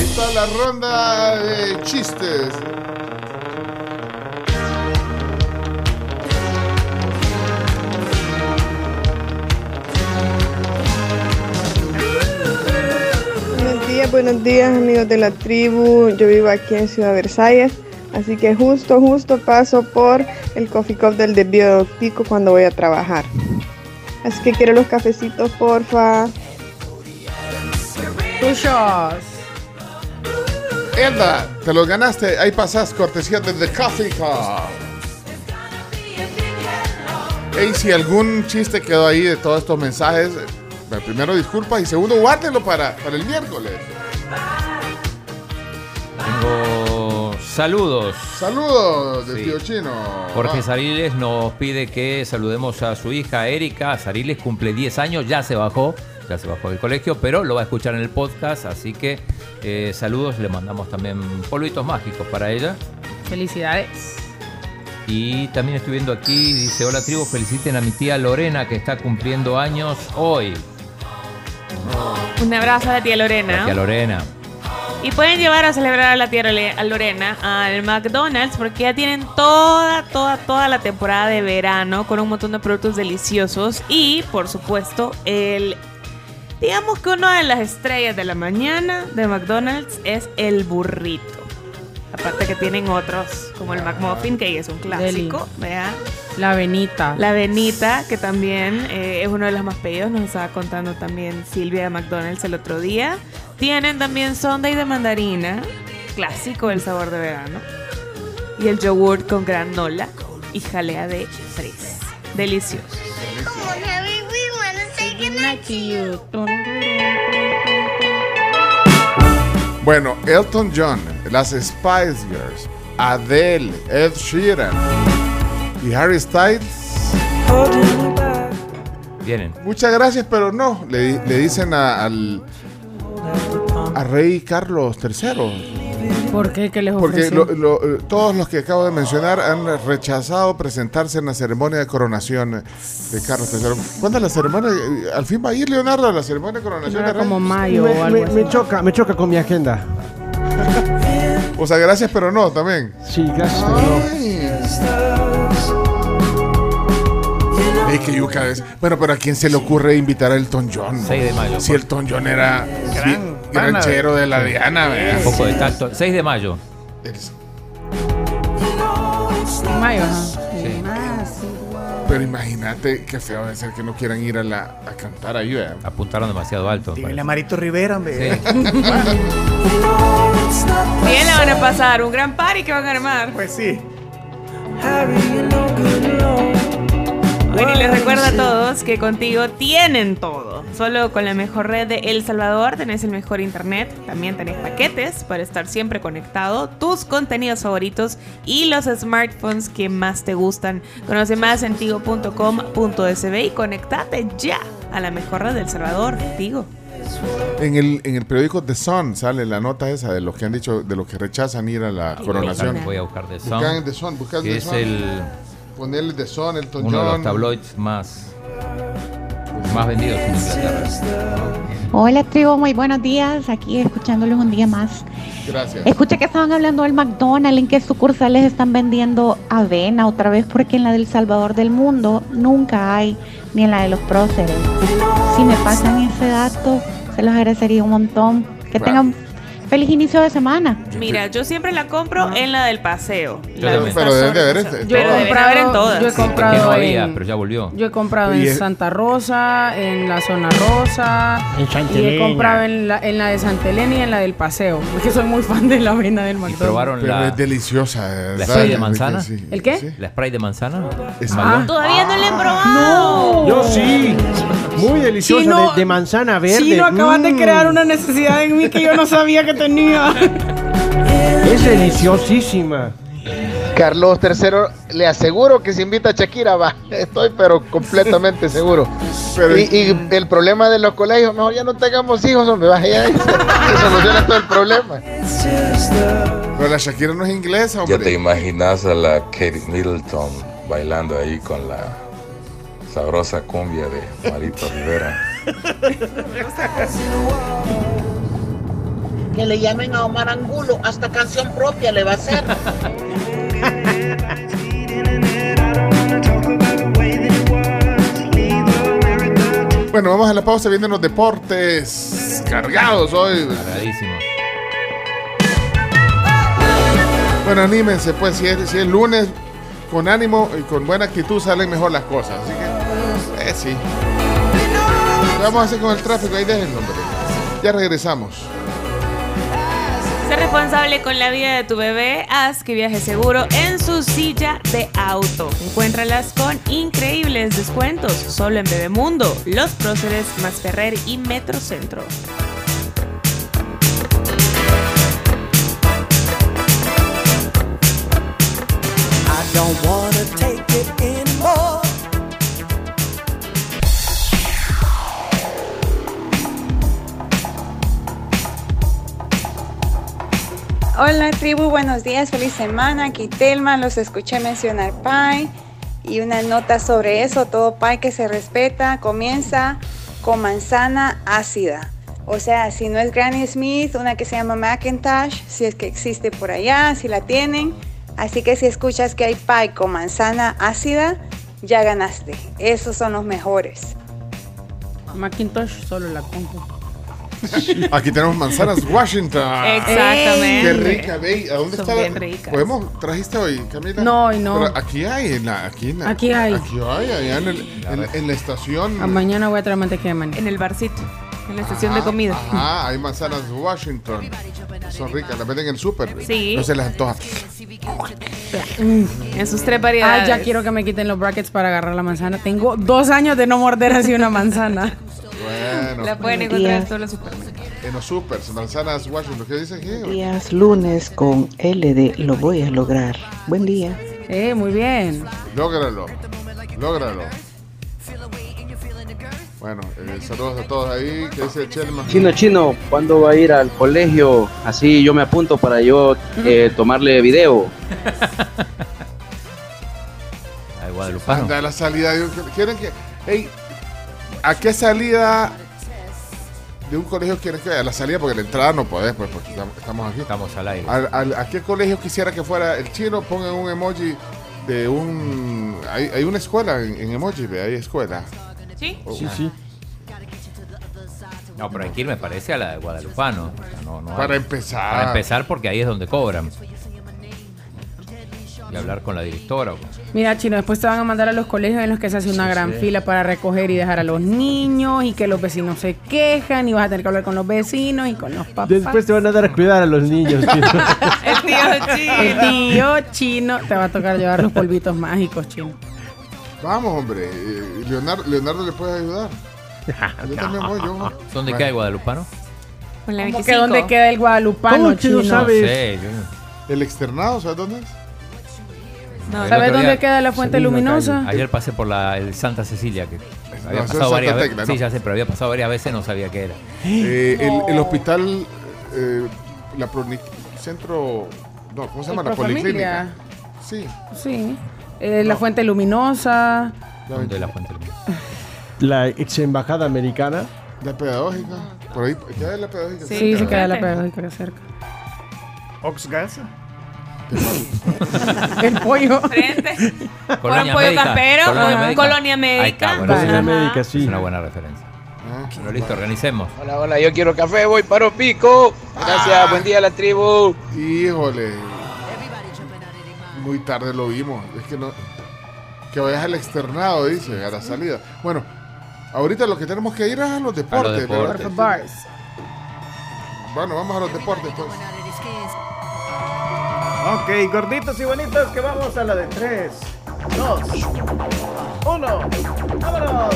Ahí está la ronda de chistes. Buenos días, buenos días amigos de la tribu. Yo vivo aquí en Ciudad Versalles, así que justo, justo paso por el coffee cup del desvío de Pico cuando voy a trabajar. Así que quiero los cafecitos, porfa. Tuyos. Elda, te los ganaste. Ahí pasás cortesía de The Coffee Cup. Ey, si algún chiste quedó ahí de todos estos mensajes, eh, primero disculpa y segundo guárdenlo para, para el miércoles. Tengo saludos. Saludos de Sí. tío Chino. Jorge Ah. Sariles nos pide que saludemos a su hija Erika. Sariles cumple 10 años, ya se bajó, ya se bajó del colegio, pero lo va a escuchar en el podcast, así que eh, saludos, le mandamos también polvitos mágicos para ella. Felicidades. Y también estoy viendo aquí, dice, hola tribu, feliciten a mi tía Lorena que está cumpliendo años hoy. Un abrazo a la tía Lorena. Tía Lorena. Y pueden llevar a celebrar a la tía Lorena al McDonald's porque ya tienen toda, toda, toda la temporada de verano con un montón de productos deliciosos y, por supuesto, el... Digamos que una de las estrellas de la mañana de McDonald's es el burrito. Aparte que tienen otros, como el McMuffin, que es un clásico, vea. La Benita. La Benita, que también eh, es uno de los más pedidos, nos estaba contando también Silvia de McDonald's el otro día. Tienen también Sunday de mandarina, clásico del sabor de verano. Y el yogurt con granola y jalea de fresa. Delicioso. Bueno, Elton John, las Spice Girls, Adele, Ed Sheeran y Harry Styles. Vienen. Muchas gracias, pero no. Le, le dicen a- al a Rey Carlos III. ¿Por qué? ¿Qué les Porque lo- lo- eh, todos los que acabo de mencionar han rechazado presentarse en la ceremonia de coronación de Carlos III. ¿Cuándo es la ceremonia? Eh, Al fin va a ir Leonardo a la ceremonia de coronación de Era como Rey. mayo me, o algo me- así. me choca, me choca con mi agenda. O sea, gracias, pero no también. Sí, gracias, pero no. Es que yo cada vez. Bueno, pero ¿a quién se le ocurre invitar a Elton John? 6 de mayo. Si Elton John era Gran gran, pana, chero de la Sí. Diana, ¿verdad? Un poco de tacto. 6 de mayo. Mayo, ajá. Ah, sí. Pero imagínate qué feo debe ser que no quieran ir a, la, a cantar ahí, ¿verdad? Apuntaron demasiado alto. Díganle a Marito Rivera, hombre. [laughs] Bien, la van a pasar. Un gran party que van a armar. Pues sí. Bueno, y les recuerdo a todos que contigo tienen todo. Solo con la mejor red de El Salvador tenés el mejor internet. También tenés paquetes para estar siempre conectado, tus contenidos favoritos y los smartphones que más te gustan. Conoce más en tigo.com.sb y conectate ya a la mejor red de El Salvador, Tigo. En el, en el periódico The Sun sale la nota esa de los que han dicho, de los que rechazan ir a la coronación. Voy a buscar The Sun. Buscan The Sun, buscan The es Sun. el, Ponerle The Sun, Elton uno de los tabloids más Más vendidos en Inglaterra. Hola tribu, muy buenos días. Aquí escuchándolos un día más. Gracias. Escuché que estaban hablando del McDonald's, en qué sucursales están vendiendo avena otra vez, porque en la del Salvador del Mundo nunca hay, ni en la de los próceres. Si me pasan ese dato, se los agradecería un montón. Que tengan feliz inicio de semana. Mira, yo siempre la compro en la del paseo. Yo La también. Pero deben de haber este- Yo he Deben comprado, haber en todas. yo he comprado no había, en, pero ya volvió. yo he comprado Y en es- Santa Rosa, en la zona rosa, En Santa y he Elena. comprado en la, en la de Santa Elena y en la del paseo, porque soy muy fan de la avena del ¿Y McDonald's. probaron Pero la, es deliciosa. la spray de manzana? Sí. ¿El qué? Sí. ¿La spray de manzana? Es- ¿Valió? Todavía no la he probado. Yo sí. Muy deliciosa Chino- de, de manzana verde. Chino, acabas de Mm. crear una necesidad en mí que yo no sabía que tenía. Es deliciosísima. Carlos III, le aseguro que si invita a Shakira va. [laughs] Estoy pero completamente seguro. Pero- y, y el problema de los colegios, mejor ya no tengamos hijos, hombre, vaya ya y [laughs] se, se soluciona todo el problema. Pero la Shakira no es inglesa, hombre. Ya te imaginas a la Kate Middleton bailando ahí con la sabrosa cumbia de Marito Rivera. [laughs] Que le llamen a Omar Angulo, hasta canción propia le va a hacer. Bueno, vamos a la pausa viendo los deportes cargados hoy. Cargadísimo. Bueno, anímense, pues, si es, si es lunes, con ánimo y con buena actitud salen mejor las cosas. Así que, eh, sí. ¿Qué vamos a hacer con el tráfico? Ahí déjenlo, hombre. Ya regresamos. Sé responsable con la vida de tu bebé. Haz que viaje seguro en su silla de auto. Encuéntralas con increíbles descuentos solo en Bebemundo, Los Próceres, Más Ferrer y Metrocentro. I. Hola tribu, buenos días, feliz semana. Aquí Telma, los escuché mencionar pie y una nota sobre eso. Todo pie que se respeta comienza con manzana ácida. O sea, si no es Granny Smith, una que se llama Macintosh, si es que existe por allá, si la tienen. Así que si escuchas que hay pie con manzana ácida, ya ganaste. Esos son los mejores. Macintosh solo la compro. [laughs] Aquí tenemos manzanas Washington. Exactamente. Qué rica, ve. ¿A dónde Son está? bien ricas. ¿Podemos? ¿Trajiste hoy, Camila? No, hoy no. Pero aquí hay, en la, aquí, en la- Aquí hay. Aquí hay, allá en, el- en- en la estación. A mañana voy a traer mantequilla de maní. En el barcito, en la estación de Ajá, comida. Ajá, hay manzanas Washington. Son ricas, las venden en el súper. Sí. No se las antoja. En sus tres variedades. Ah, ya quiero que me quiten los brackets para agarrar la manzana. Tengo dos años de no morder así una manzana. [laughs] Bueno. La pueden encontrar en todos los supermercados. En los supers, manzanas Washington. ¿Qué dice aquí? Días lunes con LD, lo voy a lograr. Buen día. Eh, muy bien. Lógralo. Lógralo. Bueno, eh, saludos a todos ahí. ¿Qué dice Chelma? Chino, chino, ¿cuándo va a ir al colegio? Así yo me apunto para yo eh, tomarle video. [laughs] Ay, Guadalupano. Anda a la salida de un... ¿Quieren que...? Hey, ¿a qué salida de un colegio quieren que? A la salida, porque la entrada no podés, pues, porque estamos- aquí. Estamos al aire. Al- al- ¿A qué colegio quisiera que fuera el chino? Pongan un emoji de un... Hay, hay una escuela en, en emoji, ve, hay escuela. ¿Sí? Oh, Sí, sí. No, pero hay que ir, me parece, a la de Guadalupano. O sea, no- no Para hay- empezar. Para empezar, porque ahí es donde cobran. Y hablar con la directora. Mira, chino, después te van a mandar a los colegios en los que se hace una gran sí. fila para recoger y dejar a los niños y que los vecinos se quejan y vas a tener que hablar con los vecinos y con los papás. Después te van a dar a cuidar a los niños. tío. [laughs] El tío chino. El tío chino te va a tocar llevar los polvitos mágicos, chino. Vamos, hombre. eh, Leonardo, Leonardo le puede ayudar. Yo [laughs] también voy, yo. ¿Dónde Bueno. queda Guadalupano? Con la ¿Cómo 25. que dónde queda el guadalupano, ¿Cómo que no chino? No sé, yo- ¿El externado? ¿Sabes dónde es? No, ¿Sabes dónde queda la fuente luminosa? Ayer pasé por la el Santa Cecilia, que había eso es pasado varias veces. Tecla, Sí, no. ya sé, pero había pasado varias veces no sabía qué era. Eh, el, el hospital, eh, la centro, no, ¿cómo se llama? El La policlínica. Sí. Sí. Eh, La fuente luminosa. ¿Dónde es la fuente luminosa? [laughs] la ex embajada americana. La pedagógica. Por ahí queda la pedagógica. Sí, cerca. se queda la pedagógica cerca. Oxgas. [laughs] El pollo. Frente. Colonia pollo Médica, campero, Colonia ajá. Médica. Colonia Ahí Médica. está, bueno, Colonia sí. Médica, sí. Es una buena referencia. Pero listo, organicemos. Hola, hola, yo quiero café, voy para pico. Gracias, Ah. buen día la tribu. Híjole. Muy tarde lo vimos. Es que no. Que vayas al externado, dice, a la salida. Bueno, ahorita lo que tenemos que ir es a los deportes. deportes. ¿verdad? Bars. Bueno, vamos a los deportes, pues. Ok, gorditos y bonitos, que vamos a la de 3, 2, 1. ¡Vámonos!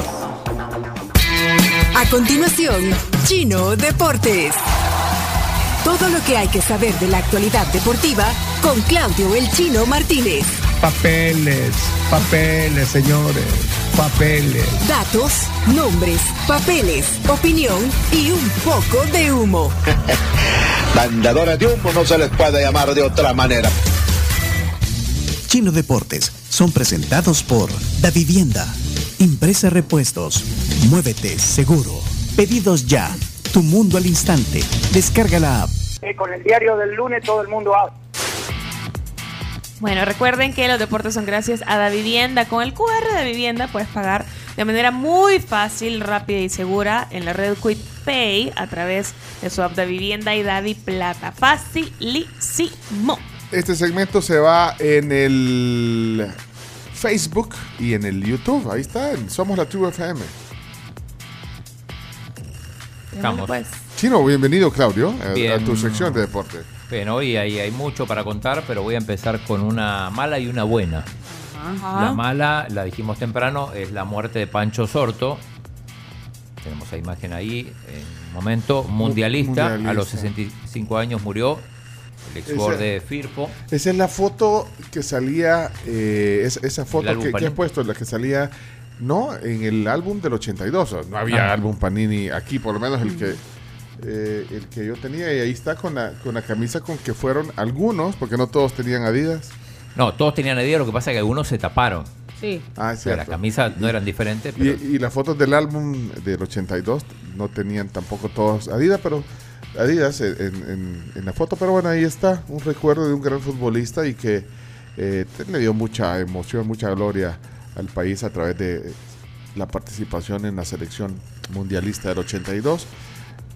A continuación, Chino Deportes. Todo lo que hay que saber de la actualidad deportiva con Claudio El Chino Martínez. Papeles, papeles, señores, papeles. Datos, nombres, papeles, opinión y un poco de humo. [laughs] Mandadores de humo no se les puede llamar de otra manera. Chino Deportes son presentados por Da Vivienda, Impresa Repuestos, Muévete Seguro, Pedidos Ya, Tu Mundo al Instante, descarga la app. con el diario del lunes todo el mundo habla. Bueno, recuerden que los deportes son gracias a Da Vivienda. Con el QR de Vivienda puedes pagar de manera muy fácil, rápida y segura en la red Quick Pay a través de su app de Vivienda y Davi Plata. Facilísimo. Este segmento se va en el Facebook y en el YouTube. Ahí está, en Somos la Tribu FM. Estamos. Pues. Chino, bienvenido, Claudio, a, Bien. a tu sección de deporte. Bien, hoy hay, hay mucho para contar, pero voy a empezar con una mala y una buena. Ajá. La mala, la dijimos temprano, es la muerte de Pancho Sorto. Tenemos la imagen ahí, en un momento, mundialista, mundialista. a los 65 años murió, el ex de Firpo. Esa es la foto que salía, eh, es- esa foto que, que has puesto, la que salía, no, en el álbum del 82. No había Ah. álbum Panini aquí, por lo menos el que eh, el que yo tenía. Y ahí está con la, con la camisa con que fueron algunos, porque no todos tenían Adidas. No, todos tenían Adidas, lo que pasa es que algunos se taparon. Sí. Ah, es O sea, las cierto. camisas no eran diferentes, Y, pero y las fotos del álbum del 82 no tenían tampoco todos Adidas, pero Adidas en, en- en la foto. Pero bueno, ahí está un recuerdo de un gran futbolista y que eh, le dio mucha emoción, mucha gloria al país a través de la participación en la selección mundialista del 82.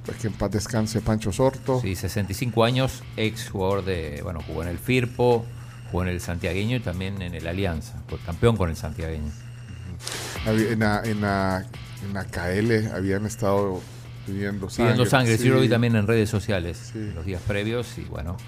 Pues que en paz descanse Pancho Sorto. sí, 65 años, ex jugador de, bueno, jugó en el Firpo, jugó en el Santiagueño y también en el Alianza, fue campeón con el Santiagueño. En la, en, la, en la KL habían estado pidiendo sangre. Pidiendo sangre, sí. lo vi también en redes sociales los días previos y bueno.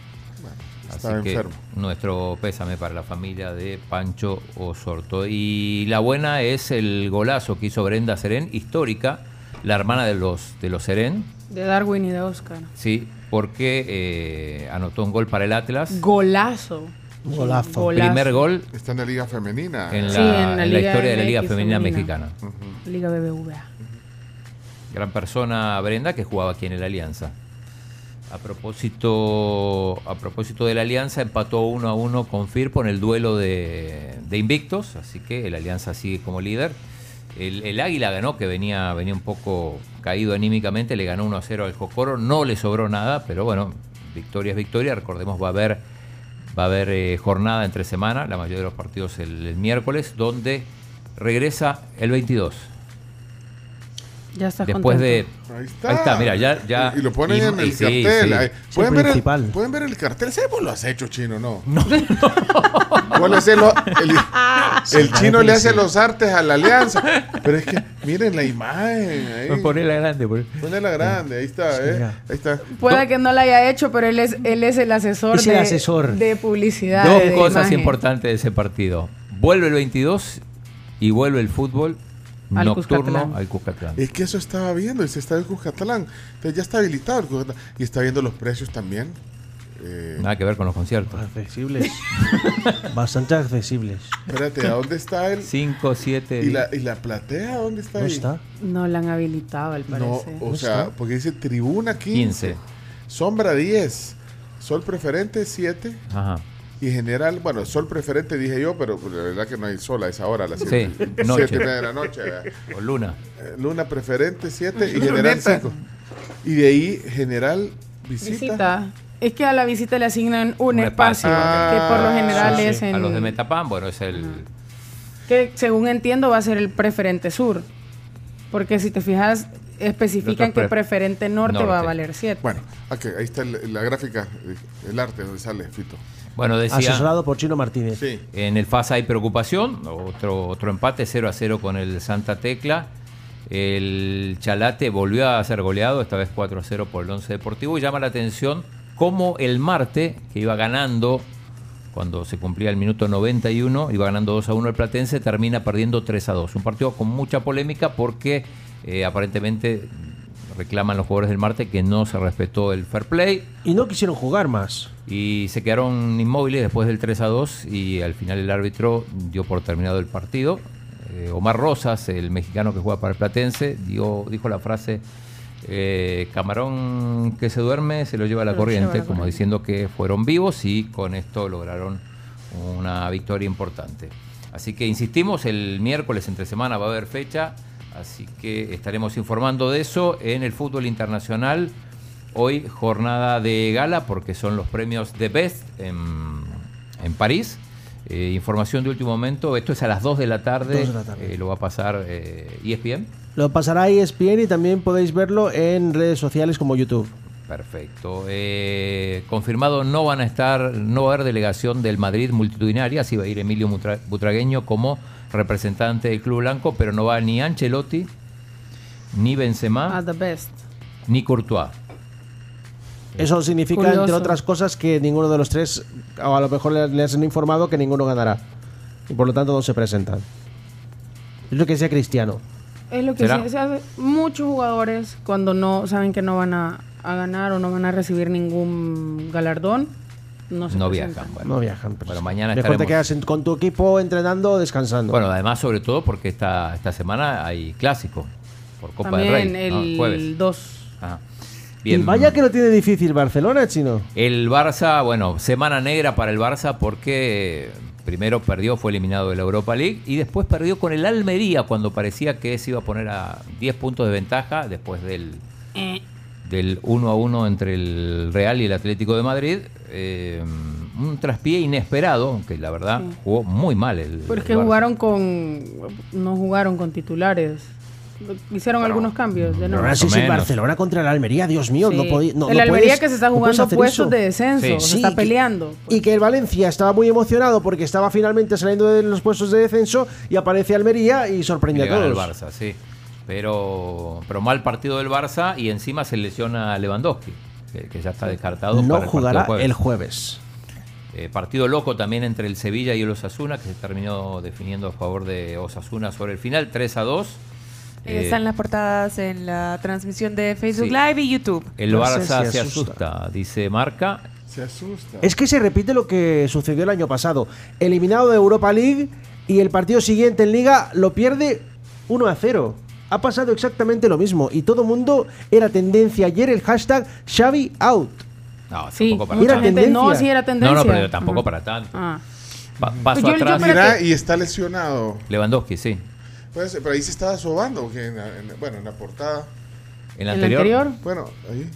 así estaba que enfermo. nuestro pésame para la familia de Pancho Osorto. Y la buena es el golazo que hizo Brenda Serén, histórica, la hermana de los, de los Serén, De Darwin y de Oscar. sí, porque eh, anotó un gol para el Atlas. Golazo. Golazo. Primer gol Está en la Liga Femenina. en la, Sí, en la en la Liga historia de la Liga Femenina, femenina. Mexicana. Liga BBVA. Gran persona Brenda que jugaba aquí en el Alianza. A propósito, a propósito de la Alianza, empató uno a uno con Firpo en el duelo de, de invictos, así que el Alianza sigue como líder. El, Águila ganó, que venía, venía un poco caído anímicamente, le ganó 1 a 0 al Jocoro, no le sobró nada, pero bueno, victoria es victoria. Recordemos, va a haber, va a haber eh, jornada entre semana, la mayoría de los partidos el, el miércoles, donde regresa el 22. Ya está Después de. Ahí está. Ahí está, mira, ya. ya Y, y lo ponen y- en el sí, cartel. sí. ahí. Sí, ¿Pueden, ver el, principal. pueden ver el cartel. ¿Sí, vos lo has hecho, chino? No. [laughs] ¿Cuál es el, [laughs] el, el chino le hace los artes a la alianza. Pero es que, miren la imagen. Ahí. Ponela grande. pon- Ponela grande. Ahí está, ¿eh? Ahí está. Puede que no lo haya hecho, pero él es, él es el asesor, Es el de, asesor. de publicidad. Dos de cosas imagen. importantes de ese partido. Vuelve el 22 y vuelve el fútbol Al nocturno Cuscatlán. al Cuscatlán. Es que eso estaba viendo, ese está el Cuscatlán. Entonces ya está habilitado el Cuscatlán. Y está viendo los precios también. Eh, Nada que ver con los conciertos. Accesibles. [laughs] Bastante accesibles. espérate, ¿a dónde está el...? 5, 7. ¿Y la, ¿Y la platea dónde está ¿No ahí? está? No la han habilitado, al No, parecer. o sea, porque dice tribuna 15, 15. sombra 10, sol preferente 7. Ajá. Y en general, bueno, sol preferente dije yo, pero la verdad que no hay sol a esa hora, a las Sí, 7 noche. y media de la noche. ¿verdad? O luna. Eh, Luna preferente 7 y general 5. Y de ahí general visita. Visita. Es que a la visita le asignan un, Un espacio, espacio. que por lo general Sí, sí. es en... A los de Metapán, bueno, es el. que según entiendo va a ser el preferente sur. Porque si te fijas, especifican que pre- preferente norte, va a valer 7. Bueno, ok, ahí está el- la gráfica, el arte donde sale, Fito. Bueno, decía. Asesorado por Chino Martínez. En el FAS hay preocupación, otro, otro empate 0 a 0 con el Santa Tecla. El Chalate volvió a ser goleado, esta vez 4 a 0 por el Once Deportivo. Y llama la atención cómo el Marte, que iba ganando cuando se cumplía el minuto 91, iba ganando 2 a 1 el Platense, termina perdiendo 3 a 2. Un partido con mucha polémica porque eh, aparentemente reclaman los jugadores del Marte que no se respetó el fair play. Y no quisieron jugar más. Y se quedaron inmóviles después del 3 a 2 y al final el árbitro dio por terminado el partido. Eh, Omar Rosas, el mexicano que juega para el Platense, dio, dijo la frase, eh, camarón que se duerme se lo lleva a la lleva a corriente, la como corriente. diciendo que fueron vivos y con esto lograron una victoria importante. Así que insistimos, el miércoles entre semana va a haber fecha, así que estaremos informando de eso en el fútbol internacional. Hoy jornada de gala porque son los premios de Best en, en París. Eh, información de último momento, esto es a las 2 de la tarde, Dos de la tarde. eh, lo va a pasar eh, ESPN. Lo pasará ESPN y también podéis verlo en redes sociales como YouTube. Perfecto. Eh, confirmado, no van a estar, no va a haber delegación del Madrid multitudinaria, así va a ir Emilio Butragueño como representante del Club Blanco, pero no va ni Ancelotti, ni Benzema, Ah, the best. ni Courtois. Eso significa, Curioso. entre otras cosas, que ninguno de los tres, o a lo mejor le- les han informado que ninguno ganará. Y por lo tanto no se presentan. Es lo que decía Cristiano. Es lo que ¿Será? se, se hace. Muchos jugadores, cuando no saben que no van a, a ganar o no van a recibir ningún galardón, no se No viajan. Bueno. No viajan. pues. Bueno, mañana Mejor te estaremos- quedas en- con tu equipo entrenando o descansando. Bueno, además, sobre todo porque esta, esta semana hay clásico por Copa También del Rey. ¿no? el jueves. 2. Ajá. Y Bien. vaya que lo tiene difícil Barcelona, chino. El Barça, bueno, semana negra para el Barça porque primero perdió, fue eliminado de la Europa League y después perdió con el Almería cuando parecía que se iba a poner a 10 puntos de ventaja después del, del 1 a 1 entre el Real y el Atlético de Madrid. Eh, un traspié inesperado, aunque la verdad Sí. jugó muy mal el, Pero es que jugaron con. No jugaron con titulares. Hicieron algunos cambios de ahora sí menos. Barcelona contra el Almería, Dios mío, Sí. no podía. No, el no Almería puedes- que se está no jugando puestos eso. de descenso, Sí. se Sí, está que- peleando. Y que el Valencia estaba muy emocionado porque estaba finalmente saliendo de los puestos de descenso y aparece Almería y sorprende a gana el todos. Barça, sí. Pero, pero mal partido del Barça y encima se lesiona Lewandowski, que, que ya está descartado. No para el jugará el jueves. Eh, partido loco también entre el Sevilla y el Osasuna, que se terminó definiendo a favor de Osasuna sobre el final, 3 a 2. Eh, Están las portadas en la transmisión de Facebook sí. Live y YouTube. el No sé Barça si se asusta. asusta, dice Marca. Se asusta. Es que se repite lo que sucedió el año pasado. Eliminado de Europa League y el partido siguiente en Liga lo pierde 1 a 0. Ha pasado exactamente lo mismo y todo el mundo era tendencia ayer el hashtag Xavi out. No, Sí, tampoco para tanto. gente no, sí era tendencia. No, no, pero tampoco Ajá. para tanto. Ah. Pa- paso Yo- yo atrás. creo Mira, y está lesionado. Lewandowski, sí. Pues, pero ahí se estaba sobando. en la- en la- bueno, en la portada. ¿En ¿El anterior? Bueno, ahí.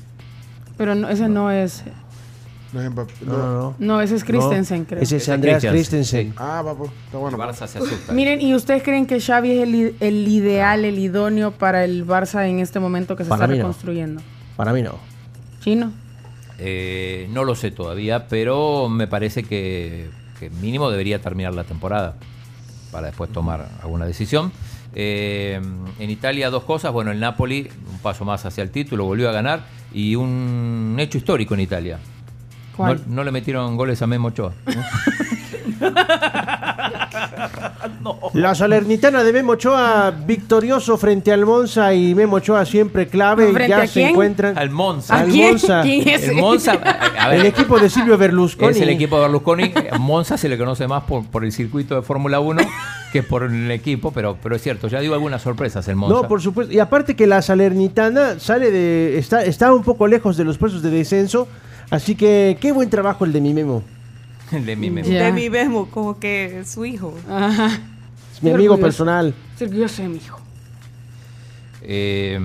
Pero no, ese no es. No es Mbappé, No, no, no. No, ese es Christensen, creo. Ese es Ese Andreas Christensen. Christensen. Ah, va, pues, está bueno. El Barça se asusta. Miren, ¿y ustedes creen que Xavi es el, i- el ideal, el idóneo para el Barça en este momento que se Para está reconstruyendo? Para mí no. ¿Chino? Eh, no lo sé todavía, pero me parece que, que mínimo debería terminar la temporada para después tomar alguna decisión. Eh, en Italia dos cosas, bueno, el Napoli un paso más hacia el título, volvió a ganar y un hecho histórico en Italia. No, ¿Cuál? no le metieron goles a Memo Ochoa. [laughs] La Salernitana de Memo Ochoa victorioso frente al Monza y Memo Ochoa siempre clave. ¿Frente ya a se quién? encuentran Al Monza. ¿A al quién? Monza. ¿Quién es? El Monza, a ver, El equipo de Silvio Berlusconi. es el equipo de Berlusconi. Monza se le conoce más por, por el circuito de Fórmula 1 que por el equipo, pero, pero es cierto, ya dio algunas sorpresas el Monza. No, por supuesto. Y aparte que la Salernitana sale de. Está, está un poco lejos de los puestos de descenso. Así que qué buen trabajo el de mi Memo. de mi memo. De mi Memo, como que su hijo. Ajá. Es mi amigo personal. Sí, yo sé, mijo. Eh,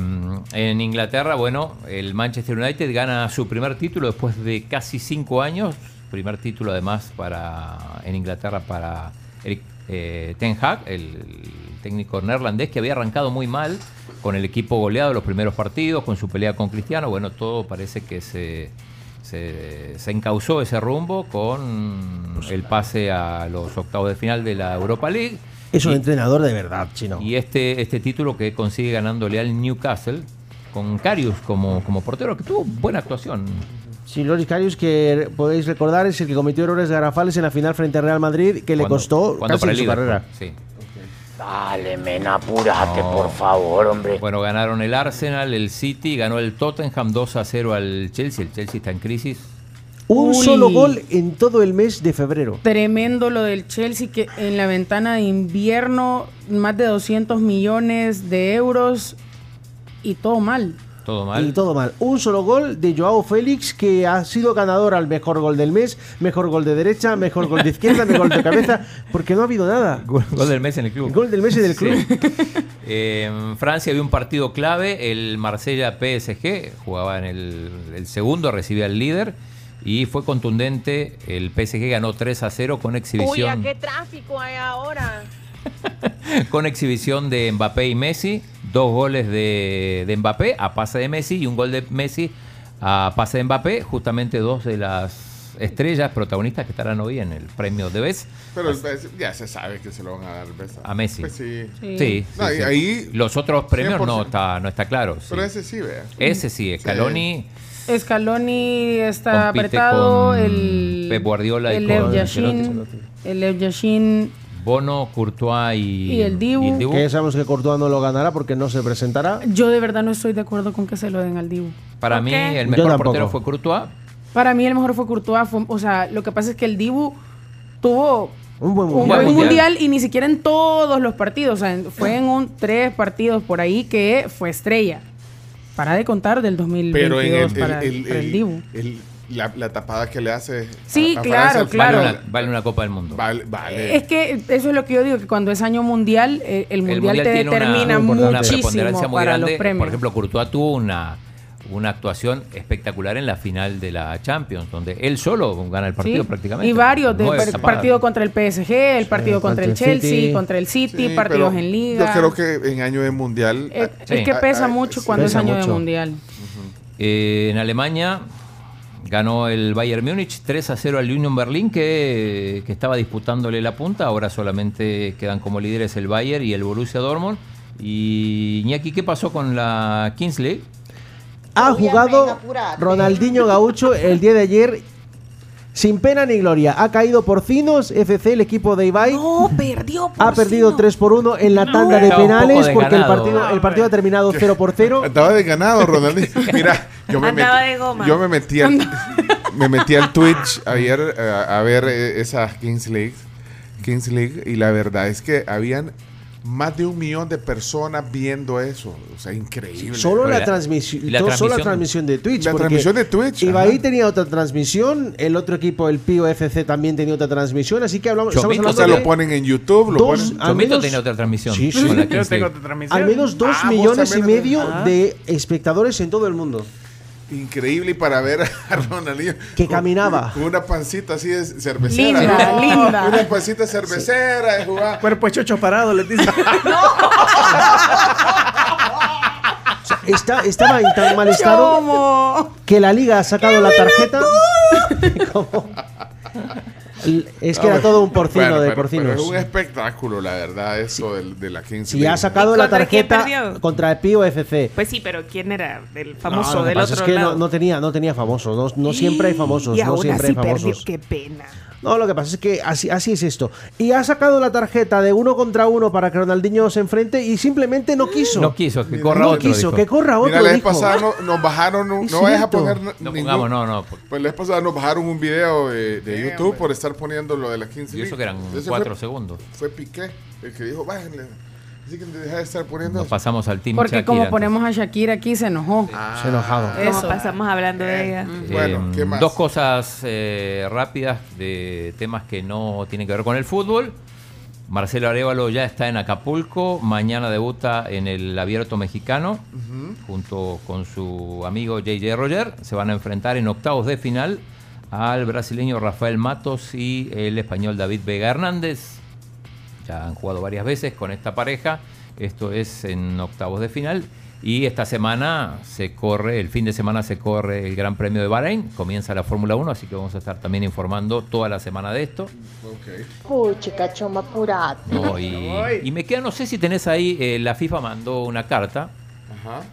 en Inglaterra, bueno, el Manchester United gana su primer título después de casi cinco años. Primer título además para en Inglaterra para Eric eh, Ten Hag, el, técnico neerlandés que había arrancado muy mal con el equipo goleado los primeros partidos, con su pelea con Cristiano. Bueno, todo parece que se, se, se encauzó ese rumbo con el pase a los octavos de final de la Europa League. Es un entrenador de verdad, chino. Y este, este título que consigue ganándole al Newcastle con Carius como, como portero, que tuvo buena actuación. Sí, Loris Karius, que podéis recordar, es el que cometió errores garrafales en la final frente a Real Madrid, que le costó cuando casi para el su carrera. Sí. Dale, men, apúrate, No. por favor, hombre. Bueno, ganaron el Arsenal, el City, ganó el Tottenham 2 a 0 al Chelsea. El Chelsea está en crisis. Un Uy. solo gol en todo el mes de febrero. Tremendo lo del Chelsea, que en la ventana de invierno, más de 200 millones de euros y todo mal. Todo mal. Y todo mal. Un solo gol de Joao Félix, que ha sido ganador al mejor gol del mes, mejor gol de derecha, mejor gol de izquierda, mejor gol de cabeza, porque no ha habido nada. [laughs] Gol, gol del mes en el club. Gol del mes en el club. [laughs] Eh, en Francia había un partido clave, el Marsella PSG, jugaba en el, el segundo, recibía al líder y fue contundente. El PSG ganó 3 a 0 con Uy, ¿a exhibición, qué tráfico hay ahora? [laughs] con exhibición de Mbappé y Messi. Dos goles de, de Mbappé a pase de Messi y un gol de Messi a pase de Mbappé. Justamente dos de las estrellas protagonistas que estarán hoy en el premio de Best. Pero el Best ya se sabe que se lo van a dar Best A Messi. Pues sí. Sí, sí, No, sí. y ahí. Los otros premios no 100%. está, no está claro. sí. Pero ese sí, vea. Ese sí, Scaloni Scaloni está compite apretado, el Pep Guardiola y el Lev Yashin, el Lev Yashin Bono, Courtois y, Y el Dibu. Que sabemos que Courtois no lo ganará porque no se presentará. Yo de verdad no estoy de acuerdo con que se lo den al Dibu. Para mí, el mejor portero fue Courtois. Para mí el mejor fue Courtois, fue- o sea, lo que pasa es que el Dibu tuvo un buen un mundial. buen Buen mundial y ni siquiera en todos los partidos, o sea, fue en un tres partidos por ahí que fue estrella. Para de contar del 2022 Pero en el, para, el- el- para el el- Dibu. el- la, la tapada que le hace. Sí, a- a claro, Francia claro. Vale una, vale una Copa del Mundo. Vale, vale. Es que eso es lo que yo digo, que cuando es año mundial, eh, el mundial, Mundial te una- determina una, preponderancia muchísimo muy para grande. los premios. Por ejemplo, Courtois tuvo una, una actuación espectacular en la final de la Champions, donde él solo gana el partido Sí, prácticamente. Y varios, de par- tapadas. partido contra el PSG, el partido contra el contra el Chelsea, City. contra el City, Sí, partidos en liga. Yo creo que en año de mundial. Eh, es que pesa mucho sí. cuando Pesa es año de mundial. Eh, en Alemania ganó el Bayern Múnich 3 a 0 al Union Berlin que, que estaba disputándole la punta. Ahora solamente quedan como líderes el Bayern y el Borussia Dortmund. Y Iñaki, ¿qué pasó con la Kings League? Ha jugado Ronaldinho Gaucho el día de ayer sin pena ni gloria. Ha caído Porcinos FC, el equipo de Ibai. No, perdió Ha perdido 3 por 1 en la tanda de penales porque el partido, el partido ha terminado 0 por 0. [laughs] Estaba desganado, Ronaldinho. [laughs] Mira, yo me, Andaba metí, de goma. yo me metí al, [laughs] me metí al Twitch ayer eh, a, ver eh, esa Kings League, Kings League y la verdad es que habían más de un millón de personas viendo eso. O sea, increíble. Solo la, transmisión, la solo la transmisión- de Twitch. La transmisión de Twitch, Ibai ajá. tenía otra transmisión, el otro equipo, el Pío FC, también tenía otra transmisión, así que hablamos, estamos o sea, de lo ponen en YouTube, lo dos, ponen. al Chomito menos- tenía otra transmisión. Sí, sí. Yo. Al menos dos Ah, millones y medio tenés. Ah. de espectadores en todo el mundo. Increíble para ver a [laughs] Ronaldinho. Que caminaba. Con una pancita así de cervecera. Linda, ¿no? linda. Una pancita cervecera de jugar. Cuerpo chocho parado, le dice. [laughs] Está, estaba en tan mal estado que la liga ha sacado la tarjeta. [laughs] Como- Es que era todo un porcino Bueno, de pero- porcinos. pero es un espectáculo, la verdad, eso del- de, la Kings Si League. ha sacado la tarjeta contra el Pío FC. Pues sí, pero ¿quién era el No, famoso lo que del pasa otro es que lado? no, no tenía, no tenía famosos. No, no siempre hay famosos. Y no aún siempre así hay famosos. perdió, qué pena. No, lo que pasa es que así, así es esto. Y ha sacado la tarjeta de uno contra uno para que Ronaldinho se enfrente y simplemente no quiso. No quiso, que corra no otro. quiso, dijo. que corra otro. Mira, la vez pasada no- nos bajaron, un- no vayas a poner No ningún- pongamos, no, no. Pues la vez pasada nos bajaron un video de, de YouTube por estar poniendo lo de la Kings Y League. eso que eran Ese cuatro fue- segundos. Fue Piqué el que dijo, bájenle. Así que deja de estar poniendo. Nos pasamos al team Porque Shakira, como entonces. ponemos a Shakira aquí, se enojó. Se ha enojado. Eso. pasamos hablando de ella. Bueno, Eh, ¿qué más? Dos cosas eh, rápidas de temas que no tienen que ver con el fútbol. Marcelo Arevalo ya está en Acapulco, mañana debuta en el Abierto Mexicano junto con su amigo JJ Roger. Se van a enfrentar en octavos de final al brasileño Rafael Matos y el español David Vega Hernández. Ya han jugado varias veces con esta pareja. Esto es en octavos de final. Y esta semana se corre, el fin de semana se corre el Gran Premio de Bahrein. Comienza la Fórmula 1, así que vamos a estar también informando toda la semana de esto. Puchi, cachoma apurate. No, y, y me queda, no sé si tenés ahí, eh, la FIFA mandó una carta Ajá.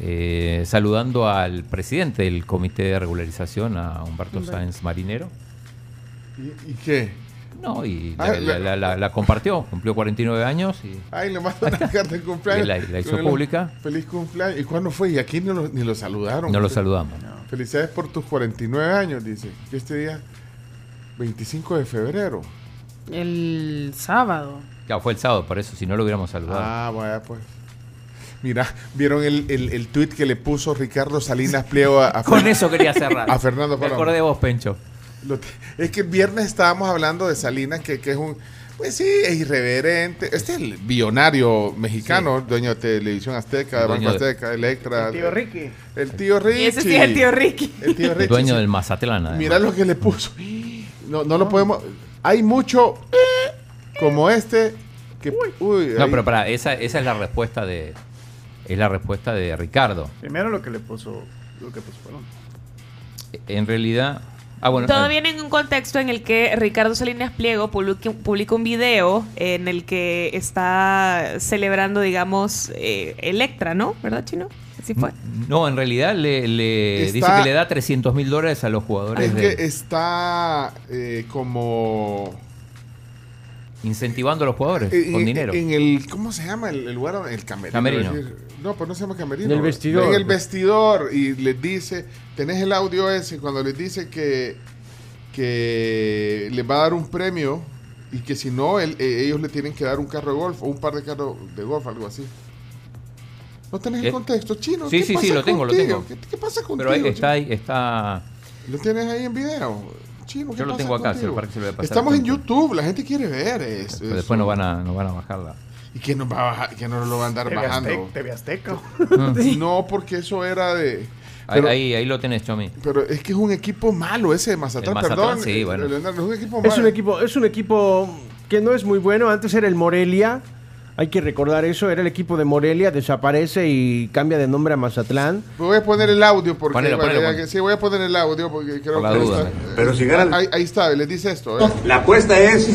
eh, saludando al presidente del Comité de Regularización, a Humberto Sáenz Marinero. ¿Y, y qué? No, y Ah, la, la- la- la- la compartió, cumplió 49 años y Ay, le mando una carta de cumpleaños. Y la- la hizo pública. Feliz cumpleaños. ¿Y cuándo fue? Y aquí ni lo, ni lo saludaron. no lo saludamos. Felicidades por tus 49 años, dice. Que este día, 25 de febrero. El sábado. Ya fue el sábado, por eso, si no lo hubiéramos saludado. Ah, vaya, pues. Mira, ¿vieron el, el, el tweet que le puso Ricardo Salinas Pliego a, a Con Fer- eso quería cerrar. [laughs] A Fernando Me acordé de vos, Pencho. Lo te- es que el viernes estábamos hablando de Salinas, que, que es un. Pues sí, es irreverente. Este es el billonario mexicano, dueño de Televisión Azteca, de Banco de- Azteca, Electra. El tío Ricky. El tío Ricky. Y ese sí es el tío Ricky. El tío Ricky. Dueño sí. del Mazatlán. además. Mira lo que le puso. No, no lo podemos. Hay mucho como este que. Uy, No, ahí- pero para, esa, esa es la respuesta de. Es la respuesta de Ricardo. Primero lo que le puso. Lo que puso Paloma. En realidad. Ah, bueno. Todo viene en un contexto en el que Ricardo Salinas Pliego publica, publica un video en el que está celebrando, digamos, eh, Electra, ¿no? ¿Verdad, Chino? Así fue. No, en realidad le, le Está- dice que le da 300 mil dólares a los jugadores Es de- que está eh, como. Incentivando a los jugadores En, con en- dinero. en el. ¿Cómo se llama el, el lugar? El camerino. Camerino. decir. No, pues no se llama camerino. En el vestidor. En el vestidor. Y les dice. Tenés el audio ese cuando les dice que. Que les va a dar un premio. Y que si no, él- eh, ellos le tienen que dar un carro de golf o un par de carros de golf, algo así. ¿No tenés el Eh, contexto chino? sí, ¿Qué sí, sí, lo tengo, lo tengo. ¿Qué, qué pasa contigo? Pero ahí está ahí, está. ¿Lo tienes ahí en video? Chino, ¿qué Yo lo tengo acá, que se lo voy a pasar Estamos en. YouTube, la gente quiere ver esto. Pero después no van a, no van a bajarla. ¿Y quién nos va a bajar? ¿Quién nos lo va a andar TV bajando? Azteca. TV Azteca. [laughs] No, porque eso era de. Ahí, Pero, ahí, ahí lo tenés, Chomi. pero es que es un equipo malo ese de Mazatlán, Mazatlán, perdón. sí, eh, bueno. Es un equipo Es malo. un equipo, es un equipo que no es muy bueno. Antes era el Morelia. Hay que recordar eso. Era el equipo de Morelia, desaparece y cambia de nombre a Mazatlán. Voy a poner el audio porque. Ponelo, bueno, ponelo, ya ponelo. que- sí, voy a poner el audio porque creo Por la que. duda. está- Pero si gana el- ahí, ahí está, les dice esto. ¿eh? La apuesta es,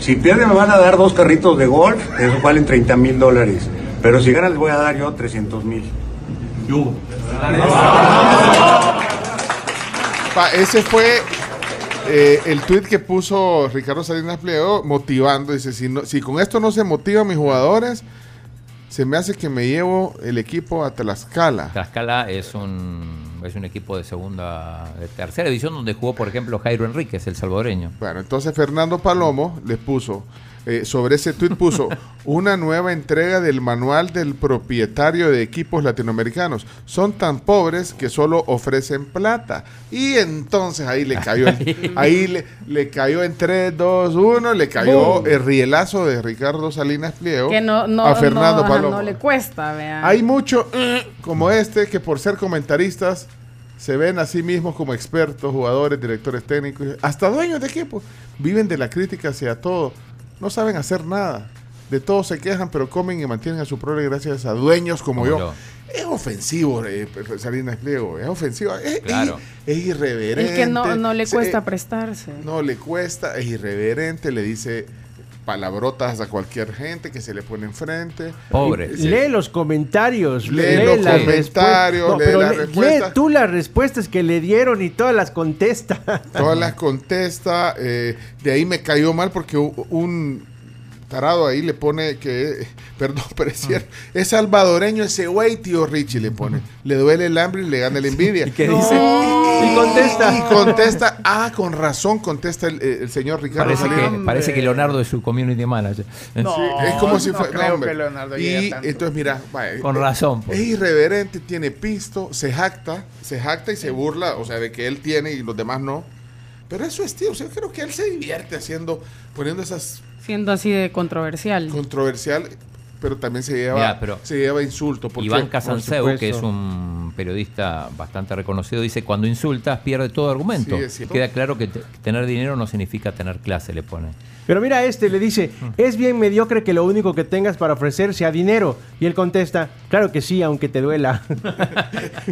si pierde me van a dar dos carritos de golf, eso valen 30 mil dólares. Pero si gana les voy a dar yo 300 mil. Pa, ese fue eh, el tweet que puso Ricardo Salinas Pliego motivando. Dice: si, no- si con esto no se motivan mis jugadores, se me hace que me llevo el equipo a Tlaxcala. Tlaxcala es un, es un equipo de segunda, de tercera división donde jugó, por ejemplo, Jairo Enríquez, el salvadoreño. Bueno, entonces Fernando Palomo les puso, eh, sobre ese tweet puso, [laughs] una nueva entrega del manual del propietario de equipos latinoamericanos. Son tan pobres que solo ofrecen plata. Y entonces ahí le cayó, el- [laughs] ahí le, le cayó en 3, 2, 1, le cayó el rielazo de Ricardo Salinas Pliego Que no, no, a Fernando no, Palomo. no le cuesta, vean. Hay mucho eh, como este que por ser comentaristas se ven a sí mismos como expertos, jugadores, directores técnicos, hasta dueños de equipos. Viven de la crítica hacia todo. No saben hacer nada. De todo se quejan, pero comen y mantienen a su prole gracias a dueños como, Como yo. yo. Es ofensivo, eh, Salinas Pliego. Es ofensivo. Es, es- Claro. es irreverente. Es que no, no le Se- cuesta prestarse. no le cuesta, es irreverente, le dice palabrotas a cualquier gente que se le pone enfrente. Pobre. Sí. Lee los comentarios, Lee lee, los las comentarios, lee pero las lee- respuestas. lee tú las respuestas que le dieron y todas las contesta. Todas las contesta. eh, de ahí me cayó mal porque un tarado ahí le pone que, [laughs] perdón, [laughs] pero es cierto, es salvadoreño ese güey, tío Richie le pone. Le duele el hambre y le gana la envidia. ¿Y qué dice? Y contesta. Y contesta, ah, con razón, contesta el, el señor Ricardo Parece que, parece que Leonardo es su community manager. Sí, es como si no fuera. creo hombre. que Leonardo y tanto. entonces, mira, vaya, Con razón. pues. es irreverente, tiene pisto, se jacta, se jacta y se burla, o sea, de que él tiene y los demás no. Pero eso es, tío, o sea, yo creo que él se divierte haciendo, poniendo esas Siendo así de controversial. controversial, pero también se lleva, Mira, pero se lleva insulto. porque- Iván Casanseu, Por que es un periodista bastante reconocido, dice, cuando insultas pierde todo argumento. Sí. Queda claro que te- tener dinero no significa tener clase, le pone. Pero mira este, le dice, es bien mediocre que lo único que tengas para ofrecer sea dinero. Y él contesta, claro que sí, aunque te duela. [laughs]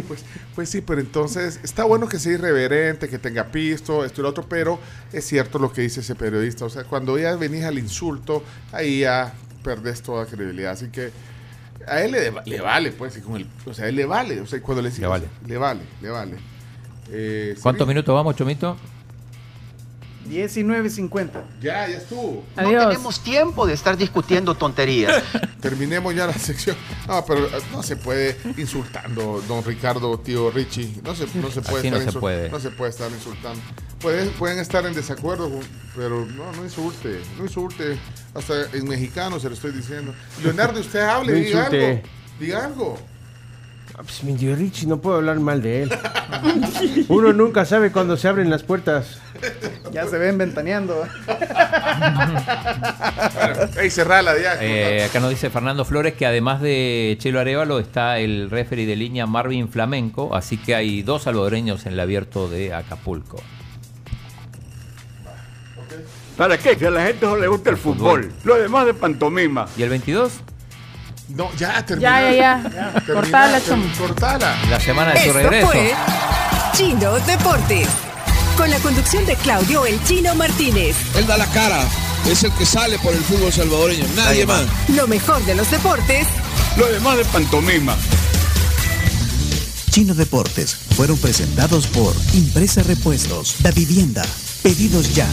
Pues, pues sí, pero entonces está bueno que sea irreverente, que tenga pisto, esto y lo otro, pero es cierto lo que dice ese periodista. O sea, cuando ya venís al insulto, ahí ya perdés toda credibilidad. Así que a él le, le vale, pues, y con el, o sea, a él le vale. O sea, cuando le dice, Le vale. le vale, le vale. Eh, ¿Cuántos minutos vamos, Chomito? 19.50. Ya, ya estuvo. No tenemos tiempo de estar discutiendo tonterías. [laughs] Terminemos ya la sección. No, pero eh, no se puede insultando, don Ricardo, tío Richie. No se, no se puede Así no estar se puede. no se puede estar insultando. Pueden, pueden estar en desacuerdo, pero no, no insulte. No insulte. Hasta en mexicano se lo estoy diciendo. Leonardo, usted hable, No diga insulte. algo. Diga algo. Pues mi tío Richie, no puedo hablar mal de él. Uno nunca sabe cuándo se abren las puertas. Ya se ven ventaneando. Ey, cerrala ya. Eh, acá nos dice Fernando Flores que además de Chelo Arevalo está el referee de línea Marvin Flamenco, así que hay dos salvadoreños en el abierto de Acapulco. ¿Para qué? Que a la gente no le gusta el fútbol. Lo demás de pantomima. ¿Y el 22? No, ya terminó. Ya, ya, ya. Cortala, chamo. Cortala. La semana de su regreso. fue Chino Deportes. Con la conducción de Claudio El Chino Martínez. Él da la cara, es el que sale por el fútbol salvadoreño, nadie más. Lo mejor de los deportes Lo demás de pantomima. Chino Deportes fueron presentados por Impresa Repuestos, Da Vivienda, Pedidos Ya.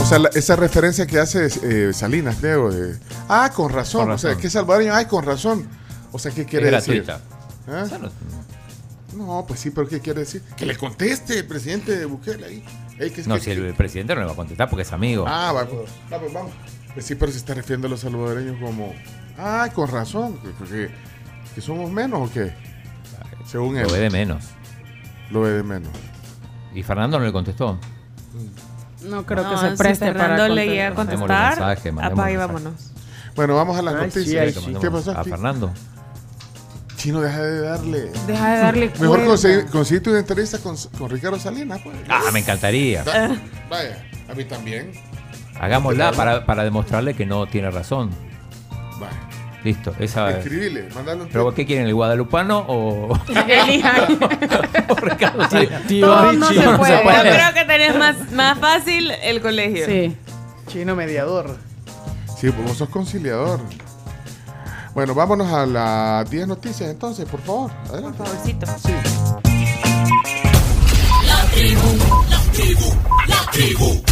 O sea, la- esa referencia que hace eh, Salinas, Diego, de, ah, con razón, Con o sea, razón. que salvadoreño, ay, con razón. O sea, ¿qué quiere Es decir? ¿Ah? No, pues sí, pero ¿qué quiere decir? Que le conteste el presidente de Bukele ahí. Ey, que No, que- si el presidente no le va a contestar porque es amigo. Ah, va, pues, pues, vamos. Pues sí, pero se está refiriendo a los salvadoreños como, ah, con razón, que, somos menos o qué? Según él. Lo ve de menos. Lo ve de menos. Y Fernando no le contestó. No creo No, que se si preste Fernando para le llega a contestar. mensaje, apague vámonos. Bueno, vamos a las Ay, sí, noticias. ay, sí. ¿Qué pasó A? Fernando. Chino, deja de darle. Deja de darle Mejor conseguir, conseguirte una entrevista con, con Ricardo Salinas, pues. Ah, me encantaría. Da- Vaya, a mí también. Hagámosla para, para demostrarle que no tiene razón. Listo, esa es. Escribile, mandale un ¿Pero qué quieren, el guadalupano o, Elija. [laughs] o Ricardo Salinas? Todo no se puede. Yo creo que tenés más, más fácil el colegio. Sí. Chino mediador. Sí, pues vos sos conciliador. Bueno, vámonos a las 10 noticias entonces, por favor. Adelante. Por favorcito. Sí. La tribu, la tribu, la tribu.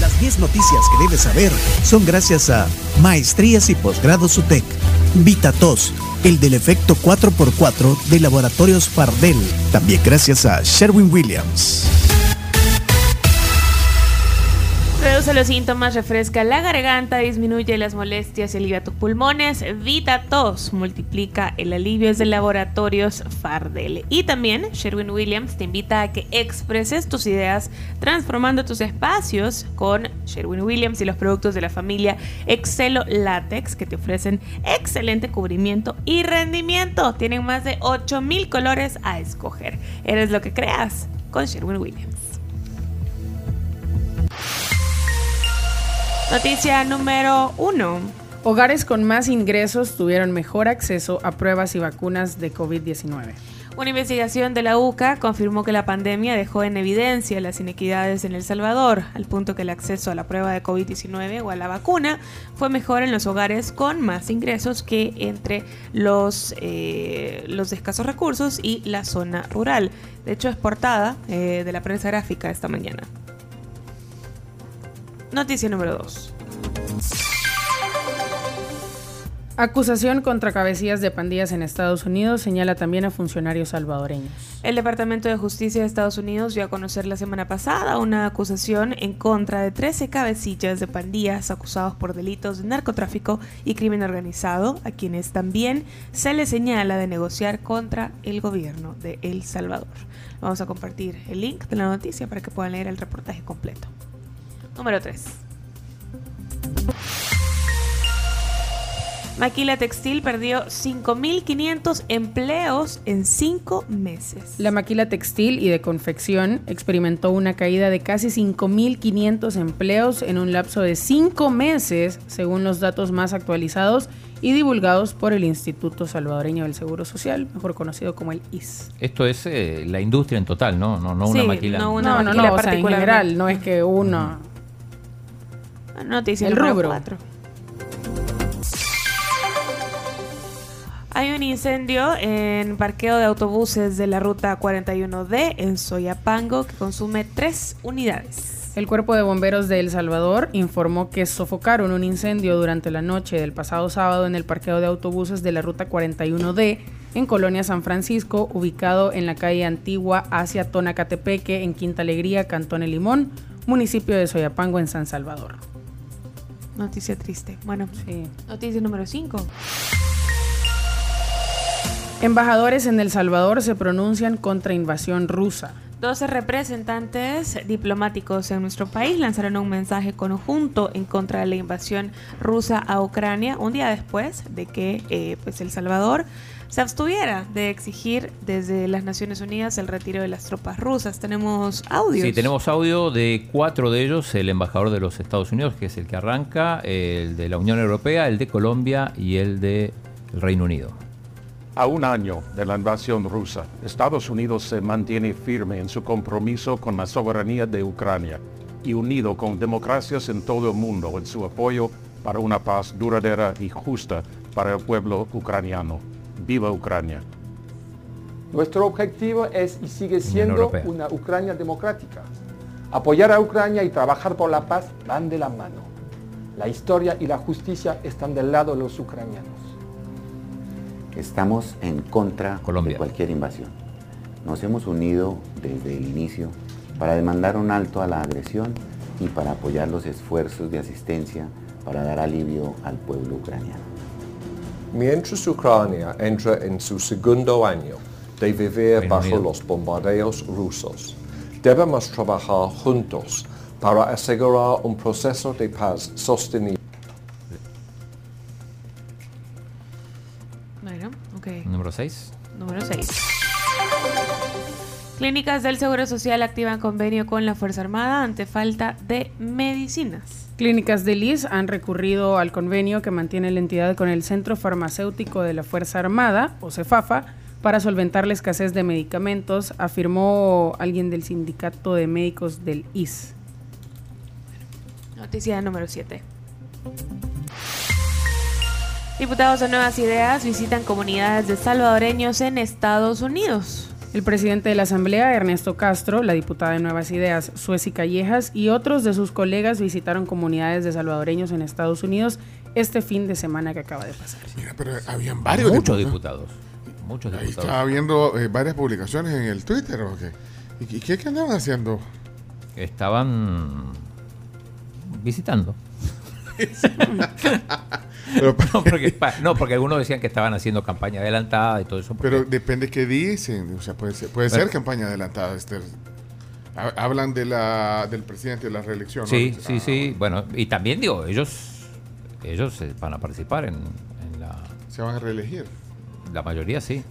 Las 10 noticias que debes saber son gracias a Maestrías y Posgrados UTEC, VitaTos, el del efecto 4x4 de Laboratorios Fardel. También gracias a Sherwin Williams. Reduce los síntomas, refresca la garganta, disminuye las molestias y alivia tus pulmones. Vita Tos multiplica el alivio es de laboratorios Fardel. Y también Sherwin Williams te invita a que expreses tus ideas transformando tus espacios con Sherwin Williams y los productos de la familia Excelo Latex que te ofrecen excelente cubrimiento y rendimiento. Tienen más de 8000 colores a escoger. Eres lo que creas con Sherwin Williams. Noticia número uno. Hogares con más ingresos tuvieron mejor acceso a pruebas y vacunas de COVID-19. Una investigación de la UCA confirmó que la pandemia dejó en evidencia las inequidades en El Salvador, al punto que el acceso a la prueba de COVID-19 o a la vacuna fue mejor en los hogares con más ingresos que entre los, eh, los de escasos recursos y la zona rural. De hecho, es portada eh, de la prensa gráfica esta mañana. Noticia número 2. Acusación contra cabecillas de pandillas en Estados Unidos señala también a funcionarios salvadoreños. El Departamento de Justicia de Estados Unidos dio a conocer la semana pasada una acusación en contra de 13 cabecillas de pandillas acusados por delitos de narcotráfico y crimen organizado, a quienes también se les señala de negociar contra el gobierno de El Salvador. Vamos a compartir el link de la noticia para que puedan leer el reportaje completo. Número 3. Maquila Textil perdió 5.500 empleos en cinco meses. La maquila textil y de confección experimentó una caída de casi 5.500 empleos en un lapso de cinco meses, según los datos más actualizados y divulgados por el Instituto Salvadoreño del Seguro Social, mejor conocido como el IS. Esto es eh, la industria en total, ¿no? No, no una Sí, maquila. No, no, no, no, o sea, en general, no es que uno... Noticia El número rubro. Hay un incendio en parqueo de autobuses de la ruta 41D en Soyapango que consume tres unidades. El Cuerpo de Bomberos de El Salvador informó que sofocaron un incendio durante la noche del pasado sábado en el parqueo de autobuses de la ruta 41D en Colonia San Francisco, ubicado en la calle Antigua hacia Tonacatepeque, en Quinta Alegría, Cantón El Limón, municipio de Soyapango, en San Salvador. Noticia triste. Bueno, sí. Noticia número 5. Embajadores en El Salvador se pronuncian contra invasión rusa. 12 representantes diplomáticos en nuestro país lanzaron un mensaje conjunto en contra de la invasión rusa a Ucrania un día después de que eh, pues El Salvador se abstuviera de exigir desde las Naciones Unidas el retiro de las tropas rusas. Tenemos audios. Sí, tenemos audio de cuatro de ellos, el embajador de los Estados Unidos, que es el que arranca, el de la Unión Europea, el de Colombia y el de el Reino Unido. A un año de la invasión rusa, Estados Unidos se mantiene firme en su compromiso con la soberanía de Ucrania y unido con democracias en todo el mundo en su apoyo para una paz duradera y justa para el pueblo ucraniano. ¡Viva Ucrania! Nuestro objetivo es y sigue siendo una Ucrania democrática. Apoyar a Ucrania y trabajar por la paz van de la mano. La historia y la justicia están del lado de los ucranianos. Estamos en contra de cualquier invasión. Nos hemos unido desde el inicio para demandar un alto a la agresión y para apoyar los esfuerzos de asistencia para dar alivio al pueblo ucraniano. Mientras Ucrania entra en su segundo año de vivir bajo los bombardeos rusos, debemos trabajar juntos para asegurar un proceso de paz sostenible. Bueno. Número 6. Número 6. Clínicas del Seguro Social activan convenio con la Fuerza Armada ante falta de medicinas. Clínicas de Lis han recurrido al convenio que mantiene la entidad con el Centro Farmacéutico de la Fuerza Armada, o CEFAFA, para solventar la escasez de medicamentos, afirmó alguien del sindicato de médicos del IS. Noticia número 7. Diputados de Nuevas Ideas visitan comunidades de salvadoreños en Estados Unidos. El presidente de la Asamblea, Ernesto Castro, la diputada de Nuevas Ideas, Sueci Callejas, y otros de sus colegas visitaron comunidades de salvadoreños en Estados Unidos este fin de semana que acaba de pasar. Mira, pero habían varios Muchos diputados. diputados. Muchos Ahí diputados. estaba viendo eh, varias publicaciones en el Twitter. ¿o qué? ¿Y qué, qué andaban haciendo? Estaban visitando. [laughs] Pero- no, porque, pa- no, porque algunos decían que estaban haciendo campaña adelantada y todo eso. Pero depende qué dicen. O sea, puede ser, puede Pero- ser campaña adelantada. Este, ha- hablan de la, del presidente de la reelección. ¿no? Sí, Ah, sí, sí. Bueno, y también digo, ellos ellos eh, van a participar en, en la... Se van a reelegir. La mayoría sí.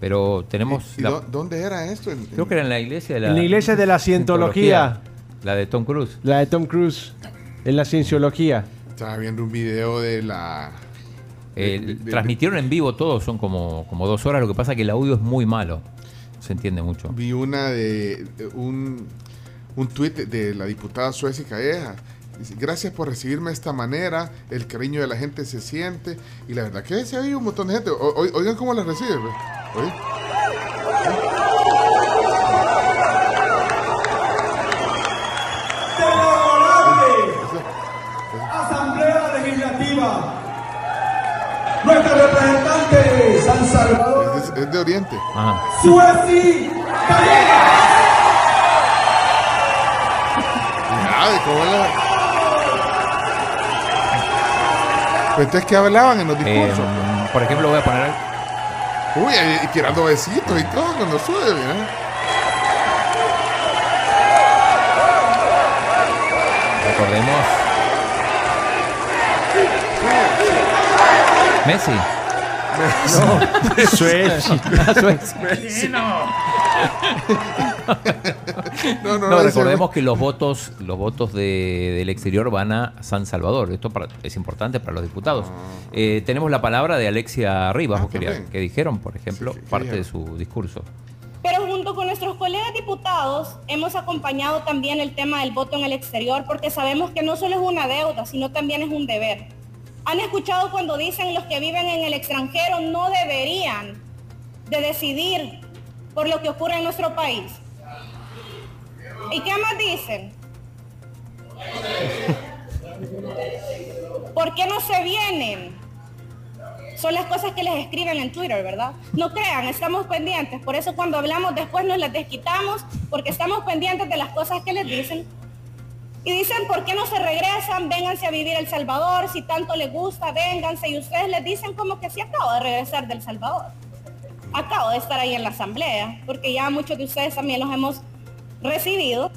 Pero tenemos... Mm. ¿Y, y la- dó- dónde era esto? En- creo que era en la iglesia de la... En la iglesia de la cientología. La de Tom Cruise. La de Tom Cruise. En la cienciología. Estaba viendo un video de la... Eh, de- de- transmitieron en vivo todo, son como, como dos horas. Lo que pasa es que el audio es muy malo. Se entiende mucho. Vi una de, de un, un tuit de, la diputada Suecia Calleja. Dice, gracias por recibirme de esta manera, el cariño de la gente se siente. Y la verdad que se ha un montón de gente. O- oigan cómo la recibe. Nuestra representante San Salvador. Es de, es de Oriente. Sueci ah, ¿cómo entonces, ¿qué hablaban en los eh, discursos? Por ejemplo, voy a poner. Uy, y tirando besitos y todo cuando sube, mira. Recordemos Messi. No, Suecia. No, no, No, no, recordemos que los votos, los votos de- del exterior van a San Salvador. Esto para- es importante para los diputados. Eh, tenemos la palabra de Alexia Rivas, que, también. que dijeron, por ejemplo, parte de su discurso. Pero junto con nuestros colegas diputados hemos acompañado también el tema del voto en el exterior porque sabemos que no solo es una deuda, sino también es un deber. Han escuchado cuando dicen los que viven en el extranjero no deberían de decidir por lo que ocurre en nuestro país. ¿Y qué más dicen? [laughs] ¿Por qué no se vienen? Son las cosas que les escriben en Twitter, ¿verdad? No crean, estamos pendientes. Por eso cuando hablamos después nos las desquitamos, porque estamos pendientes de las cosas que les dicen. Y dicen, ¿por qué no se regresan? Vénganse a vivir a El Salvador, si tanto les gusta, vénganse. Y ustedes les dicen como que sí acabo de regresar del Salvador. Acabo de estar ahí en la asamblea, porque ya muchos de ustedes también los hemos recibido.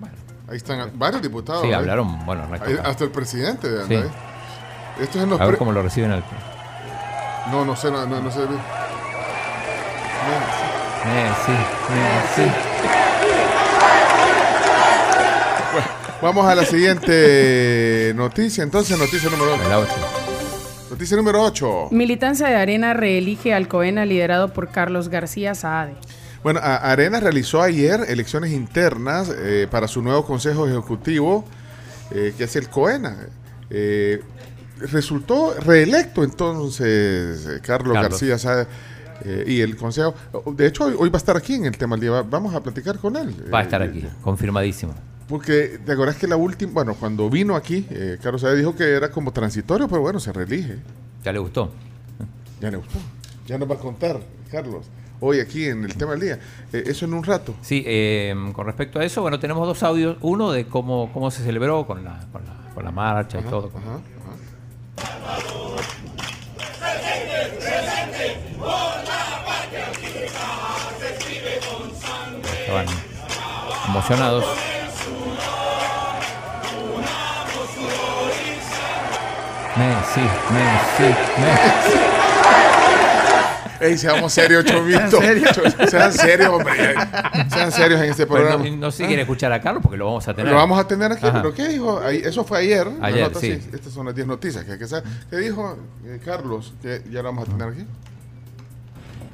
Bueno, ahí están varios diputados. Sí, ¿eh? hablaron, bueno, Ahí- hasta el presidente de Sí. Esto es en los A ver cómo lo reciben al. No, no sé, no, no, no sé. Messi. Bueno, vamos a la siguiente noticia. Entonces, noticia número 8. Noticia número 8. Militancia de Arena reelige al COENA liderado por Carlos García Saade. Bueno, a- Arena realizó ayer elecciones internas eh, para su nuevo consejo ejecutivo, eh, que es el COENA. Eh, resultó reelecto entonces Carlos, Carlos. García Saade, eh, y el consejo. De hecho, hoy, hoy va a estar aquí en el tema del día. Va- Vamos a platicar con él. Va a Eh, estar aquí, confirmadísimo. Porque te acuerdas que la última, bueno, cuando vino aquí, eh, Carlos Saade dijo que era como transitorio, pero bueno, se reelige. ¿Ya le gustó? Ya le gustó. Ya nos va a contar, Carlos, hoy aquí en el tema del día. Eh, eso en un rato. Sí, eh, con respecto a eso, bueno, tenemos dos audios. Uno de cómo, cómo se celebró con la, con la, con la marcha y todo. Estaban emocionados. Messi, Messi, Messi. Ey, seamos serios, Chomito. ¿Sean serios? Cho- Sean serios, hombre. Sean serios en este Pues programa. no, no sé si quiere escuchar a Carlos porque lo vamos a tener. Lo vamos a tener aquí, Ajá. pero ¿qué dijo? Ahí- eso fue ayer. Ayer, nota, sí. Estas son las 10 noticias que hay que saber. ¿Qué dijo eh, Carlos? Que ya lo vamos a tener aquí.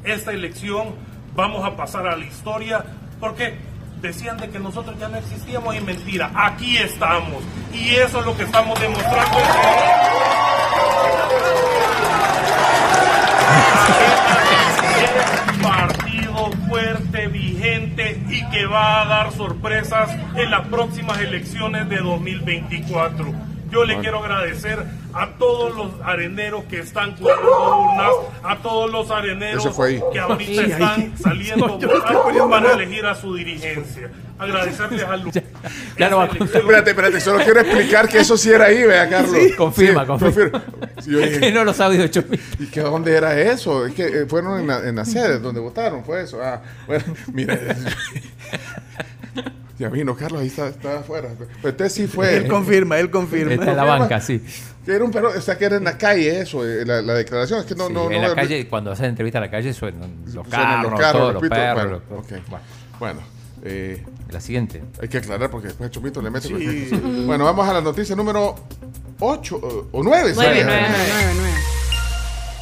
esta elección vamos a pasar a la historia porque decían de que nosotros ya no existíamos y mentira, aquí estamos y eso es lo que estamos demostrando. [laughs] partido fuerte, vigente y que va a dar sorpresas en las próximas elecciones de 2024. Yo le quiero agradecer a todos los areneros que están cuidando urnas, a todos los areneros que ahorita Sí, ahí. están [laughs] saliendo No, para elegir a su dirigencia. Agradecerles a Lu- Ya no va a Espérate, espérate, solo quiero explicar que eso sí era ahí, vea, Carlos. Sí, confirma, Sí, confirma. Sí, yo dije, Que no los audios de ¿Y que dónde era eso? Es que eh, fueron en la, en la sede donde votaron, fue eso. Ah, bueno, mira. [laughs] ya vino Carlos, ahí está, está afuera. Pero este sí fue. Él confirma, él confirma. Está en la banca, sí. Que era un perro, o sea, que era en la calle eso, eh, la, la declaración. Es que no, Sí, no, en no la calle, cuando hacen entrevista a la calle, suenan los Suenan carros, los carros, todos los repito, perros. bueno, los- ok. Bueno, eh, la siguiente. Hay que aclarar porque después Chomito le mete. Sí. Bueno, vamos a la noticia número 8 o 9. Nueve, nueve, nueve.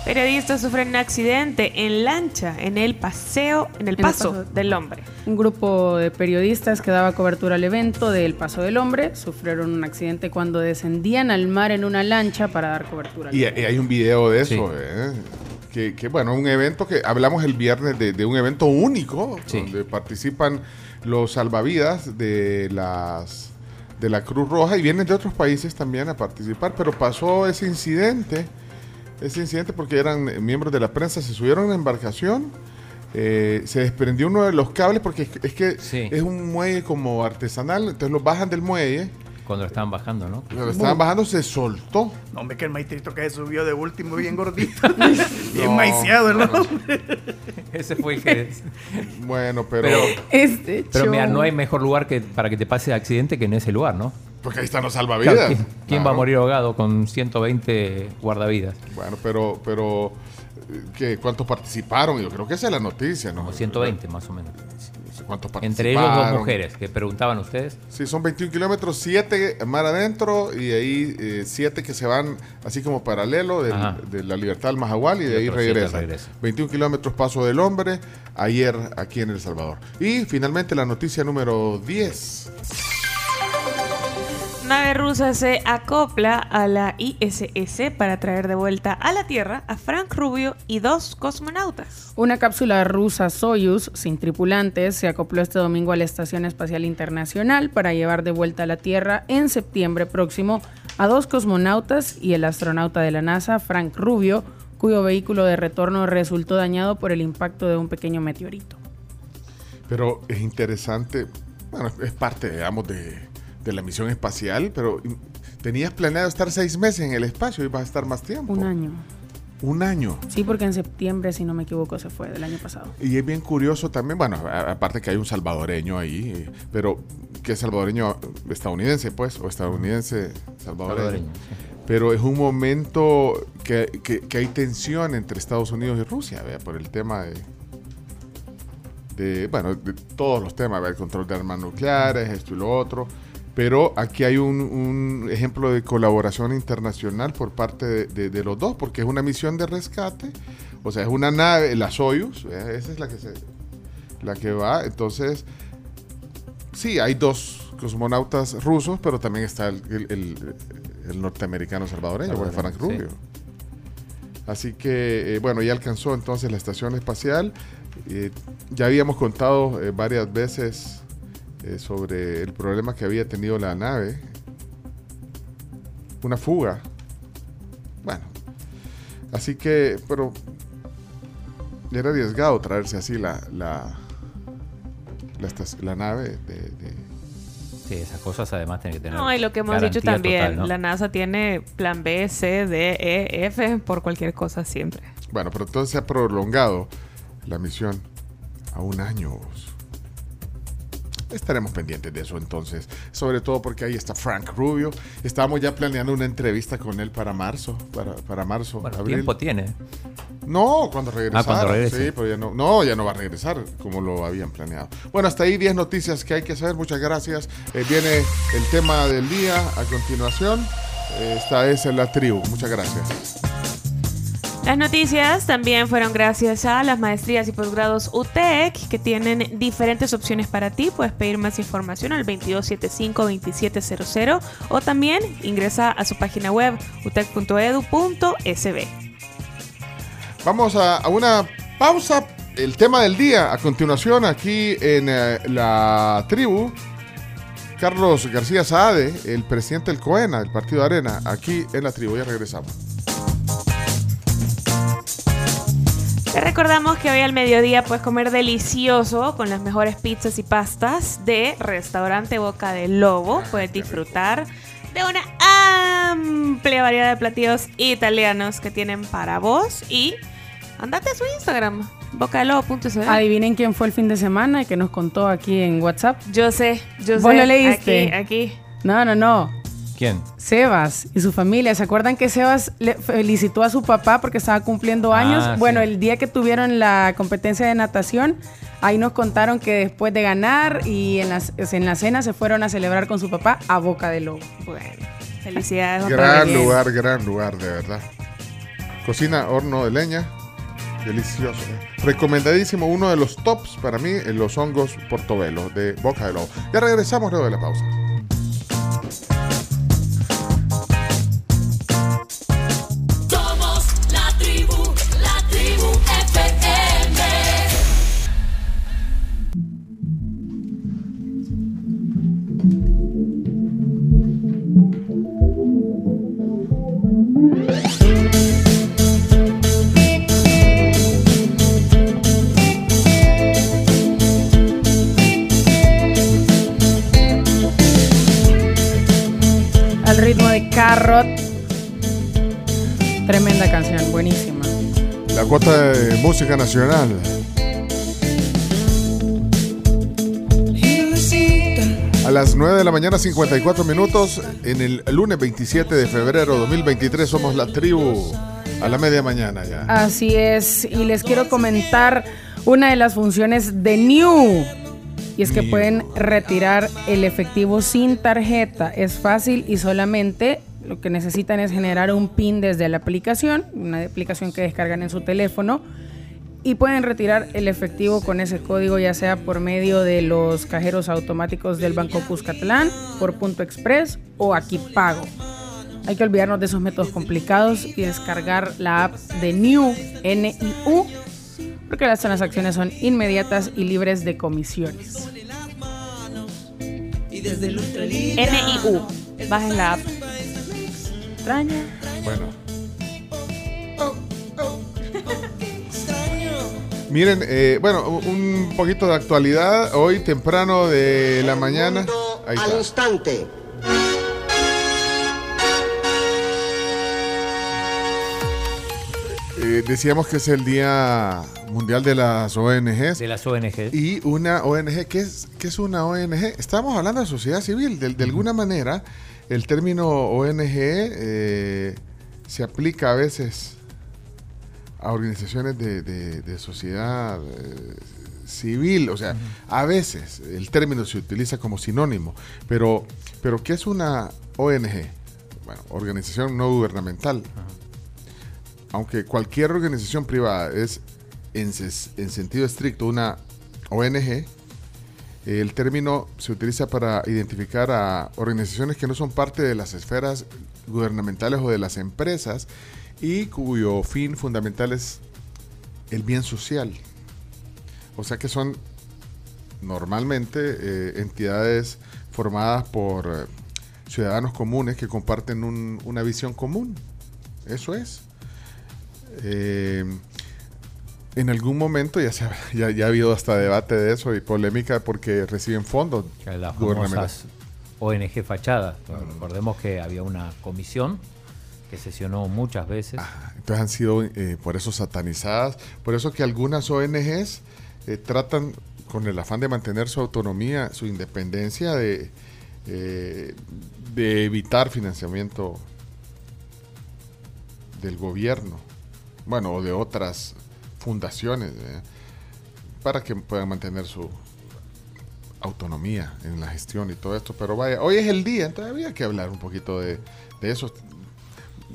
Periodistas sufren un accidente en lancha en el paseo, en el En el paso del hombre. Un grupo de periodistas que daba cobertura al evento del Paso del Hombre sufrieron un accidente cuando descendían al mar en una lancha para dar cobertura. al Y, y hay un video de eso, Sí. eh, que, que, bueno, un evento que hablamos el viernes de, de un evento único, donde participan los salvavidas de las de la Cruz Roja y vienen de otros países también a participar, pero pasó ese incidente ese incidente porque eran miembros de la prensa, se subieron a una embarcación, eh, se desprendió uno de los cables porque es, es que Sí. es un muelle como artesanal, entonces lo bajan del muelle, Cuando lo estaban bajando, ¿no? lo estaban bajando, se soltó. No, hombre, que el maestrito que se subió de último bien gordito. [laughs] bien maiciado el no, no. [laughs] Ese fue el que... Bueno, pero... Pero, Este pero mira, no hay mejor lugar que para que te pase accidente que en ese lugar, ¿no? Porque ahí están los salvavidas. Claro, ¿Quién, quién va a morir ahogado con 120 guardavidas? Bueno, pero, pero eh, ¿qué, ¿cuántos participaron? Yo creo que esa es la noticia, ¿no? Como 120 más o menos. Cuántos Entre ellos dos participaron. mujeres, que preguntaban ustedes. Sí, son 21 kilómetros, 7 mar adentro y ahí 7 que se van así como paralelo del- de la libertad al Mahahual y Y de ahí regresa. regresa. 21 kilómetros Paso del Hombre, ayer aquí en El Salvador. Y finalmente la noticia número 10. Nave rusa se acopla a la ISS para traer de vuelta a la Tierra a Frank Rubio y dos cosmonautas. Una cápsula rusa Soyuz sin tripulantes se acopló este domingo a la Estación Espacial Internacional para llevar de vuelta a la Tierra en septiembre próximo a dos cosmonautas y el astronauta de la NASA, Frank Rubio, cuyo vehículo de retorno resultó dañado por el impacto de un pequeño meteorito. Pero es interesante, bueno, es parte, digamos, de, de la misión espacial, pero tenías planeado estar seis meses en el espacio y vas a estar más tiempo. Un año. Un año. Sí, porque en septiembre, si no me equivoco, se fue del año pasado. Y es bien curioso también, bueno, a- aparte que hay un salvadoreño ahí, eh, pero que es salvadoreño estadounidense, pues, o estadounidense salvadoreño. Salvadoreño, Pero es un momento que, que- que hay tensión entre Estados Unidos y Rusia, ¿vea? por el tema de, de, bueno, de todos los temas, ¿vea? el control de armas nucleares, esto y lo otro. Pero aquí hay un, un ejemplo de colaboración internacional por parte de, de- de los dos, porque es una misión de rescate, o sea, es una nave, la Soyuz, ¿vea? esa es la que se, la que va, entonces, sí, hay dos cosmonautas rusos, pero también está el, el- el- el norteamericano salvadoreño, pues, Frank Rubio. Así que, eh, bueno, ya alcanzó entonces la estación espacial. Eh, ya habíamos contado eh, varias veces eh, sobre el problema que había tenido la nave. Una fuga. Bueno, así que, pero era arriesgado traerse así la, la, la, la nave de, de- Sí, esas cosas además tienen que tener. No, y lo que hemos dicho también, total, ¿no? la NASA tiene plan B, C, D, E, F por cualquier cosa siempre. Bueno, pero entonces se ha prolongado la misión a un año. Estaremos pendientes de eso entonces, sobre todo porque ahí está Frank Rubio. Estábamos ya planeando una entrevista con él para marzo, para, para marzo, Bueno, abril. tiempo tiene. No, cuando regrese. Ah, cuando regrese. Sí, pero ya no, no, ya no va a regresar como lo habían planeado. Bueno, hasta ahí 10 noticias que hay que saber. Muchas gracias. Eh, viene el tema del día a continuación. Eh, esta es la tribu. Muchas gracias. Las noticias también fueron gracias a las maestrías y posgrados UTEC que tienen diferentes opciones para ti. Puedes pedir más información al 2275-2700 o también ingresa a su página web utec.edu.sb. Vamos a, una pausa. El tema del día a continuación aquí en eh, la tribu. Carlos García Saade, el presidente del COENA, del Partido Arena, aquí en la tribu. Ya regresamos. Te recordamos que hoy al mediodía puedes comer delicioso con las mejores pizzas y pastas de Restaurante Boca del Lobo. Puedes disfrutar de una amplia variedad de platillos italianos que tienen para vos y andate a su Instagram, bocadelobo.cl. Adivinen quién fue el fin de semana y que nos contó aquí en WhatsApp. Yo sé, yo ¿Vos sé. lo leíste? Aquí, aquí. No, no, no. ¿Quién? Sebas y su familia. ¿Se acuerdan que Sebas le felicitó a su papá porque estaba cumpliendo Ah, años? sí. Bueno, el día que tuvieron la competencia de natación, ahí nos contaron que después de ganar y en, las, en la cena se fueron a celebrar con su papá a Boca de Lobo. Bueno, felicidades. Gran lugar, gran lugar, de verdad. Cocina, horno de leña. Delicioso. ¿eh? Recomendadísimo, uno de los tops para mí, en los hongos portobelo de Boca de Lobo. Ya regresamos luego de la pausa. Buenísima. La cuota de música nacional. A las 9 de la mañana, 54 minutos, en el lunes 27 de febrero 2023, somos la tribu a la media mañana ya. Así es, y les quiero comentar una de las funciones de New. Y es que New. pueden retirar el efectivo sin tarjeta. Es fácil y solamente lo que necesitan es generar un PIN desde la aplicación, una aplicación que descargan en su teléfono. Y pueden retirar el efectivo con ese código, ya sea por medio de los cajeros automáticos del Banco Cuscatlán, por Punto Express o aquí pago. Hay que olvidarnos de esos métodos complicados y descargar la app de New, N-I-U, porque las transacciones son inmediatas y libres de comisiones. N-I-U. Bajen la app. Extraña. Bueno. Miren, eh, bueno, un poquito de actualidad. Hoy temprano de la mañana. Ahí al instante. Eh, decíamos que es el Día Mundial de las ONGs. De las ONG. Y una ONG, ¿qué es, qué es una ONG? Estamos hablando de sociedad civil. De, de alguna manera, el término ONG eh, se aplica a veces a organizaciones de, de- de sociedad eh, civil. O sea, a veces el término se utiliza como sinónimo. Pero, pero ¿qué es una ONG? Bueno, organización no gubernamental aunque cualquier organización privada es en sentido estricto una ONG, el término se utiliza para identificar a organizaciones que no son parte de las esferas gubernamentales o de las empresas y cuyo fin fundamental es el bien social. O sea que son normalmente eh, entidades formadas por eh, ciudadanos comunes que comparten un- una visión común. Eso es. Eh, en algún momento ya, se ha, [laughs] ya, ya ha habido hasta debate de eso y polémica porque reciben fondos Las gubernamentales. famosas ONG fachadas. Recordemos que había una comisión que sesionó muchas veces. Entonces han sido eh, por eso satanizadas. Por eso que algunas ONGs eh, tratan con el afán de mantener su autonomía, su independencia, de, eh, de evitar financiamiento del gobierno, bueno, o de otras fundaciones, eh, para que puedan mantener su autonomía en la gestión y todo esto. Pero vaya, hoy es el día, entonces había que hablar un poquito de, de eso.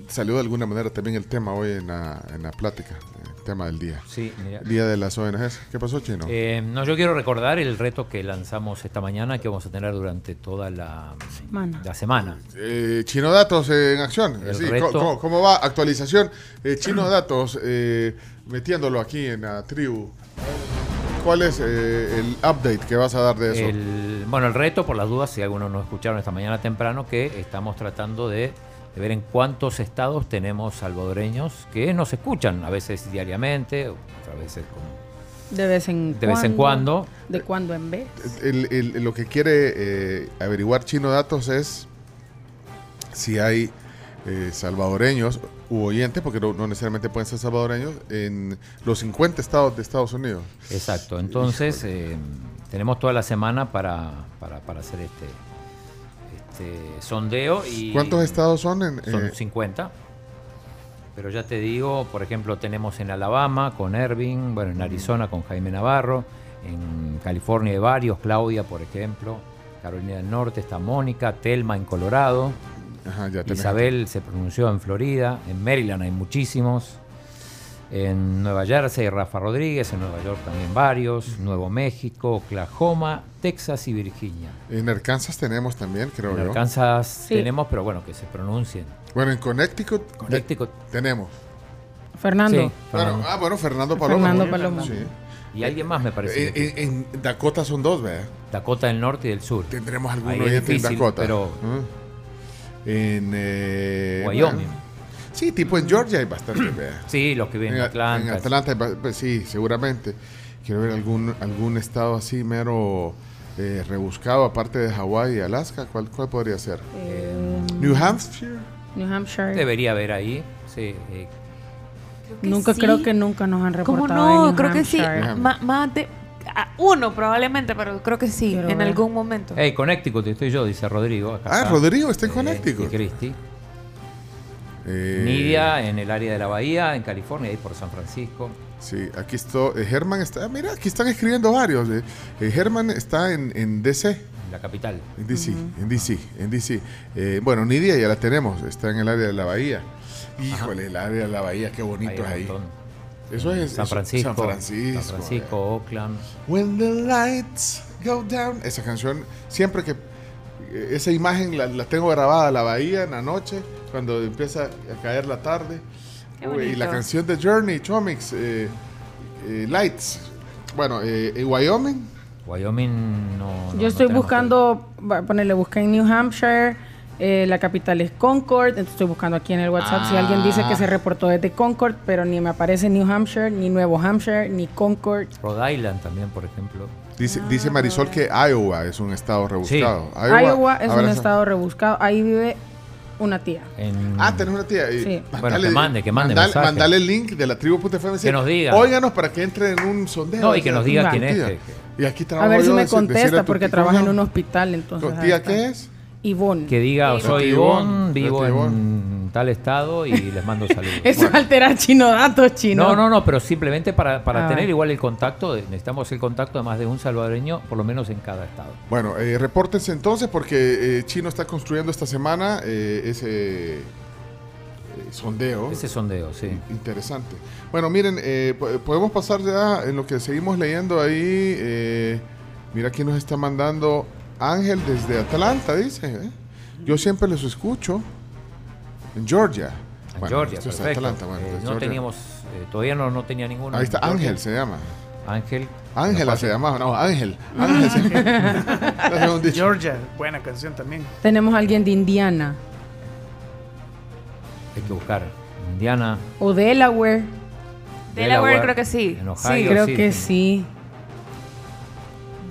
Salió de alguna manera también el tema hoy en la, en la plática, el tema del día. Sí, mira. Día de las ONGs. ¿Qué pasó, Chino? Eh, no, yo quiero recordar el reto que lanzamos esta mañana que vamos a tener durante toda la Semana. La semana. Eh, Chino Datos en acción. El Sí, reto- ¿cómo, cómo- cómo va? Actualización. Eh, Chino [clears throat] Datos, eh, metiéndolo aquí en la tribu. ¿Cuál es eh, el update que vas a dar de eso? El- bueno, el reto, por las dudas, si algunos no escucharon esta mañana temprano, que estamos tratando de, de ver en cuántos estados tenemos salvadoreños que nos escuchan, a veces diariamente, otras veces con- De vez en De vez en cuando. De cuando en vez. El- el- lo que quiere eh, averiguar Chino Datos es si hay eh, salvadoreños u oyentes, porque no, no necesariamente pueden ser salvadoreños, en los 50 estados de Estados Unidos. Exacto, entonces eh, tenemos toda la semana para, para, para hacer este, este sondeo. y ¿Cuántos estados son en, Son eh, 50. Pero ya te digo, por ejemplo, tenemos en Alabama con Irving, bueno, en Arizona con Jaime Navarro, en California hay varios, Claudia, por ejemplo, Carolina del Norte está Mónica, Telma en Colorado, Ajá, ya tenés Isabel se pronunció en Florida, en Maryland hay muchísimos, en Nueva Jersey Rafa Rodríguez, en Nueva York también varios, Nuevo México, Oklahoma, Texas y Virginia. En Arkansas tenemos también, creo En yo. Arkansas tenemos, pero bueno, que se pronuncien. Bueno, en Connecticut, te- Connecticut. tenemos. Fernando. Sí, Bueno, Fernando. ah, bueno, Fernando Palomo. Fernando ¿no? Palomo. Sí. Y alguien más me parece. En, que- en- en Dakota son dos, ¿verdad? Dakota del Norte y del Sur. Tendremos algún Ahí oyente en Dakota. Pero ¿Ah? En eh, Wyoming. bueno, sí, tipo en Georgia hay bastante, [clears throat] sí, los que viven en En, Atlanta. en Atlanta, hay pues, sí, seguramente. Quiero ver algún algún estado así mero eh, rebuscado, aparte de Hawái y Alaska. ¿Cuál, cuál podría ser? Eh, New Hampshire. New Hampshire. Debería haber ahí. Sí. eh, Nunca sí. creo que nunca nos han ¿Cómo reportado. de no? New Creo que sí. Más de uno probablemente, pero creo que sí, en algún momento. Hey, Connecticut estoy yo, dice Rodrigo. acá Ah, está. Rodrigo está en Eh, Connecticut. y Cristi. Eh, Nidia en el área de la Bahía, en California, ahí por San Francisco. Sí, aquí está. eh, Herman está. Mira, aquí están escribiendo varios. eh. Eh, Herman está en, en DC. La capital. En DC, en DC, en DC. Eh, bueno, Nidia ya la tenemos, está en el área de la bahía. Híjole, el área de la bahía, qué bonito es ahí. Eso es San eso- Francisco. San Francisco. San Francisco, Oakland. When the lights go down. Esa canción, siempre que eh, esa imagen la, la tengo grabada, la bahía en la noche, cuando empieza a caer la tarde. Qué Uy, y la canción de Journey, Chomix, eh, eh, Lights. Bueno, eh, en Wyoming. Wyoming no. no- Yo no estoy tenemos buscando, a ponerle busca en New Hampshire, eh, la capital es Concord, entonces estoy buscando aquí en el WhatsApp si alguien dice que se reportó desde Concord, pero ni me aparece New Hampshire, ni Nuevo Hampshire, ni Concord. Rhode Island también, por ejemplo. Dice, dice Marisol que Iowa es un estado rebuscado. Iowa, es un estado rebuscado, ahí vive una tía. En- Ah, tenés una tía. Sí. Bueno, que mande, que mande mandale, mandale el link de la tribu.fm. Que nos diga. Óiganos para que entre en un sondeo. No, y que nos diga quién es, que- Y aquí A ver si yo me contesta porque trabaja en ¿cómo un hospital, entonces. ¿Tía qué es? Ivonne. Que diga, soy Ivonne. Vivo en tal estado y les mando [laughs] saludos. Eso es alterar chino datos chino. No, no, no, pero simplemente para, para Ah, tener bueno. igual el contacto, de- necesitamos el contacto de más de un salvadoreño, por lo menos en cada estado. Bueno, eh, repórtense entonces porque eh, Chino está construyendo esta semana eh, ese eh, sondeo. Ese sondeo, sí. Interesante. Bueno, miren, eh, po- podemos pasar ya en lo que seguimos leyendo ahí. eh, mira quién nos está mandando Ángel desde Atlanta, dice. ¿eh? Yo siempre los escucho en Georgia. En Bueno, Georgia, esto perfecto. Atlanta, bueno, Eh, no Georgia. teníamos, eh, todavía no, no tenía ninguno. Ahí está. Ángel, se llama. Ángel. Ángela No se llamaba, no, Ángel. Ángel se [laughs] dicho. Georgia, buena canción también. Tenemos a alguien de Indiana Hay que buscar. Indiana, o Delaware. Delaware creo que sí. En Sí, Ohio, creo sí. que sí.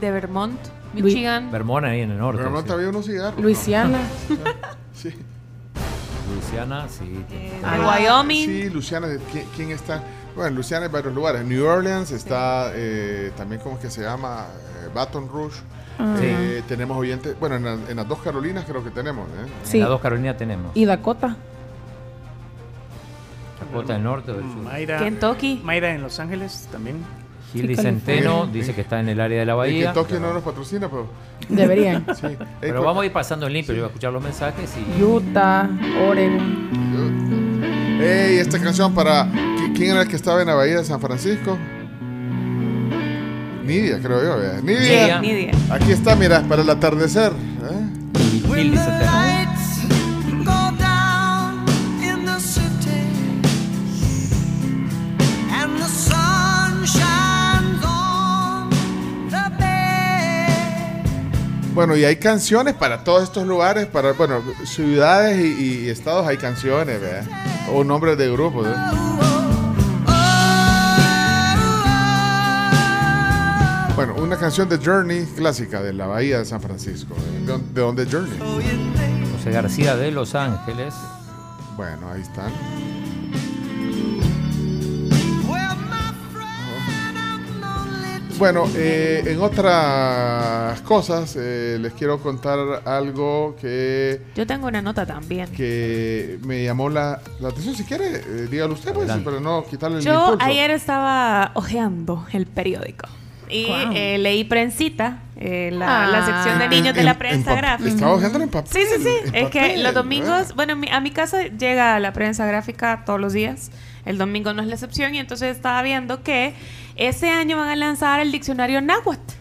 De Vermont, Michigan. Vermont ahí en el norte. Vermont sí. había unos cigarros. ¿no? Luisiana. [laughs] Sí. Luisiana, sí. de Wyoming. Sí, Luciana, ¿de ¿quién, quién está? Bueno, Luciana hay varios lugares. New Orleans está eh, también, ¿cómo es que se llama? Eh, Baton Rouge. Ah. Eh, tenemos oyentes, bueno, en, la- en las dos Carolinas creo que tenemos. ¿eh? Sí. En las dos Carolinas tenemos. Y Dakota. Dakota del norte o del sur. Mayra, Kentucky. Mayra en Los Ángeles también. Gilly Sí, Centeno dice que está en el área de la En bahía. Kentucky no nos patrocina, pero. Deberían. [laughs] Sí. Pero vamos a ir pasando en limpio. Yo voy a escuchar los mensajes y. Utah, Oregon. Ey, esta canción para. ¿qui- ¿Quién era el que estaba en la bahía de San Francisco? Nidia, creo yo. ¿verdad? Nidia. Sí, Nidia. Aquí está, mira, para el atardecer. ¿eh? Gilly Centeno. Bueno, y hay canciones para todos estos lugares, para, bueno, ciudades y, y estados hay canciones, ¿verdad? O nombres de grupos. ¿eh? Bueno, una canción de Journey clásica de la Bahía de San Francisco. ¿De, dónde- Journey? José García de Los Ángeles. Bueno, ahí están. Bueno, eh, en otras cosas eh, les quiero contar algo que, Yo tengo una nota también. que me llamó la, la atención. Si quiere, eh, dígalo usted, pues, pero no quitarle el Yo impulso. ayer estaba hojeando el periódico y eh, leí Prensita, eh, la, Ah. la sección de niños de la en prensa gráfica. Estaba hojeándolo en papel. Sí, sí, sí. Es que los domingos, bueno, mi- a mi casa llega la prensa gráfica todos los días. El domingo no es la excepción y entonces estaba viendo que ese año van a lanzar el diccionario náhuatl.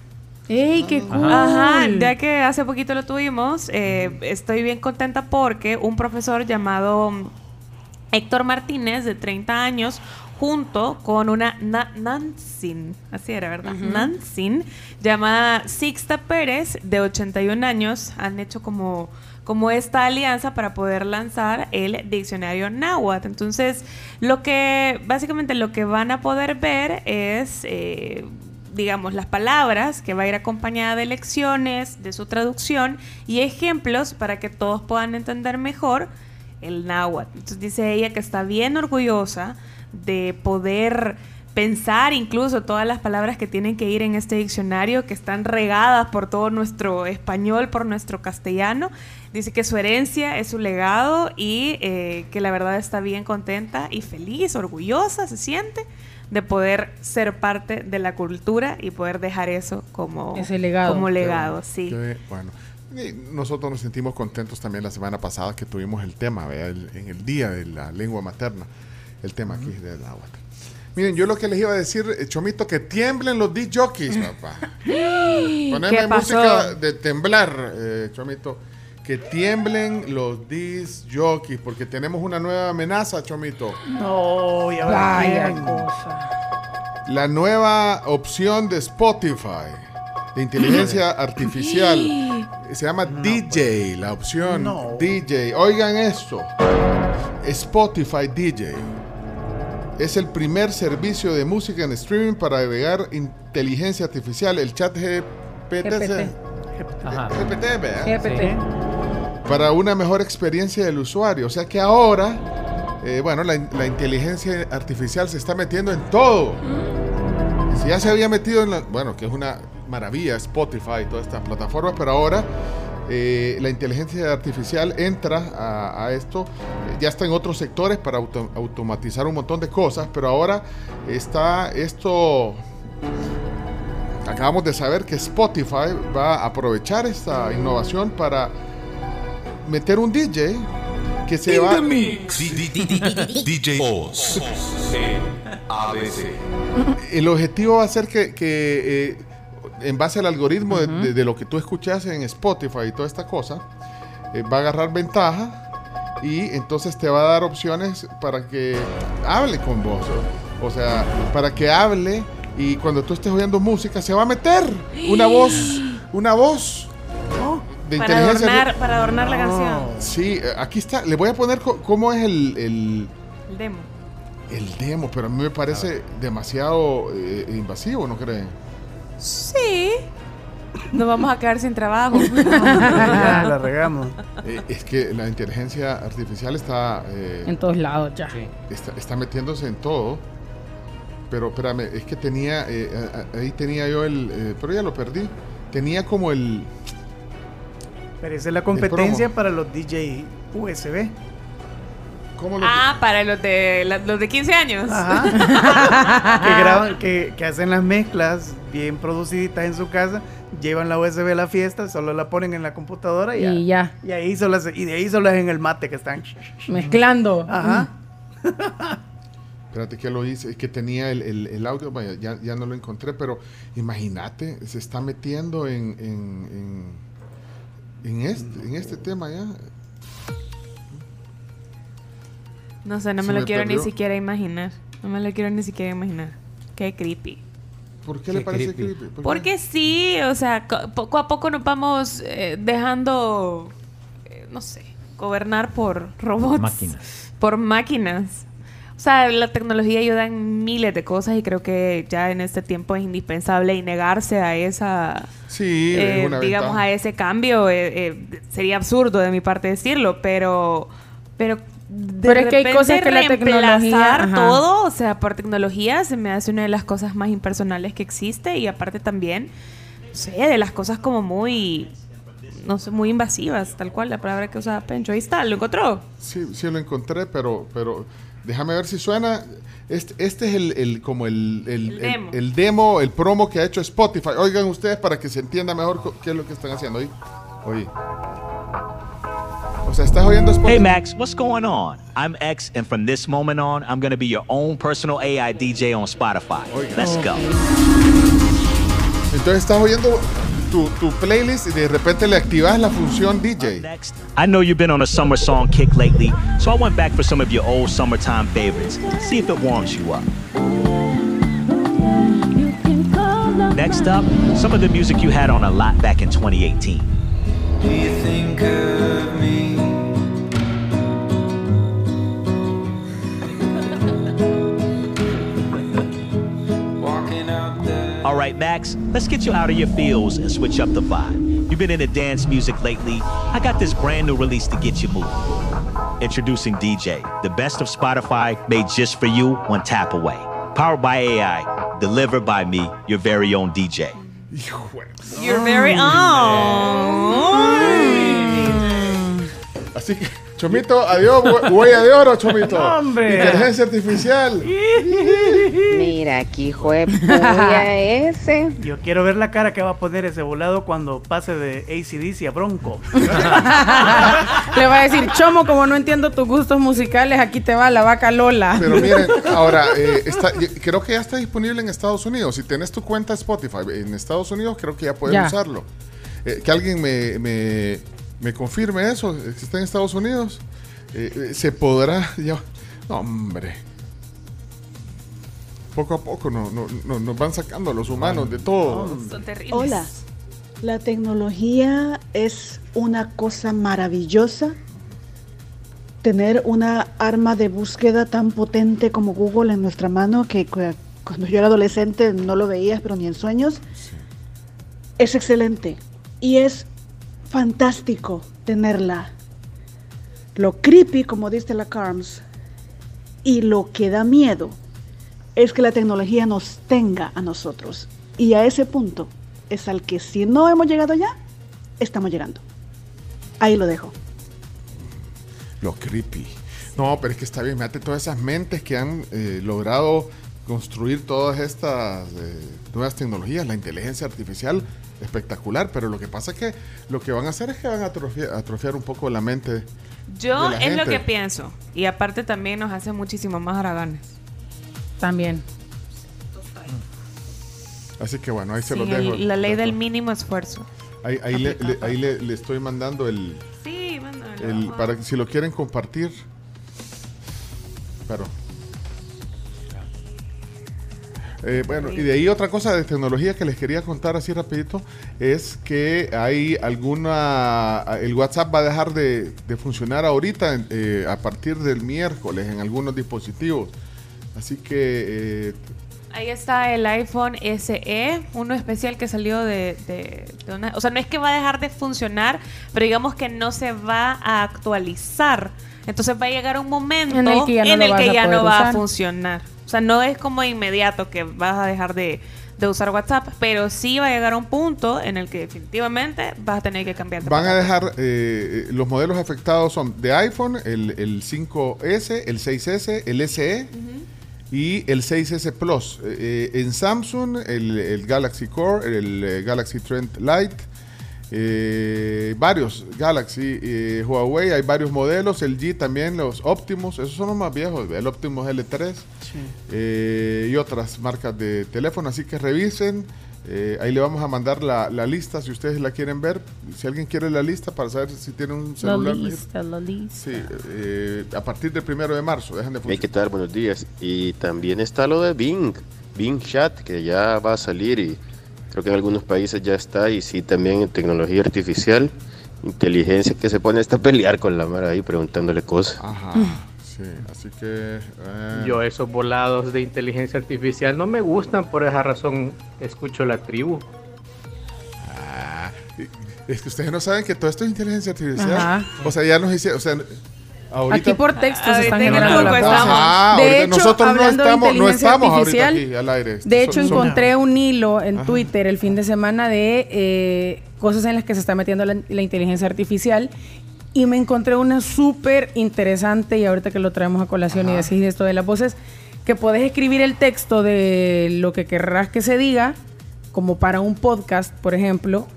¡Ey, qué cool! Ajá, ya que hace poquito lo tuvimos, eh, estoy bien contenta porque un profesor llamado mm, Héctor Martínez, de 30 años, junto con una na- Nansin, así era, ¿verdad? Nansin, llamada Sixta Pérez, de 81 años, han hecho como, como esta alianza para poder lanzar el diccionario náhuatl. Entonces, lo que, básicamente lo que van a poder ver es... eh, digamos, las palabras que va a ir acompañada de lecciones, de su traducción y ejemplos para que todos puedan entender mejor el náhuatl. Entonces dice ella que está bien orgullosa de poder pensar incluso todas las palabras que tienen que ir en este diccionario, que están regadas por todo nuestro español, por nuestro castellano. Dice que su herencia es su legado y eh, que la verdad está bien contenta y feliz, orgullosa, se siente de poder ser parte de la cultura y poder dejar eso como Ese legado. Como legado, bueno, sí. qué bueno. Y nosotros nos sentimos contentos también la semana pasada que tuvimos el tema, ¿vea? El- en el día de la lengua materna, el tema aquí del agua. Miren, yo lo que les iba a decir, eh, Chomito, que tiemblen los disc jockeys, papá. [gasps] Poneme ¿Qué pasó? música de temblar, eh, Chomito. Que tiemblen los disc jockeys, porque tenemos una nueva amenaza, Chomito. No, ya Vaya cosa. La nueva opción de Spotify de inteligencia artificial [gasps] se llama DJ, la opción No. DJ. Oigan esto. Spotify DJ es el primer servicio de música en streaming para agregar inteligencia artificial, el chat GPT. GPT. Ajá. GPT, ¿verdad? GPT. para una mejor experiencia del usuario. O sea que ahora, eh, bueno, la, la inteligencia artificial se está metiendo en todo. Si ya se había metido en la, bueno, que es una maravilla Spotify y todas estas plataformas, pero ahora eh, la inteligencia artificial entra a, a esto, ya está en otros sectores para auto- automatizar un montón de cosas, pero ahora está esto acabamos de saber que Spotify va a aprovechar esta innovación para meter un DJ que se va DJ [laughs] Oz. ABC. el objetivo va a ser que, que, eh, en base al algoritmo de, de- de lo que tú escuchas en Spotify y toda esta cosa eh, va a agarrar ventaja y entonces te va a dar opciones para que hable con vos o, o sea para que hable y cuando tú estés oyendo música se va a meter una [gasps] voz una voz de Para inteligencia adornar, para adornar la canción. Sí, eh, aquí está. Le voy a poner cómo es el, el, El demo. el demo, pero a mí me parece demasiado eh, invasivo, ¿no creen? Sí. Nos vamos a quedar sin trabajo. Ya [laughs] [laughs] la regamos. Eh, es que la inteligencia artificial está, eh, En todos lados ya. está, está metiéndose en todo. Pero espérame, es que tenía, eh, ahí tenía yo el, eh, pero ya lo perdí. Tenía como el, Pero esa es la competencia para los DJ USB. ¿Cómo lo ah, para los de la- los de 15 años. Ajá. [laughs] que graban, que, que hacen las mezclas bien produciditas en su casa, llevan la USB a la fiesta, solo la ponen en la computadora y ya. Y ya. Y ahí solo se- y de ahí solo es en el mate que están. Mezclando. Ajá. [laughs] Espérate que lo hice, es que tenía el, el- el audio, vaya, ya, ya no lo encontré, pero imagínate, se está metiendo en, en, en, en este, en este tema ya. No sé, no Se me lo me quiero perdió. ni siquiera imaginar. No me lo quiero ni siquiera imaginar. Qué creepy. ¿Por qué, le parece creepy? ¿Por qué? Porque sí, o sea, co- poco a poco nos vamos eh, dejando, eh, no sé, gobernar por robots. Máquinas. Por máquinas. O sea, la tecnología ayuda en miles de cosas y creo que ya en este tiempo es indispensable y negarse a esa, Sí, eh, es una digamos, ventaja. a ese cambio. eh, eh, sería absurdo de mi parte decirlo, pero, pero de Pero es que hay cosas que la tecnología- ajá. todo, o sea, por tecnología se me hace una de las cosas más impersonales que existe y aparte también, no sé, de las cosas como muy, no sé, muy invasivas, tal cual la palabra que usaba Pencho. Ahí está, lo encontró. Sí, sí lo encontré, pero, pero déjame ver si suena. Este, este es el, el- como el, el, El demo. el- el demo, el promo que ha hecho Spotify. Oigan ustedes para que se entienda mejor qué es lo que están haciendo. Oye, oye. O sea, estás oyendo Spotify. Hey Max, what's going on? I'm X, and from this moment on, I'm going to be your own personal AI DJ on Spotify. Let's go. Entonces estás oyendo tu, tu playlist y de repente le activas la función DJ. I know you've been on a summer song kick lately, so I went back for some of your old summertime favorites. See if it warms you up. Next up, some of the music you had on a lot back in 2018. All right, Max, let's get you out of your feels and switch up the vibe. You've been into dance music lately. I got this brand new release to get you moving. Introducing DJ, the best of Spotify made just for you, one tap away. Powered by AI, delivered by me, your very own DJ. You're very own. Así que, mm. Chomito, adiós, hue- huella de oro, Chomito. Hombre. Inteligencia artificial. Mira, aquí puya ese. Yo quiero ver la cara que va a poner ese volado cuando pase de ACDC a Bronco. [laughs] Le va a decir, Chomo, como no entiendo tus gustos musicales, aquí te va la vaca Lola. Pero miren, [laughs] ahora, eh, está, creo que ya está disponible en Estados Unidos. Si tenés tu cuenta Spotify en Estados Unidos, creo que ya puedes Ya. usarlo. Eh, que alguien me, me, me confirme eso, que está en Estados Unidos. Eh, eh, se podrá [laughs] ya. No, hombre. Poco a poco no, no- no- nos van sacando a los humanos de todo. Son terribles. Hola, la tecnología es una cosa maravillosa. Tener una arma de búsqueda tan potente como Google en nuestra mano, que cu- cuando yo era adolescente no lo veías, pero ni en sueños, es excelente. Y es fantástico tenerla. Lo creepy, como dice la Carms, y lo que da miedo es que la tecnología nos tenga a nosotros. Y a ese punto es al que si no hemos llegado ya, estamos llegando. Ahí lo dejo. Lo creepy. No, pero es que está bien, mate todas esas mentes que han eh, logrado construir todas estas eh, nuevas tecnologías, la inteligencia artificial, espectacular, pero lo que pasa es que lo que van a hacer es que van a atrofiar, atrofiar un poco la mente. Yo de la es lo que pienso. Y aparte también nos hace muchísimo más haraganes. También. Así que bueno, ahí se Sí, los dejo. la ley del mínimo esfuerzo. Ahí, ahí le, le- ahí le- le estoy mandando el, Sí, mándalo. el- para que si lo quieren compartir. Pero. Eh, bueno, y de ahí otra cosa de tecnología que les quería contar así rapidito es que hay alguna, el WhatsApp va a dejar de, de funcionar ahorita eh, a partir del miércoles en algunos dispositivos. Así que eh, Ahí está el iPhone SE, uno especial que salió de, de- de una... O sea, no es que va a dejar de funcionar, pero digamos que no se va a actualizar. Entonces va a llegar un momento En el que ya no en lo el vas que a ya poder no va a funcionar. O sea, no es como inmediato que vas a dejar de, de usar WhatsApp, pero sí va a llegar a un punto en el que definitivamente vas a tener que cambiar de van a dejar, eh, los modelos afectados son de iPhone, el, el 5S, el 6S, el SE y el 6S Plus. Eh, eh, en Samsung, el, el Galaxy Core, el eh, Galaxy Trend Lite, eh, varios Galaxy, eh, Huawei, hay varios modelos, el G también, los Optimus, esos son los más viejos, el Optimus L3 eh, y otras marcas de teléfono, así que revisen. eh, ahí le vamos a mandar la, la lista si ustedes la quieren ver. Si alguien quiere la lista para saber si tiene un La celular. lista, la lista. Sí, eh, a partir del primero de marzo, dejan de funcionar. ¿qué tal? Buenos días. Y también está lo de Bing, Bing Chat, que ya va a salir y creo que en algunos países ya está. Y sí, también en tecnología artificial, inteligencia que se pone hasta a pelear con la mara ahí preguntándole cosas. Ajá, sí, así que... eh, Yo esos volados de inteligencia artificial no me gustan, por esa razón escucho la tribu. ah, es que ustedes no saben que todo esto es inteligencia artificial. Ajá. O sea, ya nos hicieron... O sea, ahorita... Aquí por texto se Ahorita están en generando estamos. cosas. Ah, de hecho, nosotros no hablando estamos- de no inteligencia estamos ahorita artificial, aquí al aire. De Son- hecho, son- encontré un hilo en Ajá. Twitter el fin de semana de eh, cosas en las que se está metiendo la, la inteligencia artificial y me encontré una súper interesante y ahorita que lo traemos a colación y decís esto de las voces, que podés escribir el texto de lo que querrás que se diga, como para un podcast, por ejemplo,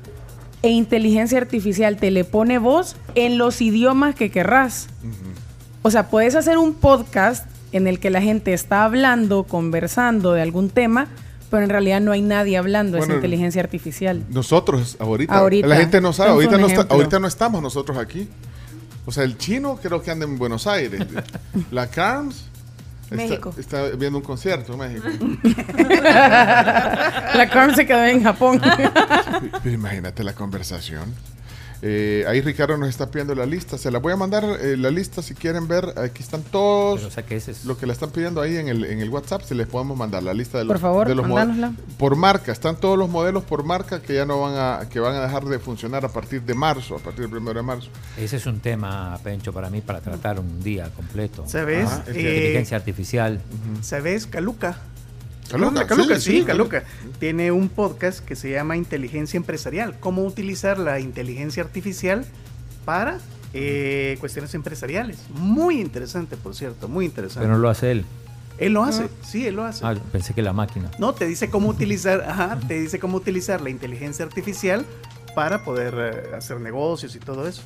e inteligencia artificial te le pone voz en los idiomas que querrás. O sea, puedes hacer un podcast en el que la gente está hablando, conversando de algún tema, pero en realidad no hay nadie hablando, Bueno, es inteligencia artificial. Nosotros, ahorita. Ahorita. La gente no sabe, ahorita no, está- ahorita no estamos nosotros aquí. O sea, el chino creo que anda en Buenos Aires. [laughs] La Carms está, México. está viendo un concierto en México. [laughs] la Carmen se quedó en Japón. [laughs] Pero imagínate la conversación. Eh, ahí Ricardo nos está pidiendo la lista. Se la voy a mandar eh, la lista si quieren ver. Aquí están todos. Pero, o sea, que ese es- Lo que la están pidiendo ahí en el, en el WhatsApp, se les podemos mandar la lista de los, Por favor, de los mo- mándanosla. por marca. Están todos los modelos por marca que ya no van a que van a dejar de funcionar a partir de marzo, a partir del primero de marzo. Ese es un tema, Pencho, para mí, para tratar un día completo. ¿Sabes? Ajá, es Eh, inteligencia artificial. ¿Sabes? Caluca. Caluca, Caluca, sí, sí, sí, Caluca. Tiene un podcast que se llama Inteligencia Empresarial. Cómo utilizar la inteligencia artificial para eh, cuestiones empresariales. Muy interesante, por cierto, muy interesante. Pero no lo hace él. Él lo hace, sí, él lo hace. Ah, pensé que la máquina. No, te dice cómo utilizar, [laughs] ajá, te dice cómo utilizar la inteligencia artificial para poder eh, hacer negocios y todo eso.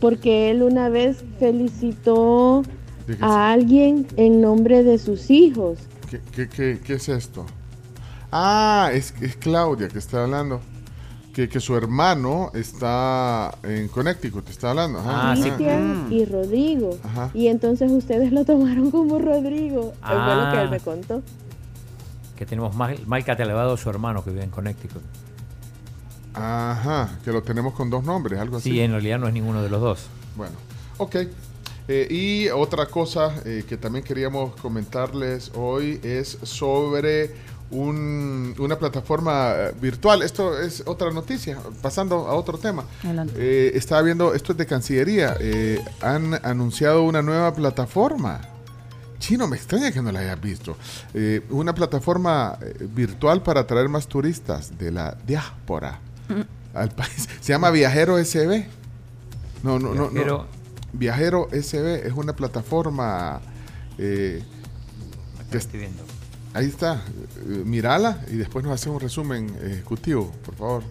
porque él una vez felicitó. A alguien en nombre de sus hijos. ¿Qué, qué, qué- qué es esto? Ah, es, es Claudia que está hablando. Que, que su hermano está en Connecticut, está hablando. Ajá, ajá. Cristian y Rodrigo. Ajá. Y entonces ustedes lo tomaron como Rodrigo. Eso fue lo que Ah. él me contó. Que tenemos mal, mal catalogado a su hermano que vive en Connecticut. Ajá, que lo tenemos con dos nombres, algo así. Sí, en realidad no es ninguno de los dos. Bueno, ok. Eh, y otra cosa eh, que también queríamos comentarles hoy es sobre un- una plataforma eh, virtual. Esto es otra noticia, pasando a otro tema. Adelante. Eh, estaba viendo, esto es de Cancillería, eh, han anunciado una nueva plataforma. Chino, me extraña que no la hayas visto. Eh, una plataforma virtual para atraer más turistas de la diáspora al país. Se llama Viajero SB. No, no, no, Viajero- no. Viajero SB es una plataforma eh, que es- Estoy viendo. ahí está. Eh, mírala y después nos hace un resumen ejecutivo, por favor,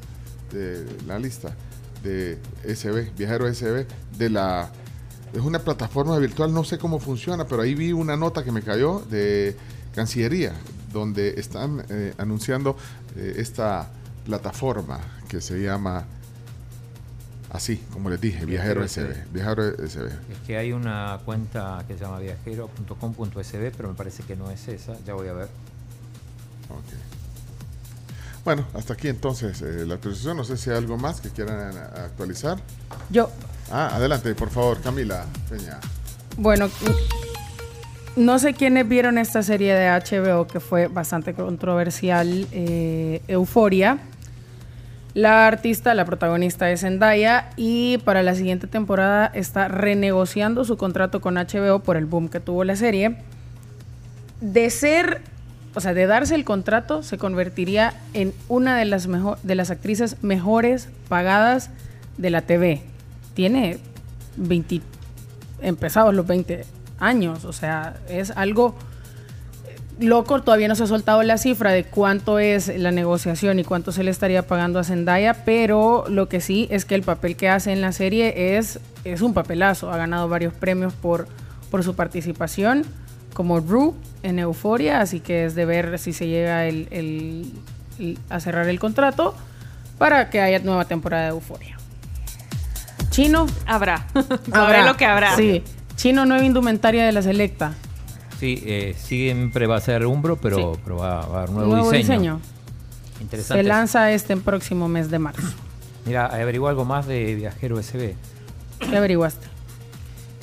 de la lista de SB, Viajero SB, de la es una plataforma virtual, no sé cómo funciona, pero ahí vi una nota que me cayó de Cancillería, donde están eh, anunciando eh, esta plataforma que se llama así, como les dije, Viajero, Viajero SB. SB. Viajero SB. Es que hay una cuenta que se llama viajero.com.sb, pero me parece que no es esa. Ya voy a ver. Bueno, hasta aquí entonces eh, la actualización. No sé si hay algo más que quieran eh, actualizar. Yo, Ah, adelante, por favor, Camila Peña. bueno, no sé quiénes vieron esta serie de HBO que fue bastante controversial, eh, Euforia. La artista, la protagonista es Zendaya y para la siguiente temporada está renegociando su contrato con HBO por el boom que tuvo la serie. De ser, o sea, de darse el contrato, se convertiría en una de las, mejor, de las actrices mejores pagadas de la TV. Tiene 20, empezados los 20 años, o sea, es algo loco, todavía no se ha soltado la cifra de cuánto es la negociación y cuánto se le estaría pagando a Zendaya, pero lo que sí es que el papel que hace en la serie es, es un papelazo. Ha ganado varios premios por, por su participación, como Rue en Euforia, así que es de ver si se llega el- el- el- a cerrar el contrato para que haya nueva temporada de Euforia. Chino. Habrá. [laughs] Habrá lo que habrá. Sí. Chino nueva indumentaria de la Selecta. Sí, eh, siempre va a ser Umbro, pero, Sí. pero va, va a haber nuevo, Nuevo diseño. diseño. Interesante. Se lanza este próximo mes de marzo. Mira, averiguó algo más de Viajero SB, ¿Qué averiguaste?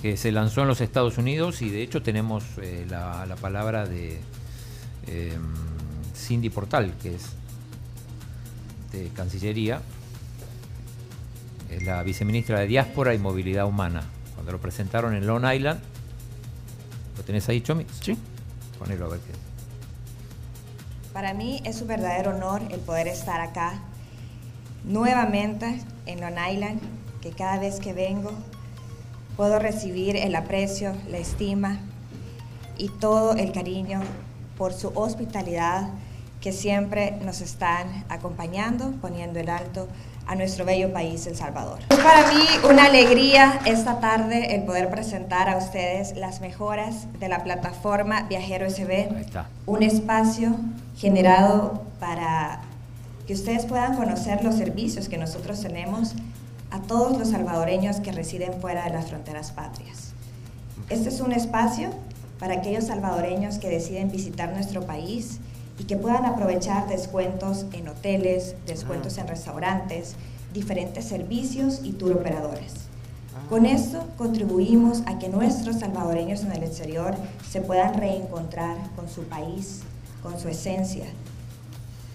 que se lanzó en los Estados Unidos y de hecho tenemos eh, la, la palabra de eh, Cindy Portal, que es de Cancillería, es la viceministra de Diáspora y Movilidad Humana. Cuando lo presentaron en Long Island, ¿lo tenés ahí, Chomi? Sí. Ponelo a ver qué. Para mí es un verdadero honor el poder estar acá nuevamente en Long Island, que cada vez que vengo puedo recibir el aprecio, la estima y todo el cariño por su hospitalidad que siempre nos están acompañando, poniendo el alto a nuestro bello país, El Salvador. Es para mí una alegría esta tarde el poder presentar a ustedes las mejoras de la plataforma Viajero SB, un espacio generado para que ustedes puedan conocer los servicios que nosotros tenemos a todos los salvadoreños que residen fuera de las fronteras patrias. Este es un espacio para aquellos salvadoreños que deciden visitar nuestro país y que puedan aprovechar descuentos en hoteles, descuentos en restaurantes, diferentes servicios y tour operadores. Con esto contribuimos a que nuestros salvadoreños en el exterior se puedan reencontrar con su país, con su esencia,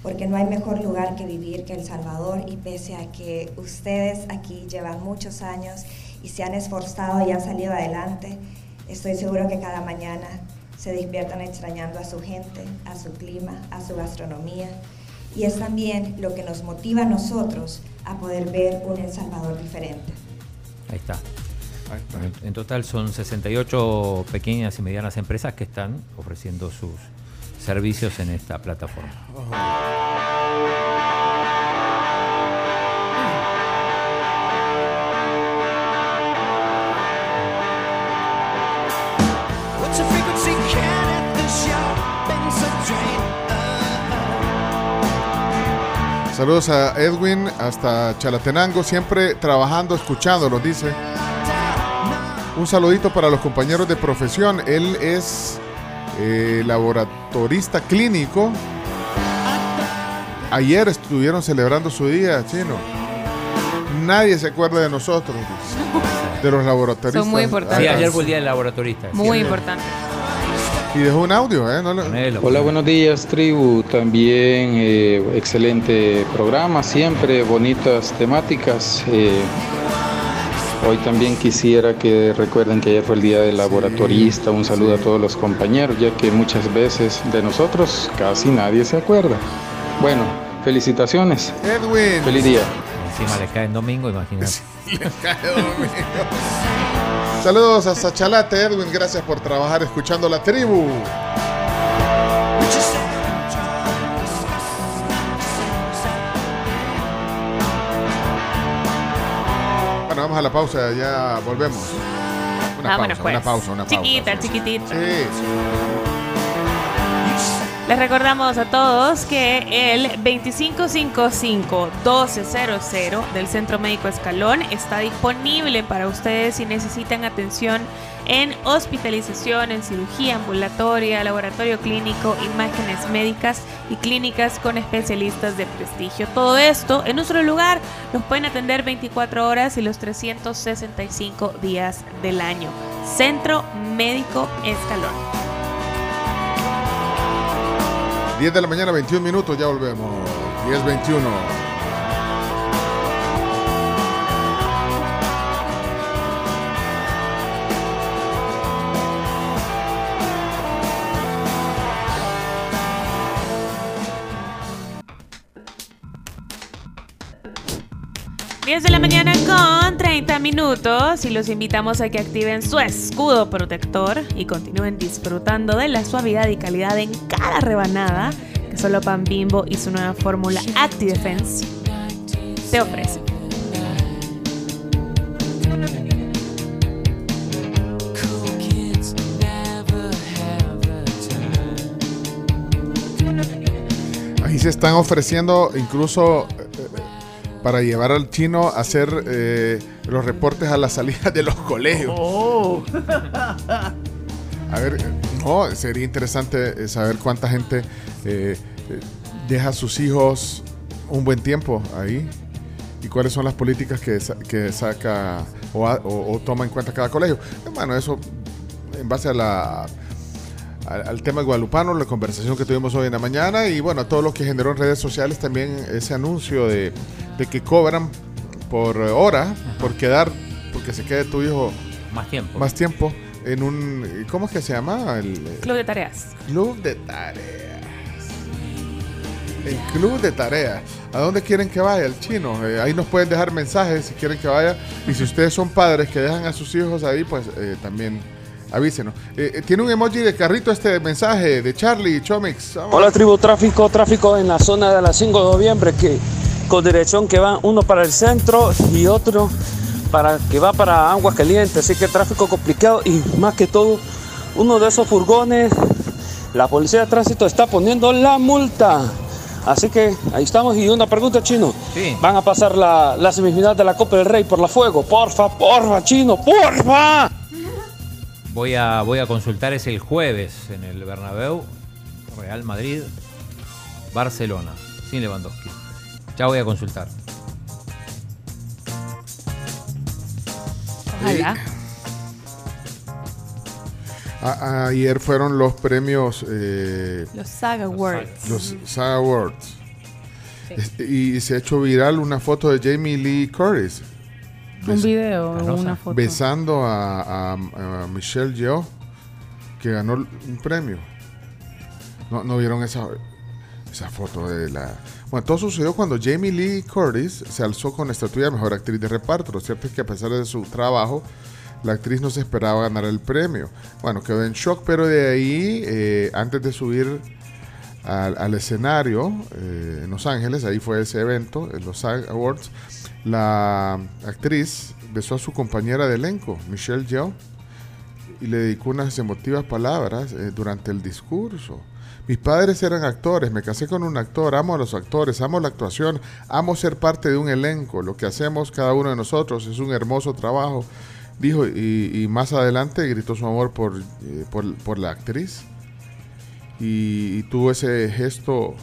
porque no hay mejor lugar que vivir que El Salvador y pese a que ustedes aquí llevan muchos años y se han esforzado y han salido adelante, estoy seguro que cada mañana se despiertan extrañando a su gente, a su clima, a su gastronomía y es también lo que nos motiva a nosotros a poder ver un El Salvador diferente. Ahí está. En, en total son 68 pequeñas y medianas empresas que están ofreciendo sus servicios en esta plataforma. What's Saludos a Edwin hasta Chalatenango, siempre trabajando, escuchando, nos dice. Un saludito para los compañeros de profesión. Él es eh, laboratorista clínico. Ayer estuvieron celebrando su día, chino. Nadie se acuerda de nosotros, de los laboratoristas. Son muy importantes. Sí, ayer fue el día del laboratorista. Muy importante. Y dejó un audio, ¿eh? No lo- Hola, buenos días, tribu. También eh, excelente programa, siempre bonitas temáticas. Eh, hoy también quisiera que recuerden que ayer fue el día del laboratorista. Un saludo a todos los compañeros, ya que muchas veces de nosotros casi nadie se acuerda. Bueno, felicitaciones. Edwin. Feliz día. Encima le cae en domingo, imagínate. [laughs] Saludos hasta Chalate, Edwin. Gracias por trabajar escuchando la tribu. Bueno, vamos a la pausa, ya volvemos. Una ah, pausa, pues. una pausa, una pausa. Chiquita, chiquitita. Sí. Les recordamos a todos que el 2555-1200 del Centro Médico Escalón está disponible para ustedes si necesitan atención en hospitalización, en cirugía ambulatoria, laboratorio clínico, imágenes médicas y clínicas con especialistas de prestigio. Todo esto en solo lugar. Los pueden atender 24 horas y los 365 días del año. Centro Médico Escalón. 10 de la mañana, 21 minutos, ya volvemos. 10, 21. Diez de la mañana con 30 minutos y los invitamos a que activen su escudo protector y continúen disfrutando de la suavidad y calidad en cada rebanada que solo Pan Bimbo y su nueva fórmula ActiDefense te ofrecen. Ahí se están ofreciendo incluso para llevar al chino a hacer eh, los reportes a la salida de los colegios. Oh. A ver, no, sería interesante eh, saber cuánta gente eh, deja a sus hijos un buen tiempo ahí y cuáles son las políticas que, que saca o, ha- o- o toma en cuenta cada colegio. Bueno, eso en base a la, al, al tema guadalupano, la conversación que tuvimos hoy en la mañana y bueno, todo lo que generó en redes sociales también ese anuncio de, de que cobran por hora, por quedar, porque se quede tu hijo Más tiempo. más tiempo en un, ¿cómo es que se llama? El eh, Club de tareas. club de tareas. El club de tareas. ¿A dónde quieren que vaya el chino? Eh, ahí nos pueden dejar mensajes si quieren que vaya. Y si ustedes son padres que dejan a sus hijos ahí, pues eh, también avísenos. Eh, tiene un emoji de carrito este mensaje de Charlie Chomix. Vamos. Hola tribu, tráfico, tráfico en la zona de la 5 de noviembre que con dirección que va uno para el centro y otro para que va para Aguas Calientes, así que tráfico complicado y más que todo uno de esos furgones, la policía de tránsito está poniendo la multa. Así que ahí estamos y una pregunta chino. ¿Van a pasar la, la semifinal de la Copa del Rey por la fuego? Porfa, porfa, chino, porfa. Voy a, voy a consultar, es el jueves en el Bernabéu, Real Madrid, Barcelona, sin Lewandowski. Ya voy a consultar. Ojalá. A- ayer fueron los premios, eh, Los Saga Awards. los SAG Awards. Este, Y se ha hecho viral una foto de Jamie Lee Curtis Un video, una foto. besando a, a- a Michelle Yeoh, que ganó un premio. ¿No, no vieron esa, esa foto de la... Bueno, todo sucedió cuando Jamie Lee Curtis se alzó con la estatuilla de Mejor Actriz de Reparto. Lo cierto es que a pesar de su trabajo, la actriz no se esperaba ganar el premio. Bueno, quedó en shock, pero de ahí, eh, antes de subir al, escenario eh, en Los Ángeles, ahí fue ese evento, en los Awards, la actriz besó a su compañera de elenco, Michelle Yeoh, y le dedicó unas emotivas palabras eh, durante el discurso. Mis padres eran actores, me casé con un actor, amo a los actores, amo la actuación, amo ser parte de un elenco. Lo que hacemos cada uno de nosotros es un hermoso trabajo, dijo, y, y más adelante gritó su amor por, eh, por, por la actriz. Y, y tuvo ese gesto,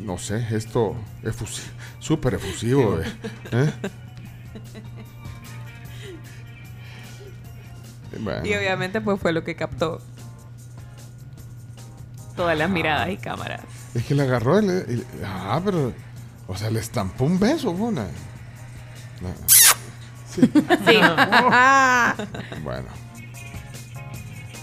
no sé, gesto súper efusivo. [laughs] eh, ¿eh? Bueno. Y obviamente pues fue lo que captó todas las miradas y cámaras. Es que le agarró el, el- Ah, pero. O sea, le estampó un beso, una. la- Sí. [laughs] [laughs] bueno.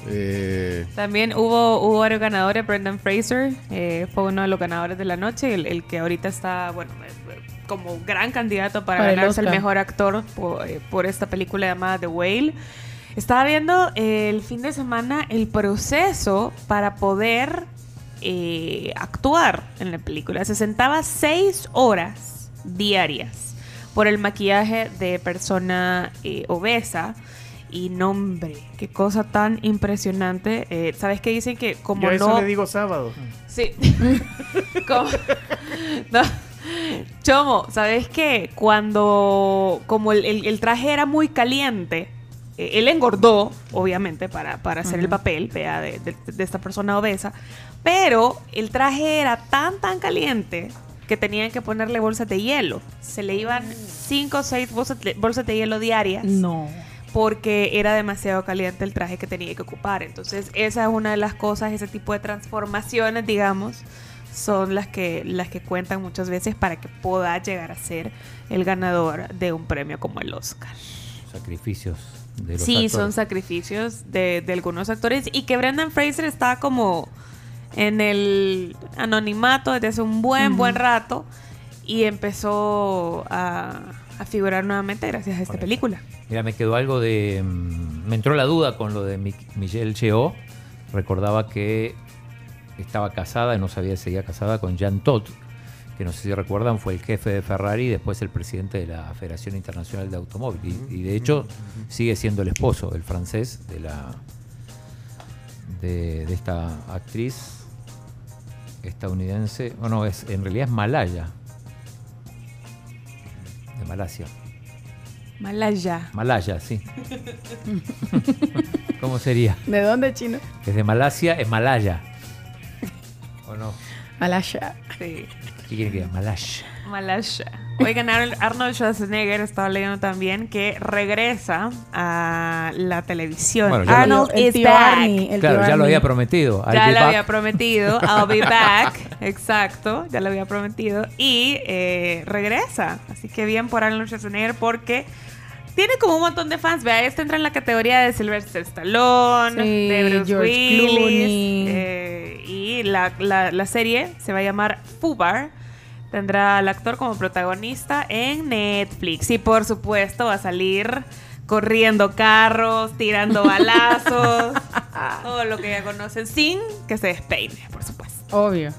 Eh, También hubo, hubo varios ganadores. Brendan Fraser eh, fue uno de los ganadores de la noche, el, el que ahorita está, bueno, eh, como gran candidato para, Para el ganarse el, Oscar. mejor actor por, eh, por esta película llamada The Whale. Estaba viendo eh, el fin de semana el proceso para poder eh, actuar en la película. Se sentaba seis horas diarias por el maquillaje de persona eh, obesa. Y nombre, qué cosa tan impresionante. Eh, ¿Sabes qué dicen que como Yo eso no... le digo sábado. Sí. [laughs] Como- no. Chomo, ¿sabes qué? Cuando como el, el- el traje era muy caliente, eh, él engordó, obviamente, para, para hacer el papel, vea, de, de- de esta persona obesa, pero el traje era tan, tan caliente que tenían que ponerle bolsas de hielo. Se le iban cinco o seis bolsas de, bolsas de hielo diarias. No. Porque era demasiado caliente el traje que tenía que ocupar. Entonces, esa es una de las cosas, ese tipo de transformaciones, digamos, son las que, las que cuentan muchas veces para que pueda llegar a ser el ganador de un premio como el Oscar. Sacrificios de los Sí, actores. son sacrificios de, de algunos actores y que Brendan Fraser está como en el anonimato desde hace un buen, buen rato y empezó a, a figurar nuevamente gracias a esta película. Mira, me quedó algo de. mm, Me entró la duda con lo de Mi- Michelle Yeoh. Recordaba que estaba casada, y no sabía si seguía casada con Jean Todt, que no sé si recuerdan, fue el jefe de Ferrari y después el presidente de la Federación Internacional de Automóvil. Y, y de hecho sigue siendo el esposo, el francés, de la de, de esta actriz estadounidense. Bueno, es, en realidad es malaya. De Malasia. Malaya. Malaya, sí. [laughs] ¿Cómo sería? ¿De dónde, chino? Es de Malasia, es Malaya. ¿O no? Malaya. Sí. ¿Qué quiere que diga? Malaya. Malaya. Oigan, Ar- Arnold Schwarzenegger estaba leyendo también que regresa a la televisión. Bueno, ya lo- Arnold is back. Arnie, el Claro, ya lo había prometido. I'll ya be lo back. había prometido. I'll be back. [laughs] Exacto. Ya lo había prometido. Y eh, regresa. Así que bien por Arnold Schwarzenegger porque tiene como un montón de fans. Vea, este entra en la categoría de Sylvester Stallone, Sí, de Bruce George Willis. Clooney. eh, y la, la- la serie se va a llamar Fubar. Tendrá al actor como protagonista en Netflix. Y por supuesto va a salir corriendo carros, tirando [laughs] balazos, [laughs] todo lo que ya conocen, sin que se despeine, por supuesto. Obvio.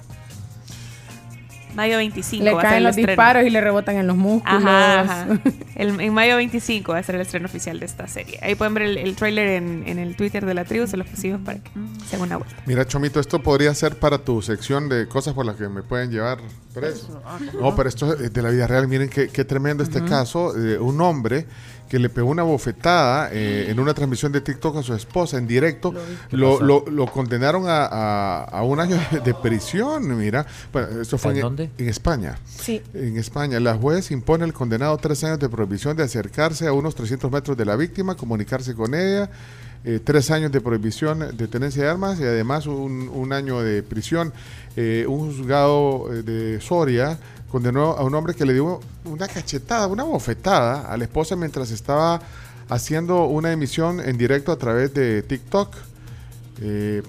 Mayo 25 Le va a ser caen el los estreno. disparos y le rebotan en los músculos. Ajá, ajá. El- en mayo 25 va a ser el estreno oficial de esta serie. Ahí pueden ver el, el tráiler en, en el Twitter de la tribu, se los pusimos para que se hagan una vuelta. Mira, Chomito, esto podría ser para tu sección de cosas por las que me pueden llevar preso. No, pero esto es de la vida real. Miren qué, qué tremendo este caso. eh, un hombre que le pegó una bofetada eh, en una transmisión de TikTok a su esposa en directo. ¿Qué Lo, lo- lo condenaron a, a- a un año de, prisión. Mira, bueno, esto fue ¿En en, dónde? dónde? En España. Sí. En España, la juez impone al condenado tres años de prohibición de acercarse a unos 300 metros de la víctima, comunicarse con ella, eh, tres años de prohibición de tenencia de armas y además un, un año de prisión. Eh, un juzgado eh, de Soria condenó a un hombre que le dio una cachetada, una bofetada a la esposa mientras estaba haciendo una emisión en directo a través de TikTok. Eh,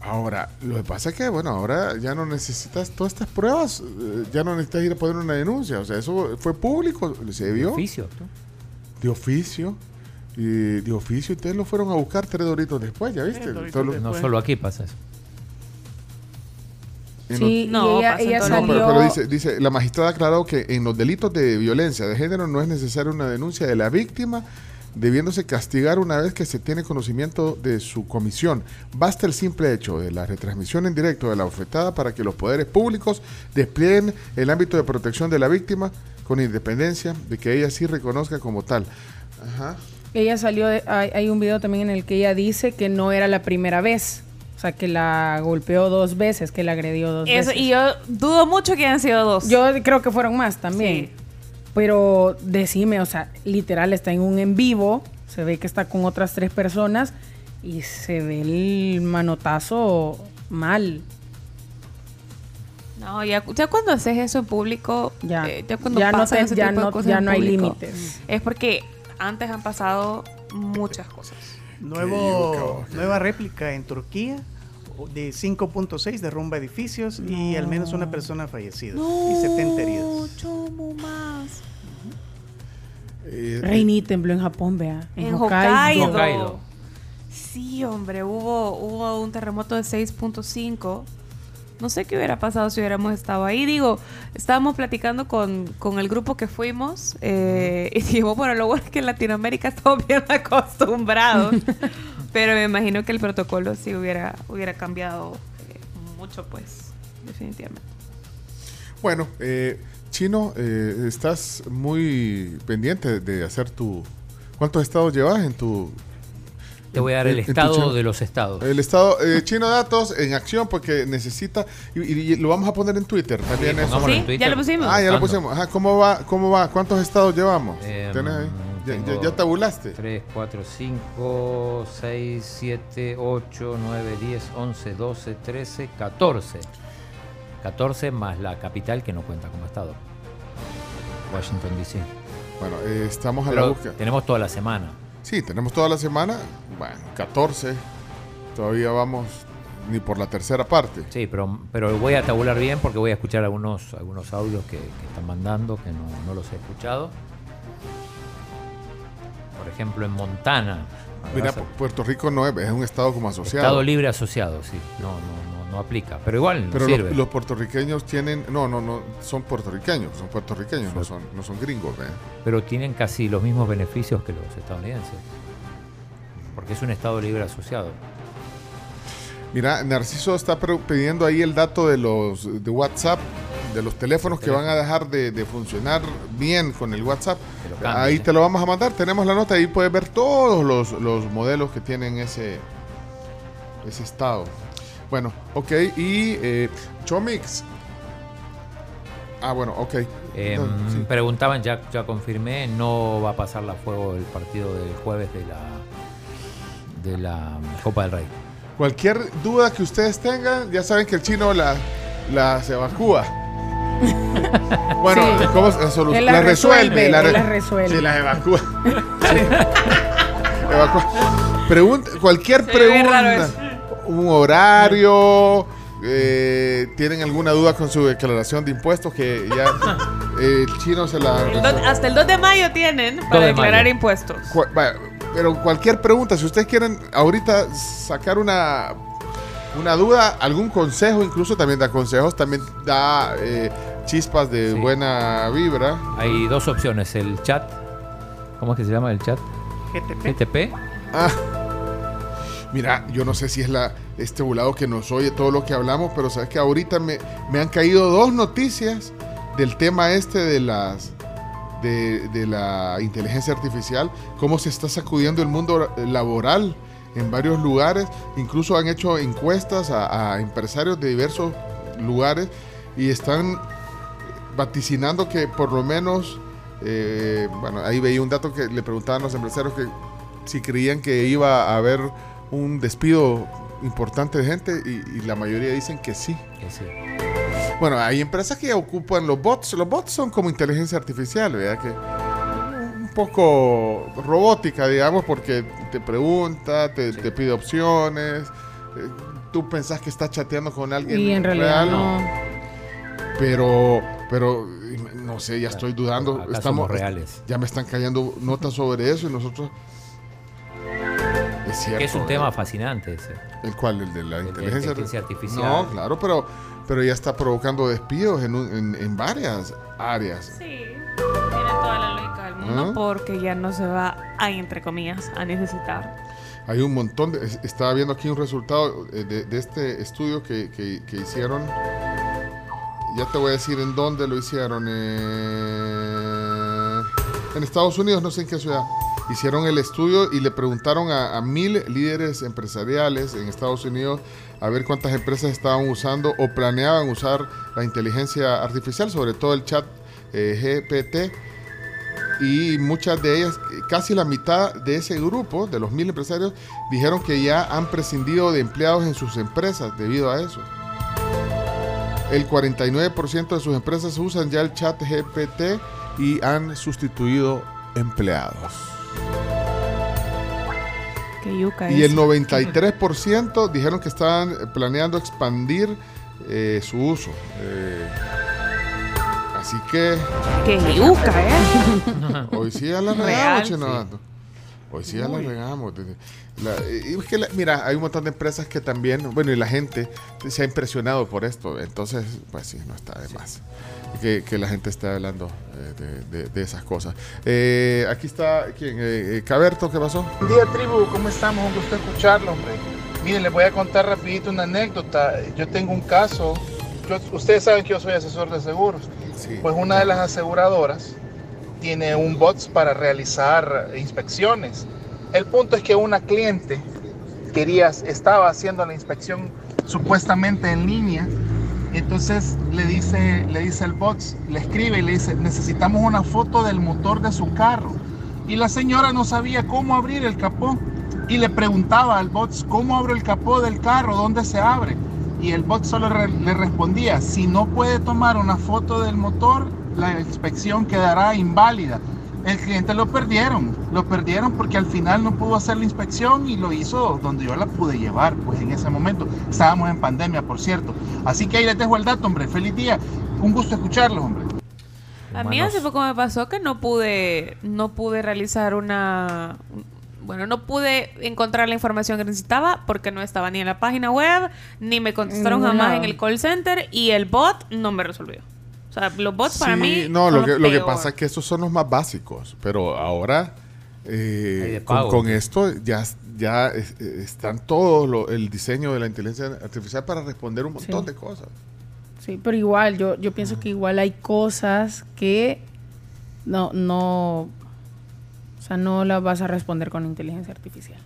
Ahora, lo que pasa es que, bueno, ahora ya no necesitas todas estas pruebas, eh, ya no necesitas ir a poner una denuncia, o sea, eso fue público, se vio. De oficio, ¿no? De oficio. Y de oficio, ustedes lo fueron a buscar tres doritos después, ¿ya viste? No solo aquí pasa eso. Sí, los- y ella, ella No, salió... pero, pero dice, dice, la magistrada aclaró que en los delitos de violencia de género no es necesaria una denuncia de la víctima, debiéndose castigar una vez que se tiene conocimiento de su comisión. Basta el simple hecho de la retransmisión en directo de la ofetada para que los poderes públicos desplieguen el ámbito de protección de la víctima con independencia de que ella sí reconozca como tal. Ajá. Ella salió, de- hay, hay un video también en el que ella dice que no era la primera vez. O sea, que la golpeó dos veces, que la agredió dos Eso, veces. y yo dudo mucho que hayan sido dos. Yo creo que fueron más también. Pero decime, o sea, literal está en un en vivo, se ve que está con otras tres personas y se ve el manotazo mal. No, ya, ya cuando haces eso en público, Ya. eh, ya cuando Ya no pasan te- ese ya tipo de no- cosas ya no hay límites. Es porque antes han pasado muchas cosas. Nuevo, nueva réplica en Turquía de 5.6 derrumba edificios y al menos una persona fallecida y 70 heridos. más. Eh, Reini tembló en Japón, vea. En, En Hokkaido. Hokkaido. Sí, hombre, hubo, hubo un terremoto de 6.5. No sé qué hubiera pasado si hubiéramos estado ahí. Digo, estábamos platicando con, con el grupo que fuimos eh, [laughs] y dijimos, bueno, lo bueno es que en Latinoamérica estamos [laughs] bien acostumbrados. pero me imagino que el protocolo sí hubiera, hubiera cambiado eh, mucho, pues, definitivamente. Bueno, eh, Chino, eh, estás muy pendiente de hacer tu... ¿Cuántos estados llevas en tu... Te voy a dar el tu estado chino? de los estados. El estado eh, Chino Datos en acción porque necesita... Y, y- y lo vamos a poner en Twitter también. eso. pongámoslo en Sí, Twitter. ya lo pusimos. Ah, ya lo pusimos. Ajá, ¿cómo va? ¿Cómo va? ¿Cuántos estados llevamos? Em, ¿Tenés ahí? ¿Ya, ya, ya tabulaste? 3, 4, 5, 6, 7, 8, 9, 10, 11, 12, 13, 14. 14 más la capital que no cuenta como estado. Washington DC. Bueno, eh, estamos a Pero la búsqueda. tenemos toda la semana. Sí, tenemos toda la semana. Bueno, 14. Todavía vamos ni por la tercera parte. Sí, pero, pero voy a tabular bien porque voy a escuchar algunos, algunos audios que, que están mandando que no, no los he escuchado. Por ejemplo, en Montana. Mira, a- Puerto Rico no es, es un estado como asociado. Estado libre asociado, sí. No, no, no, aplica. Pero igual Pero sirve. los, los puertorriqueños tienen, no, no, no, son puertorriqueños, son puertorriqueños, no son, no son gringos, ¿ve? Pero tienen casi los mismos beneficios que los estadounidenses. Porque es un Estado libre asociado. Mira, Narciso está pidiendo ahí el dato de los de WhatsApp, de los teléfonos que van a dejar de, de funcionar bien con el WhatsApp. cambien, Ahí ¿eh? te lo vamos a mandar, tenemos la nota, ahí puedes ver todos los, los modelos que tienen ese, ese estado. Bueno, ok, y eh, Chomix. Ah, bueno, ok. Eh, No, sí. Preguntaban, ya, ya confirmé, no va a pasar la fuego el partido del jueves de la de la Copa del Rey. Cualquier duda que ustedes tengan, ya saben que el chino la, las evacúa. [laughs] bueno, Sí. ¿cómo la, las resuelve? la él las resuelve. Sí, las evacúa. [laughs] Sí. [laughs] Evacúa. Pregunta, cualquier pregunta, un horario, eh, tienen alguna duda con su declaración de impuestos que ya eh, el chino se la El do- hasta el 2 de mayo tienen para de declarar mayo. impuestos. Cu- vaya, pero cualquier pregunta, si ustedes quieren ahorita sacar una, una duda, algún consejo, incluso también da consejos, también da eh, chispas de Sí. buena vibra. Hay dos opciones, el chat, ¿cómo es que se llama el chat? GTP. GTP. Ah, mira, yo no sé si es este volado que nos oye todo lo que hablamos, pero sabes que ahorita me, han caído dos noticias del tema este de las de, la inteligencia artificial, cómo se está sacudiendo el mundo laboral en varios lugares, incluso han hecho encuestas a, a empresarios de diversos lugares y están vaticinando que por lo menos, eh, bueno, ahí veía un dato que le preguntaban los empresarios que si creían que iba a haber un despido importante de gente y, y la mayoría dicen que sí. Que sí. Bueno, hay empresas que ocupan los bots. Los bots son como inteligencia artificial, ¿verdad? Que un poco robótica, digamos, porque te pregunta, te, te pide opciones. eh, Tú pensás que estás chateando con alguien Y en realidad real, no. Pero, pero no sé, ya estoy dudando. Acá Estamos somos reales. Ya me están cayendo notas sobre eso y nosotros. Es cierto. Que es un ¿verdad? tema fascinante ese. ¿El cuál? ¿El de la de inteligencia, inteligencia artificial. No, claro, pero, pero ya está provocando despidos en, un- en, en varias áreas. Sí, tiene toda la lógica del mundo Ah. porque ya no se va a, entre comillas, a necesitar. Hay un montón de... es- Estaba viendo aquí un resultado eh, de, de este estudio que, que- que hicieron. Ya te voy a decir en dónde lo hicieron. eh, en Estados Unidos, no sé en qué ciudad. Hicieron el estudio y le preguntaron a, mil líderes empresariales en Estados Unidos a ver cuántas empresas estaban usando o planeaban usar la inteligencia artificial, sobre todo el chat eh, GPT y muchas de ellas, casi la mitad de ese grupo, de los mil empresarios, dijeron que ya han prescindido de empleados en sus empresas debido a eso. El 49% de sus empresas usan ya el chat GPT y han sustituido empleados. Y el eso. 93% dijeron que estaban planeando expandir eh, su uso. Eh, así que... Que yuca, ¿eh? Hoy sí ya la [laughs] Real, regamos, sí. Hoy sí ya la regamos. La- y es que la- mira, hay un montón de empresas que también, bueno, y la gente se ha impresionado por esto. Entonces, pues sí, no está de más. Que, que la gente esté hablando eh, de, de- de esas cosas. Eh, aquí está, ¿quién? Eh, eh, Caberto, ¿qué pasó? Buen día tribu, ¿cómo estamos? Un gusto escucharlo, hombre. Miren, les voy a contar rapidito una anécdota. Yo tengo un caso, yo- ustedes saben que yo soy asesor de seguros. Pues una de las aseguradoras tiene un bots para realizar inspecciones. El punto es que una cliente quería, estaba haciendo la inspección supuestamente en línea. Entonces le dice, le dice el bots, le escribe y le dice, necesitamos una foto del motor de su carro. Y la señora no sabía cómo abrir el capó. Y le preguntaba al bots, ¿cómo abro el capó del carro? ¿Dónde se abre? Y el bot solo le respondía, si no puede tomar una foto del motor, la inspección quedará inválida. El cliente lo perdieron, lo perdieron porque al final no pudo hacer la inspección y lo hizo donde yo la pude llevar, pues en ese momento. Estábamos en pandemia, por cierto. Así que ahí les dejo el dato, hombre. Feliz día. Un gusto escucharlo, hombre. A mí hace poco me pasó que no pude, no pude realizar una, bueno, no pude encontrar la información que necesitaba porque no estaba ni en la página web, ni me contestaron jamás en el call center y el bot no me resolvió. O sea, los bots para Sí, mí no, son lo que, lo que pasa es que estos son los más básicos, pero ahora eh, con, con esto ya, ya es- eh, están todo lo- el diseño de la inteligencia artificial para responder un montón Sí. de cosas. Sí, pero igual, yo, yo pienso que igual hay cosas que no, no, o sea, no las vas a responder con inteligencia artificial.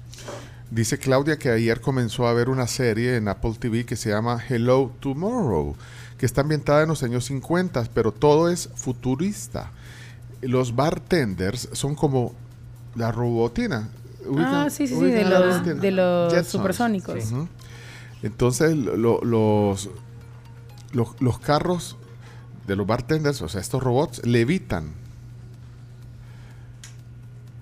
Dice Claudia que ayer comenzó a ver una serie en Apple TV que se llama Hello Tomorrow, que está ambientada en los años 50, pero todo es futurista. Los bartenders son como la robotina. Ah, sí, sí, sí, de la los, robotina? de los Jetsons. supersónicos. Entonces, lo- los, los, los carros de los bartenders, o sea, estos robots, levitan.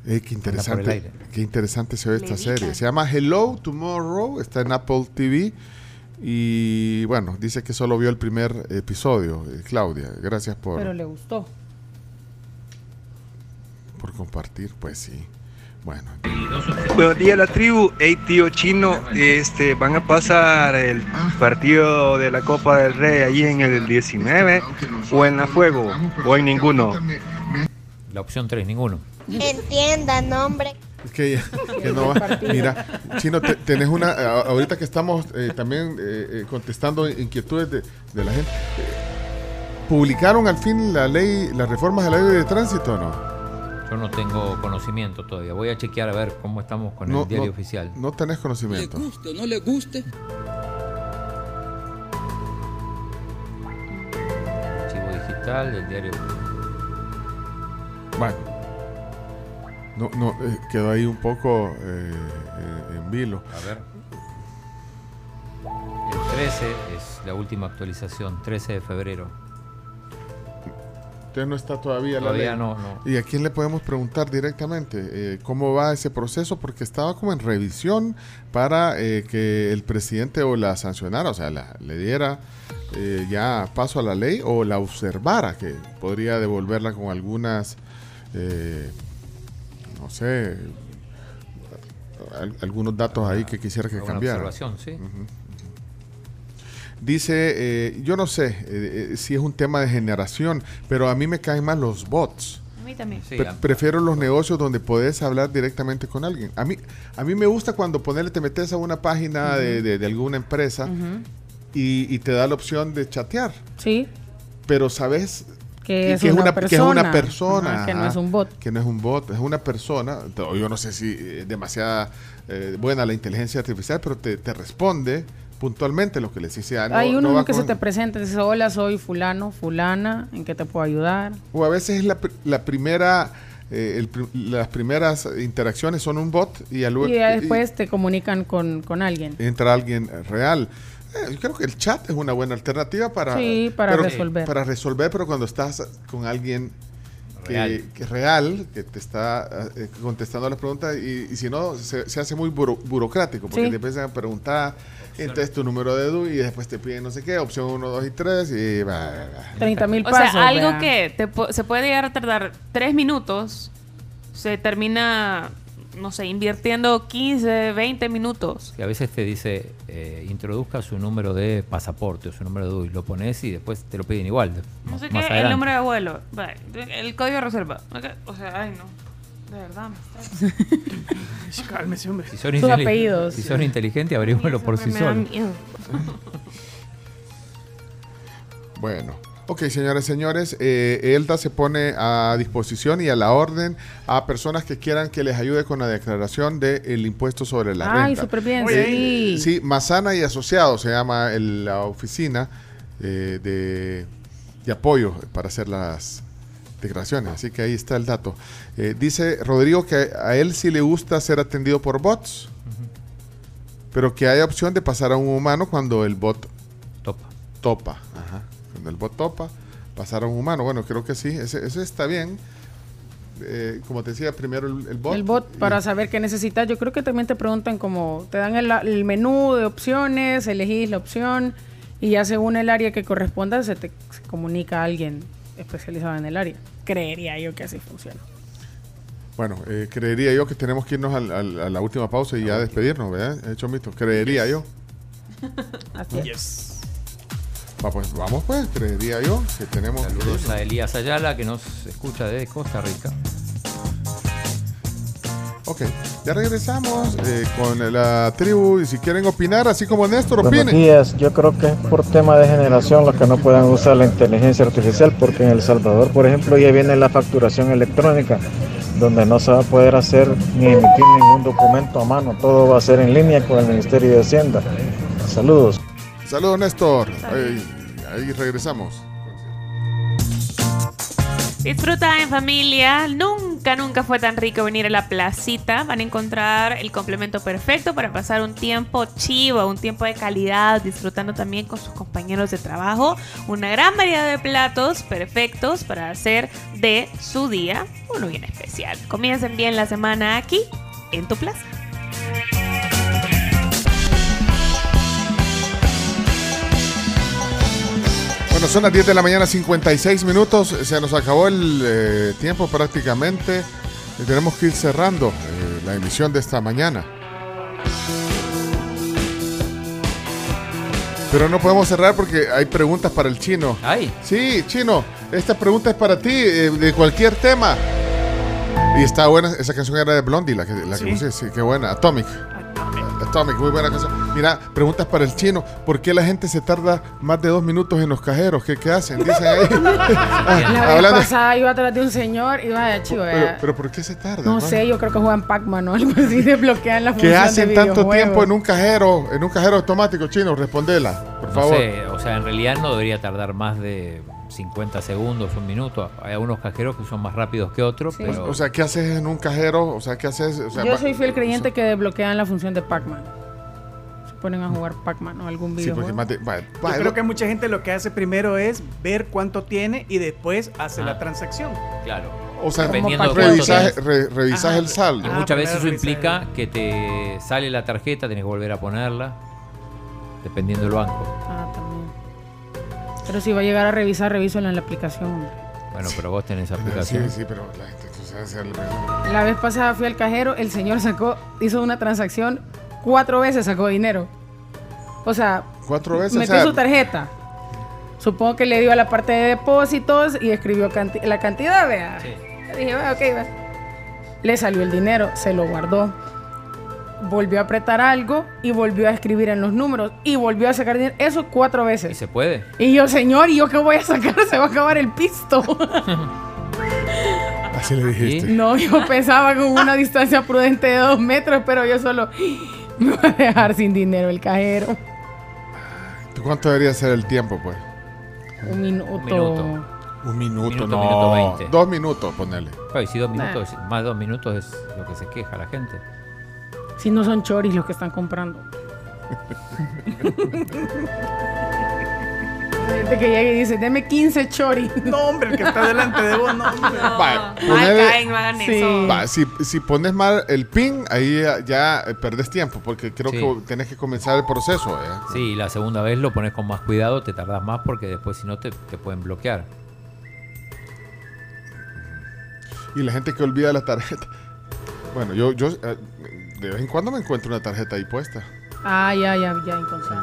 Eh, qué interesante, qué interesante se ve esta serie. Se llama Hello Tomorrow, está en Apple TV. Y bueno, dice que solo vio el primer episodio. eh, Claudia, gracias por, Pero le gustó. por compartir. Pues sí. Bueno, Buenos días la tribu, hey tío chino, este van a pasar el partido de la Copa del Rey allí en el 19 o en la Fuego o en ninguno. La opción 3, ninguno. Entiendan, hombre. Que, ya- [laughs] que no va. Mira, Chino, te- tenés una. a- Ahorita que estamos eh, también eh, eh, contestando inquietudes de, de la gente. eh, ¿Publicaron al fin la ley, las reformas de la ley de tránsito o no? Yo no tengo conocimiento todavía. Voy a chequear a ver cómo estamos con No, el diario no, oficial. No tenés conocimiento. guste o no le guste. digital del diario. Bueno. No, no, eh, quedó ahí un poco eh, eh, en vilo. A ver. El 13 es la última actualización, 13 de febrero. Usted no está todavía la Todavía ley. no, no. ¿Y a quién le podemos preguntar directamente eh, cómo va ese proceso? Porque estaba como en revisión para eh, que el presidente o la sancionara, o sea, la- le diera eh, ya paso a la ley o la observara, que podría devolverla con algunas, no sé, al- algunos datos ahí que quisiera que cambiara. observación, sí. Dice, eh, yo no sé eh, eh, si es un tema de generación, pero a mí me caen más los bots. A mí también. Sí, Pre- a- prefiero los negocios donde puedes hablar directamente con alguien. A mí, a mí me gusta cuando ponerle, te metes a una página de, de- de alguna empresa y, y te da la opción de chatear. Sí. Pero sabes Que es una que es una persona. Ajá, que no es un bot. Que no es un bot, es una persona. Yo no sé si es demasiada eh, buena la inteligencia artificial, pero te, te responde puntualmente lo que les dice. Ah, no- Hay no uno que se te presenta y dice, hola, soy fulano, fulana, ¿en qué te puedo ayudar? O a veces es la, la primera, eh, el las primeras interacciones son un bot y, al- Y ya y- después te comunican con, con alguien. entra alguien real. Eh, yo creo que el chat es una buena alternativa para, Sí, para pero- resolver. Para resolver, pero cuando estás con alguien que, Real. que real, que te está eh, contestando las preguntas, y, y si no, se, se hace muy buro- burocrático, porque Sí. te empiezan a preguntar, entonces tu número de DUI, y después te piden no sé qué, opción 1, 2 y 3, y va, va, va. 30 mil O pasos. sea, algo que te se puede llegar a tardar tres minutos, se termina, no sé, invirtiendo 15, 20 minutos. Que a veces te dice, eh, introduzca su número de pasaporte o su número de DUI, lo pones y después te lo piden igual. No sé más qué, el número de vuelo, el código de reserva. O sea, ay no. De verdad, me. [laughs] Cálmese, hombre. Si son, apellidos. si son inteligentes, abrímoslo por sí solos. Bueno, ok, señores, señores, eh, Elda se pone a disposición y a la orden a personas que quieran que les ayude con la declaración del impuesto sobre la Ay, renta. súper bien, Eh, sí. Sí, Mazana y Asociados se llama el- la oficina eh, de, de apoyo para hacer las declaraciones. Así que ahí está el dato. Eh, dice Rodrigo que a él sí le gusta ser atendido por bots, pero que hay opción de pasar a un humano cuando el bot Topa. topa. Ajá. Cuando el bot topa, pasar a un humano. Bueno, creo que sí, ese, ese está bien. Eh, como te decía, primero el, el bot. El bot para saber qué necesitas. Yo creo que también te preguntan como, te dan el, el menú de opciones, elegís la opción y ya según el área que corresponda se te se comunica a alguien especializado en el área. Creería yo que así funciona. Bueno, eh, creería yo que tenemos que irnos al- al- a la última pausa y ya despedirnos, ¿verdad? Hecho mito. Creería yo. Así es. Va, pues, vamos pues, creería yo que tenemos Saludos a Elías Ayala, que nos escucha desde Costa Rica. Ok, ya regresamos eh, con la tribu y si quieren opinar, así como Néstor, Buenos opinen. días, yo creo que es por tema de generación los que no puedan usar la inteligencia artificial, porque en El Salvador, por ejemplo, ya viene la facturación electrónica, donde no se va a poder hacer ni emitir ningún documento a mano, todo va a ser en línea con el Ministerio de Hacienda. Saludos. Saludos, Néstor. Ahí regresamos. Disfruta en familia. Nunca, nunca fue tan rico venir a la placita. Van a encontrar el complemento perfecto para pasar un tiempo chivo, un tiempo de calidad, disfrutando también con sus compañeros de trabajo. Una gran variedad de platos perfectos para hacer de su día uno bien especial. Comiencen bien la semana aquí en tu plaza. Bueno, son las 10 de la mañana, 56 minutos. Se nos acabó el eh, tiempo prácticamente. Y tenemos que ir cerrando eh, la emisión de esta mañana. Pero no podemos cerrar porque hay preguntas para el chino. ¿Ay? Sí, chino. Esta pregunta es para ti, eh, de cualquier tema. Y está buena, esa canción era de Blondie, la que, la que Sí. puse, sí, qué buena. Atomic. Atomic, muy buena canción. Mira, preguntas para el chino. ¿Por qué la gente se tarda más de dos minutos en los cajeros? ¿Qué, qué hacen? Dicen ahí. Ah, [laughs] La vez [laughs] hablando- pasada iba atrás de un señor y iba de chivo. pero, vea. pero ¿por qué se tarda? no sé, yo creo que juegan Pac-Man o algo así, [laughs] desbloquean la función ¿Qué de hacen tanto tiempo en un cajero, en un cajero automático chino? Respondela, por No favor. sé, o sea, en realidad no debería tardar más de 50 segundos, un minuto. Hay algunos cajeros que son más rápidos que otros, pero O sea, ¿qué haces en un cajero? O sea, ¿qué haces? O sea, Yo soy fiel creyente que desbloquean la función de Pac-Man. Se ponen a jugar Pac-Man o algún Sí, porque videojuego. más de- va- Yo creo que mucha gente lo que hace primero es ver cuánto tiene y después hace la transacción. claro. O sea, revisas, re- revisas Ajá. el saldo. Y Ah, muchas veces eso implica que te sale la tarjeta, tienes que volver a ponerla, dependiendo del banco. Ah, también. Pero si va a llegar a revisar, revísalo en la aplicación. hombre. Bueno, pero vos tenés Sí, aplicación. sí, pero la gente entonces hace el- La vez pasada fui al cajero, el señor sacó, hizo una transacción, cuatro veces sacó dinero. O sea, cuatro veces. metió o sea, su tarjeta. Supongo que le dio a la parte de depósitos y escribió canti- la cantidad, vea. Yo dije, va, ok, va. Le salió el dinero, se lo guardó. Volvió a apretar algo y volvió a escribir en los números y volvió a sacar dinero. Eso cuatro ¿Y veces. se puede? Y yo, señor, ¿y yo qué voy a sacar? [laughs] Se va a acabar el pisto. [laughs] Así le dijiste. No, yo pensaba con una [laughs] distancia prudente de dos metros, pero yo solo me voy a dejar sin dinero el cajero. ¿Tú ¿Cuánto debería ser el tiempo, pues? Un minuto. minuto. Un minuto, Minuto, no. minuto veinte. Dos minutos, ponele. Ay, si dos minutos, más de dos minutos es lo que se queja la gente. Si no son choris los que están comprando. Gente que llega y dice, deme 15 choris. [laughs] No, hombre, el que está delante de vos, no, hombre. Va, Ay, caen, no hagan Sí. eso. Va, si, si pones mal el pin, ahí ya, ya, eh, perdés tiempo, porque creo Sí. que tenés que comenzar el proceso. ¿eh? Sí, y la segunda vez lo pones con más cuidado, te tardas más porque después si no te, te pueden bloquear. Y la gente que olvida la tarjeta. Bueno, yo, yo eh, de vez en cuando me encuentro una tarjeta ahí puesta. Ah, ya, ya, ya encontré.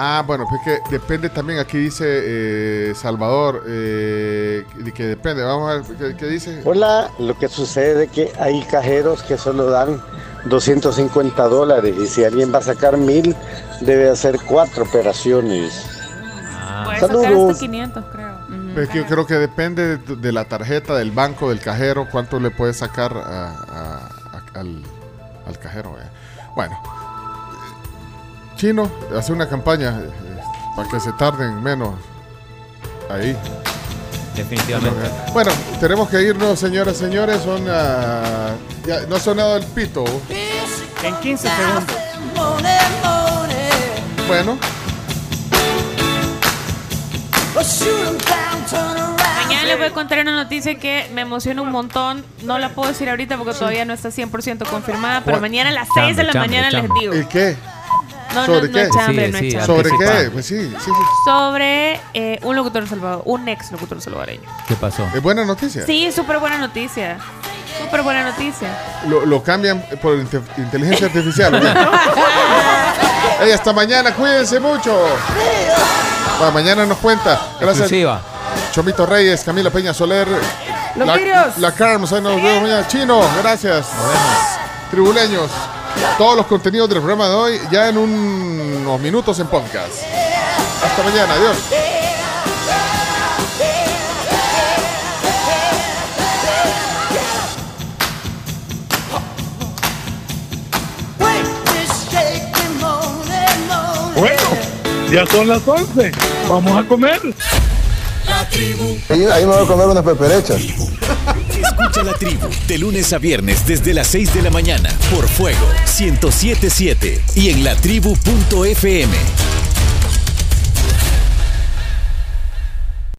Ah, bueno, pues que depende también, aquí dice eh, Salvador, eh, que depende, vamos a ver, ¿qué, qué dice? Hola, lo que sucede es que hay cajeros que solo dan 250 dólares y si alguien va a sacar mil, debe hacer cuatro operaciones. Puedes sacar Saludos. hasta 500, creo. Es que yo creo que depende de, de la tarjeta, del banco, del cajero, cuánto le puedes sacar a- al, al cajero. eh. Bueno, Chino, hace una campaña eh, para que se tarden menos ahí. Definitivamente. Bueno, tenemos que irnos, señoras y señores. Son, ah, ya, no ha sonado el pito. En 15 segundos. Bueno, les voy a contar una noticia que me emociona un montón. No la puedo decir ahorita porque todavía no está 100% confirmada, pero ¿Cuál? mañana a las Chambre, 6 de la chambre, mañana les digo. ¿y qué? No, no, ¿Sobre no qué? es chambre, Sí, no sí, es chambre. ¿Sobre qué? Pues sí, sí, sí. Sobre eh, un locutor salvador, un ex locutor salvadoreño. ¿Qué pasó? ¿Es buena noticia? Sí, súper buena noticia. Súper buena noticia. Lo, lo cambian por inte- inteligencia artificial. [laughs] Ey, hasta mañana, cuídense mucho. Bueno, mañana nos cuenta. Gracias. Exclusiva. Chomito Reyes, Camila Peña Soler. Los la, la Carms, ahí nos vemos mañana. Chino, gracias. Tribuleños. Todos los contenidos del programa de hoy ya en un- unos minutos en podcast. Hasta mañana, adiós. Bueno, ya son las 11. Vamos a comer. Ahí, me voy a comer unas peperechas. Escucha la tribu de lunes a viernes desde las 6 de la mañana por Fuego 1077 y en latribu.fm.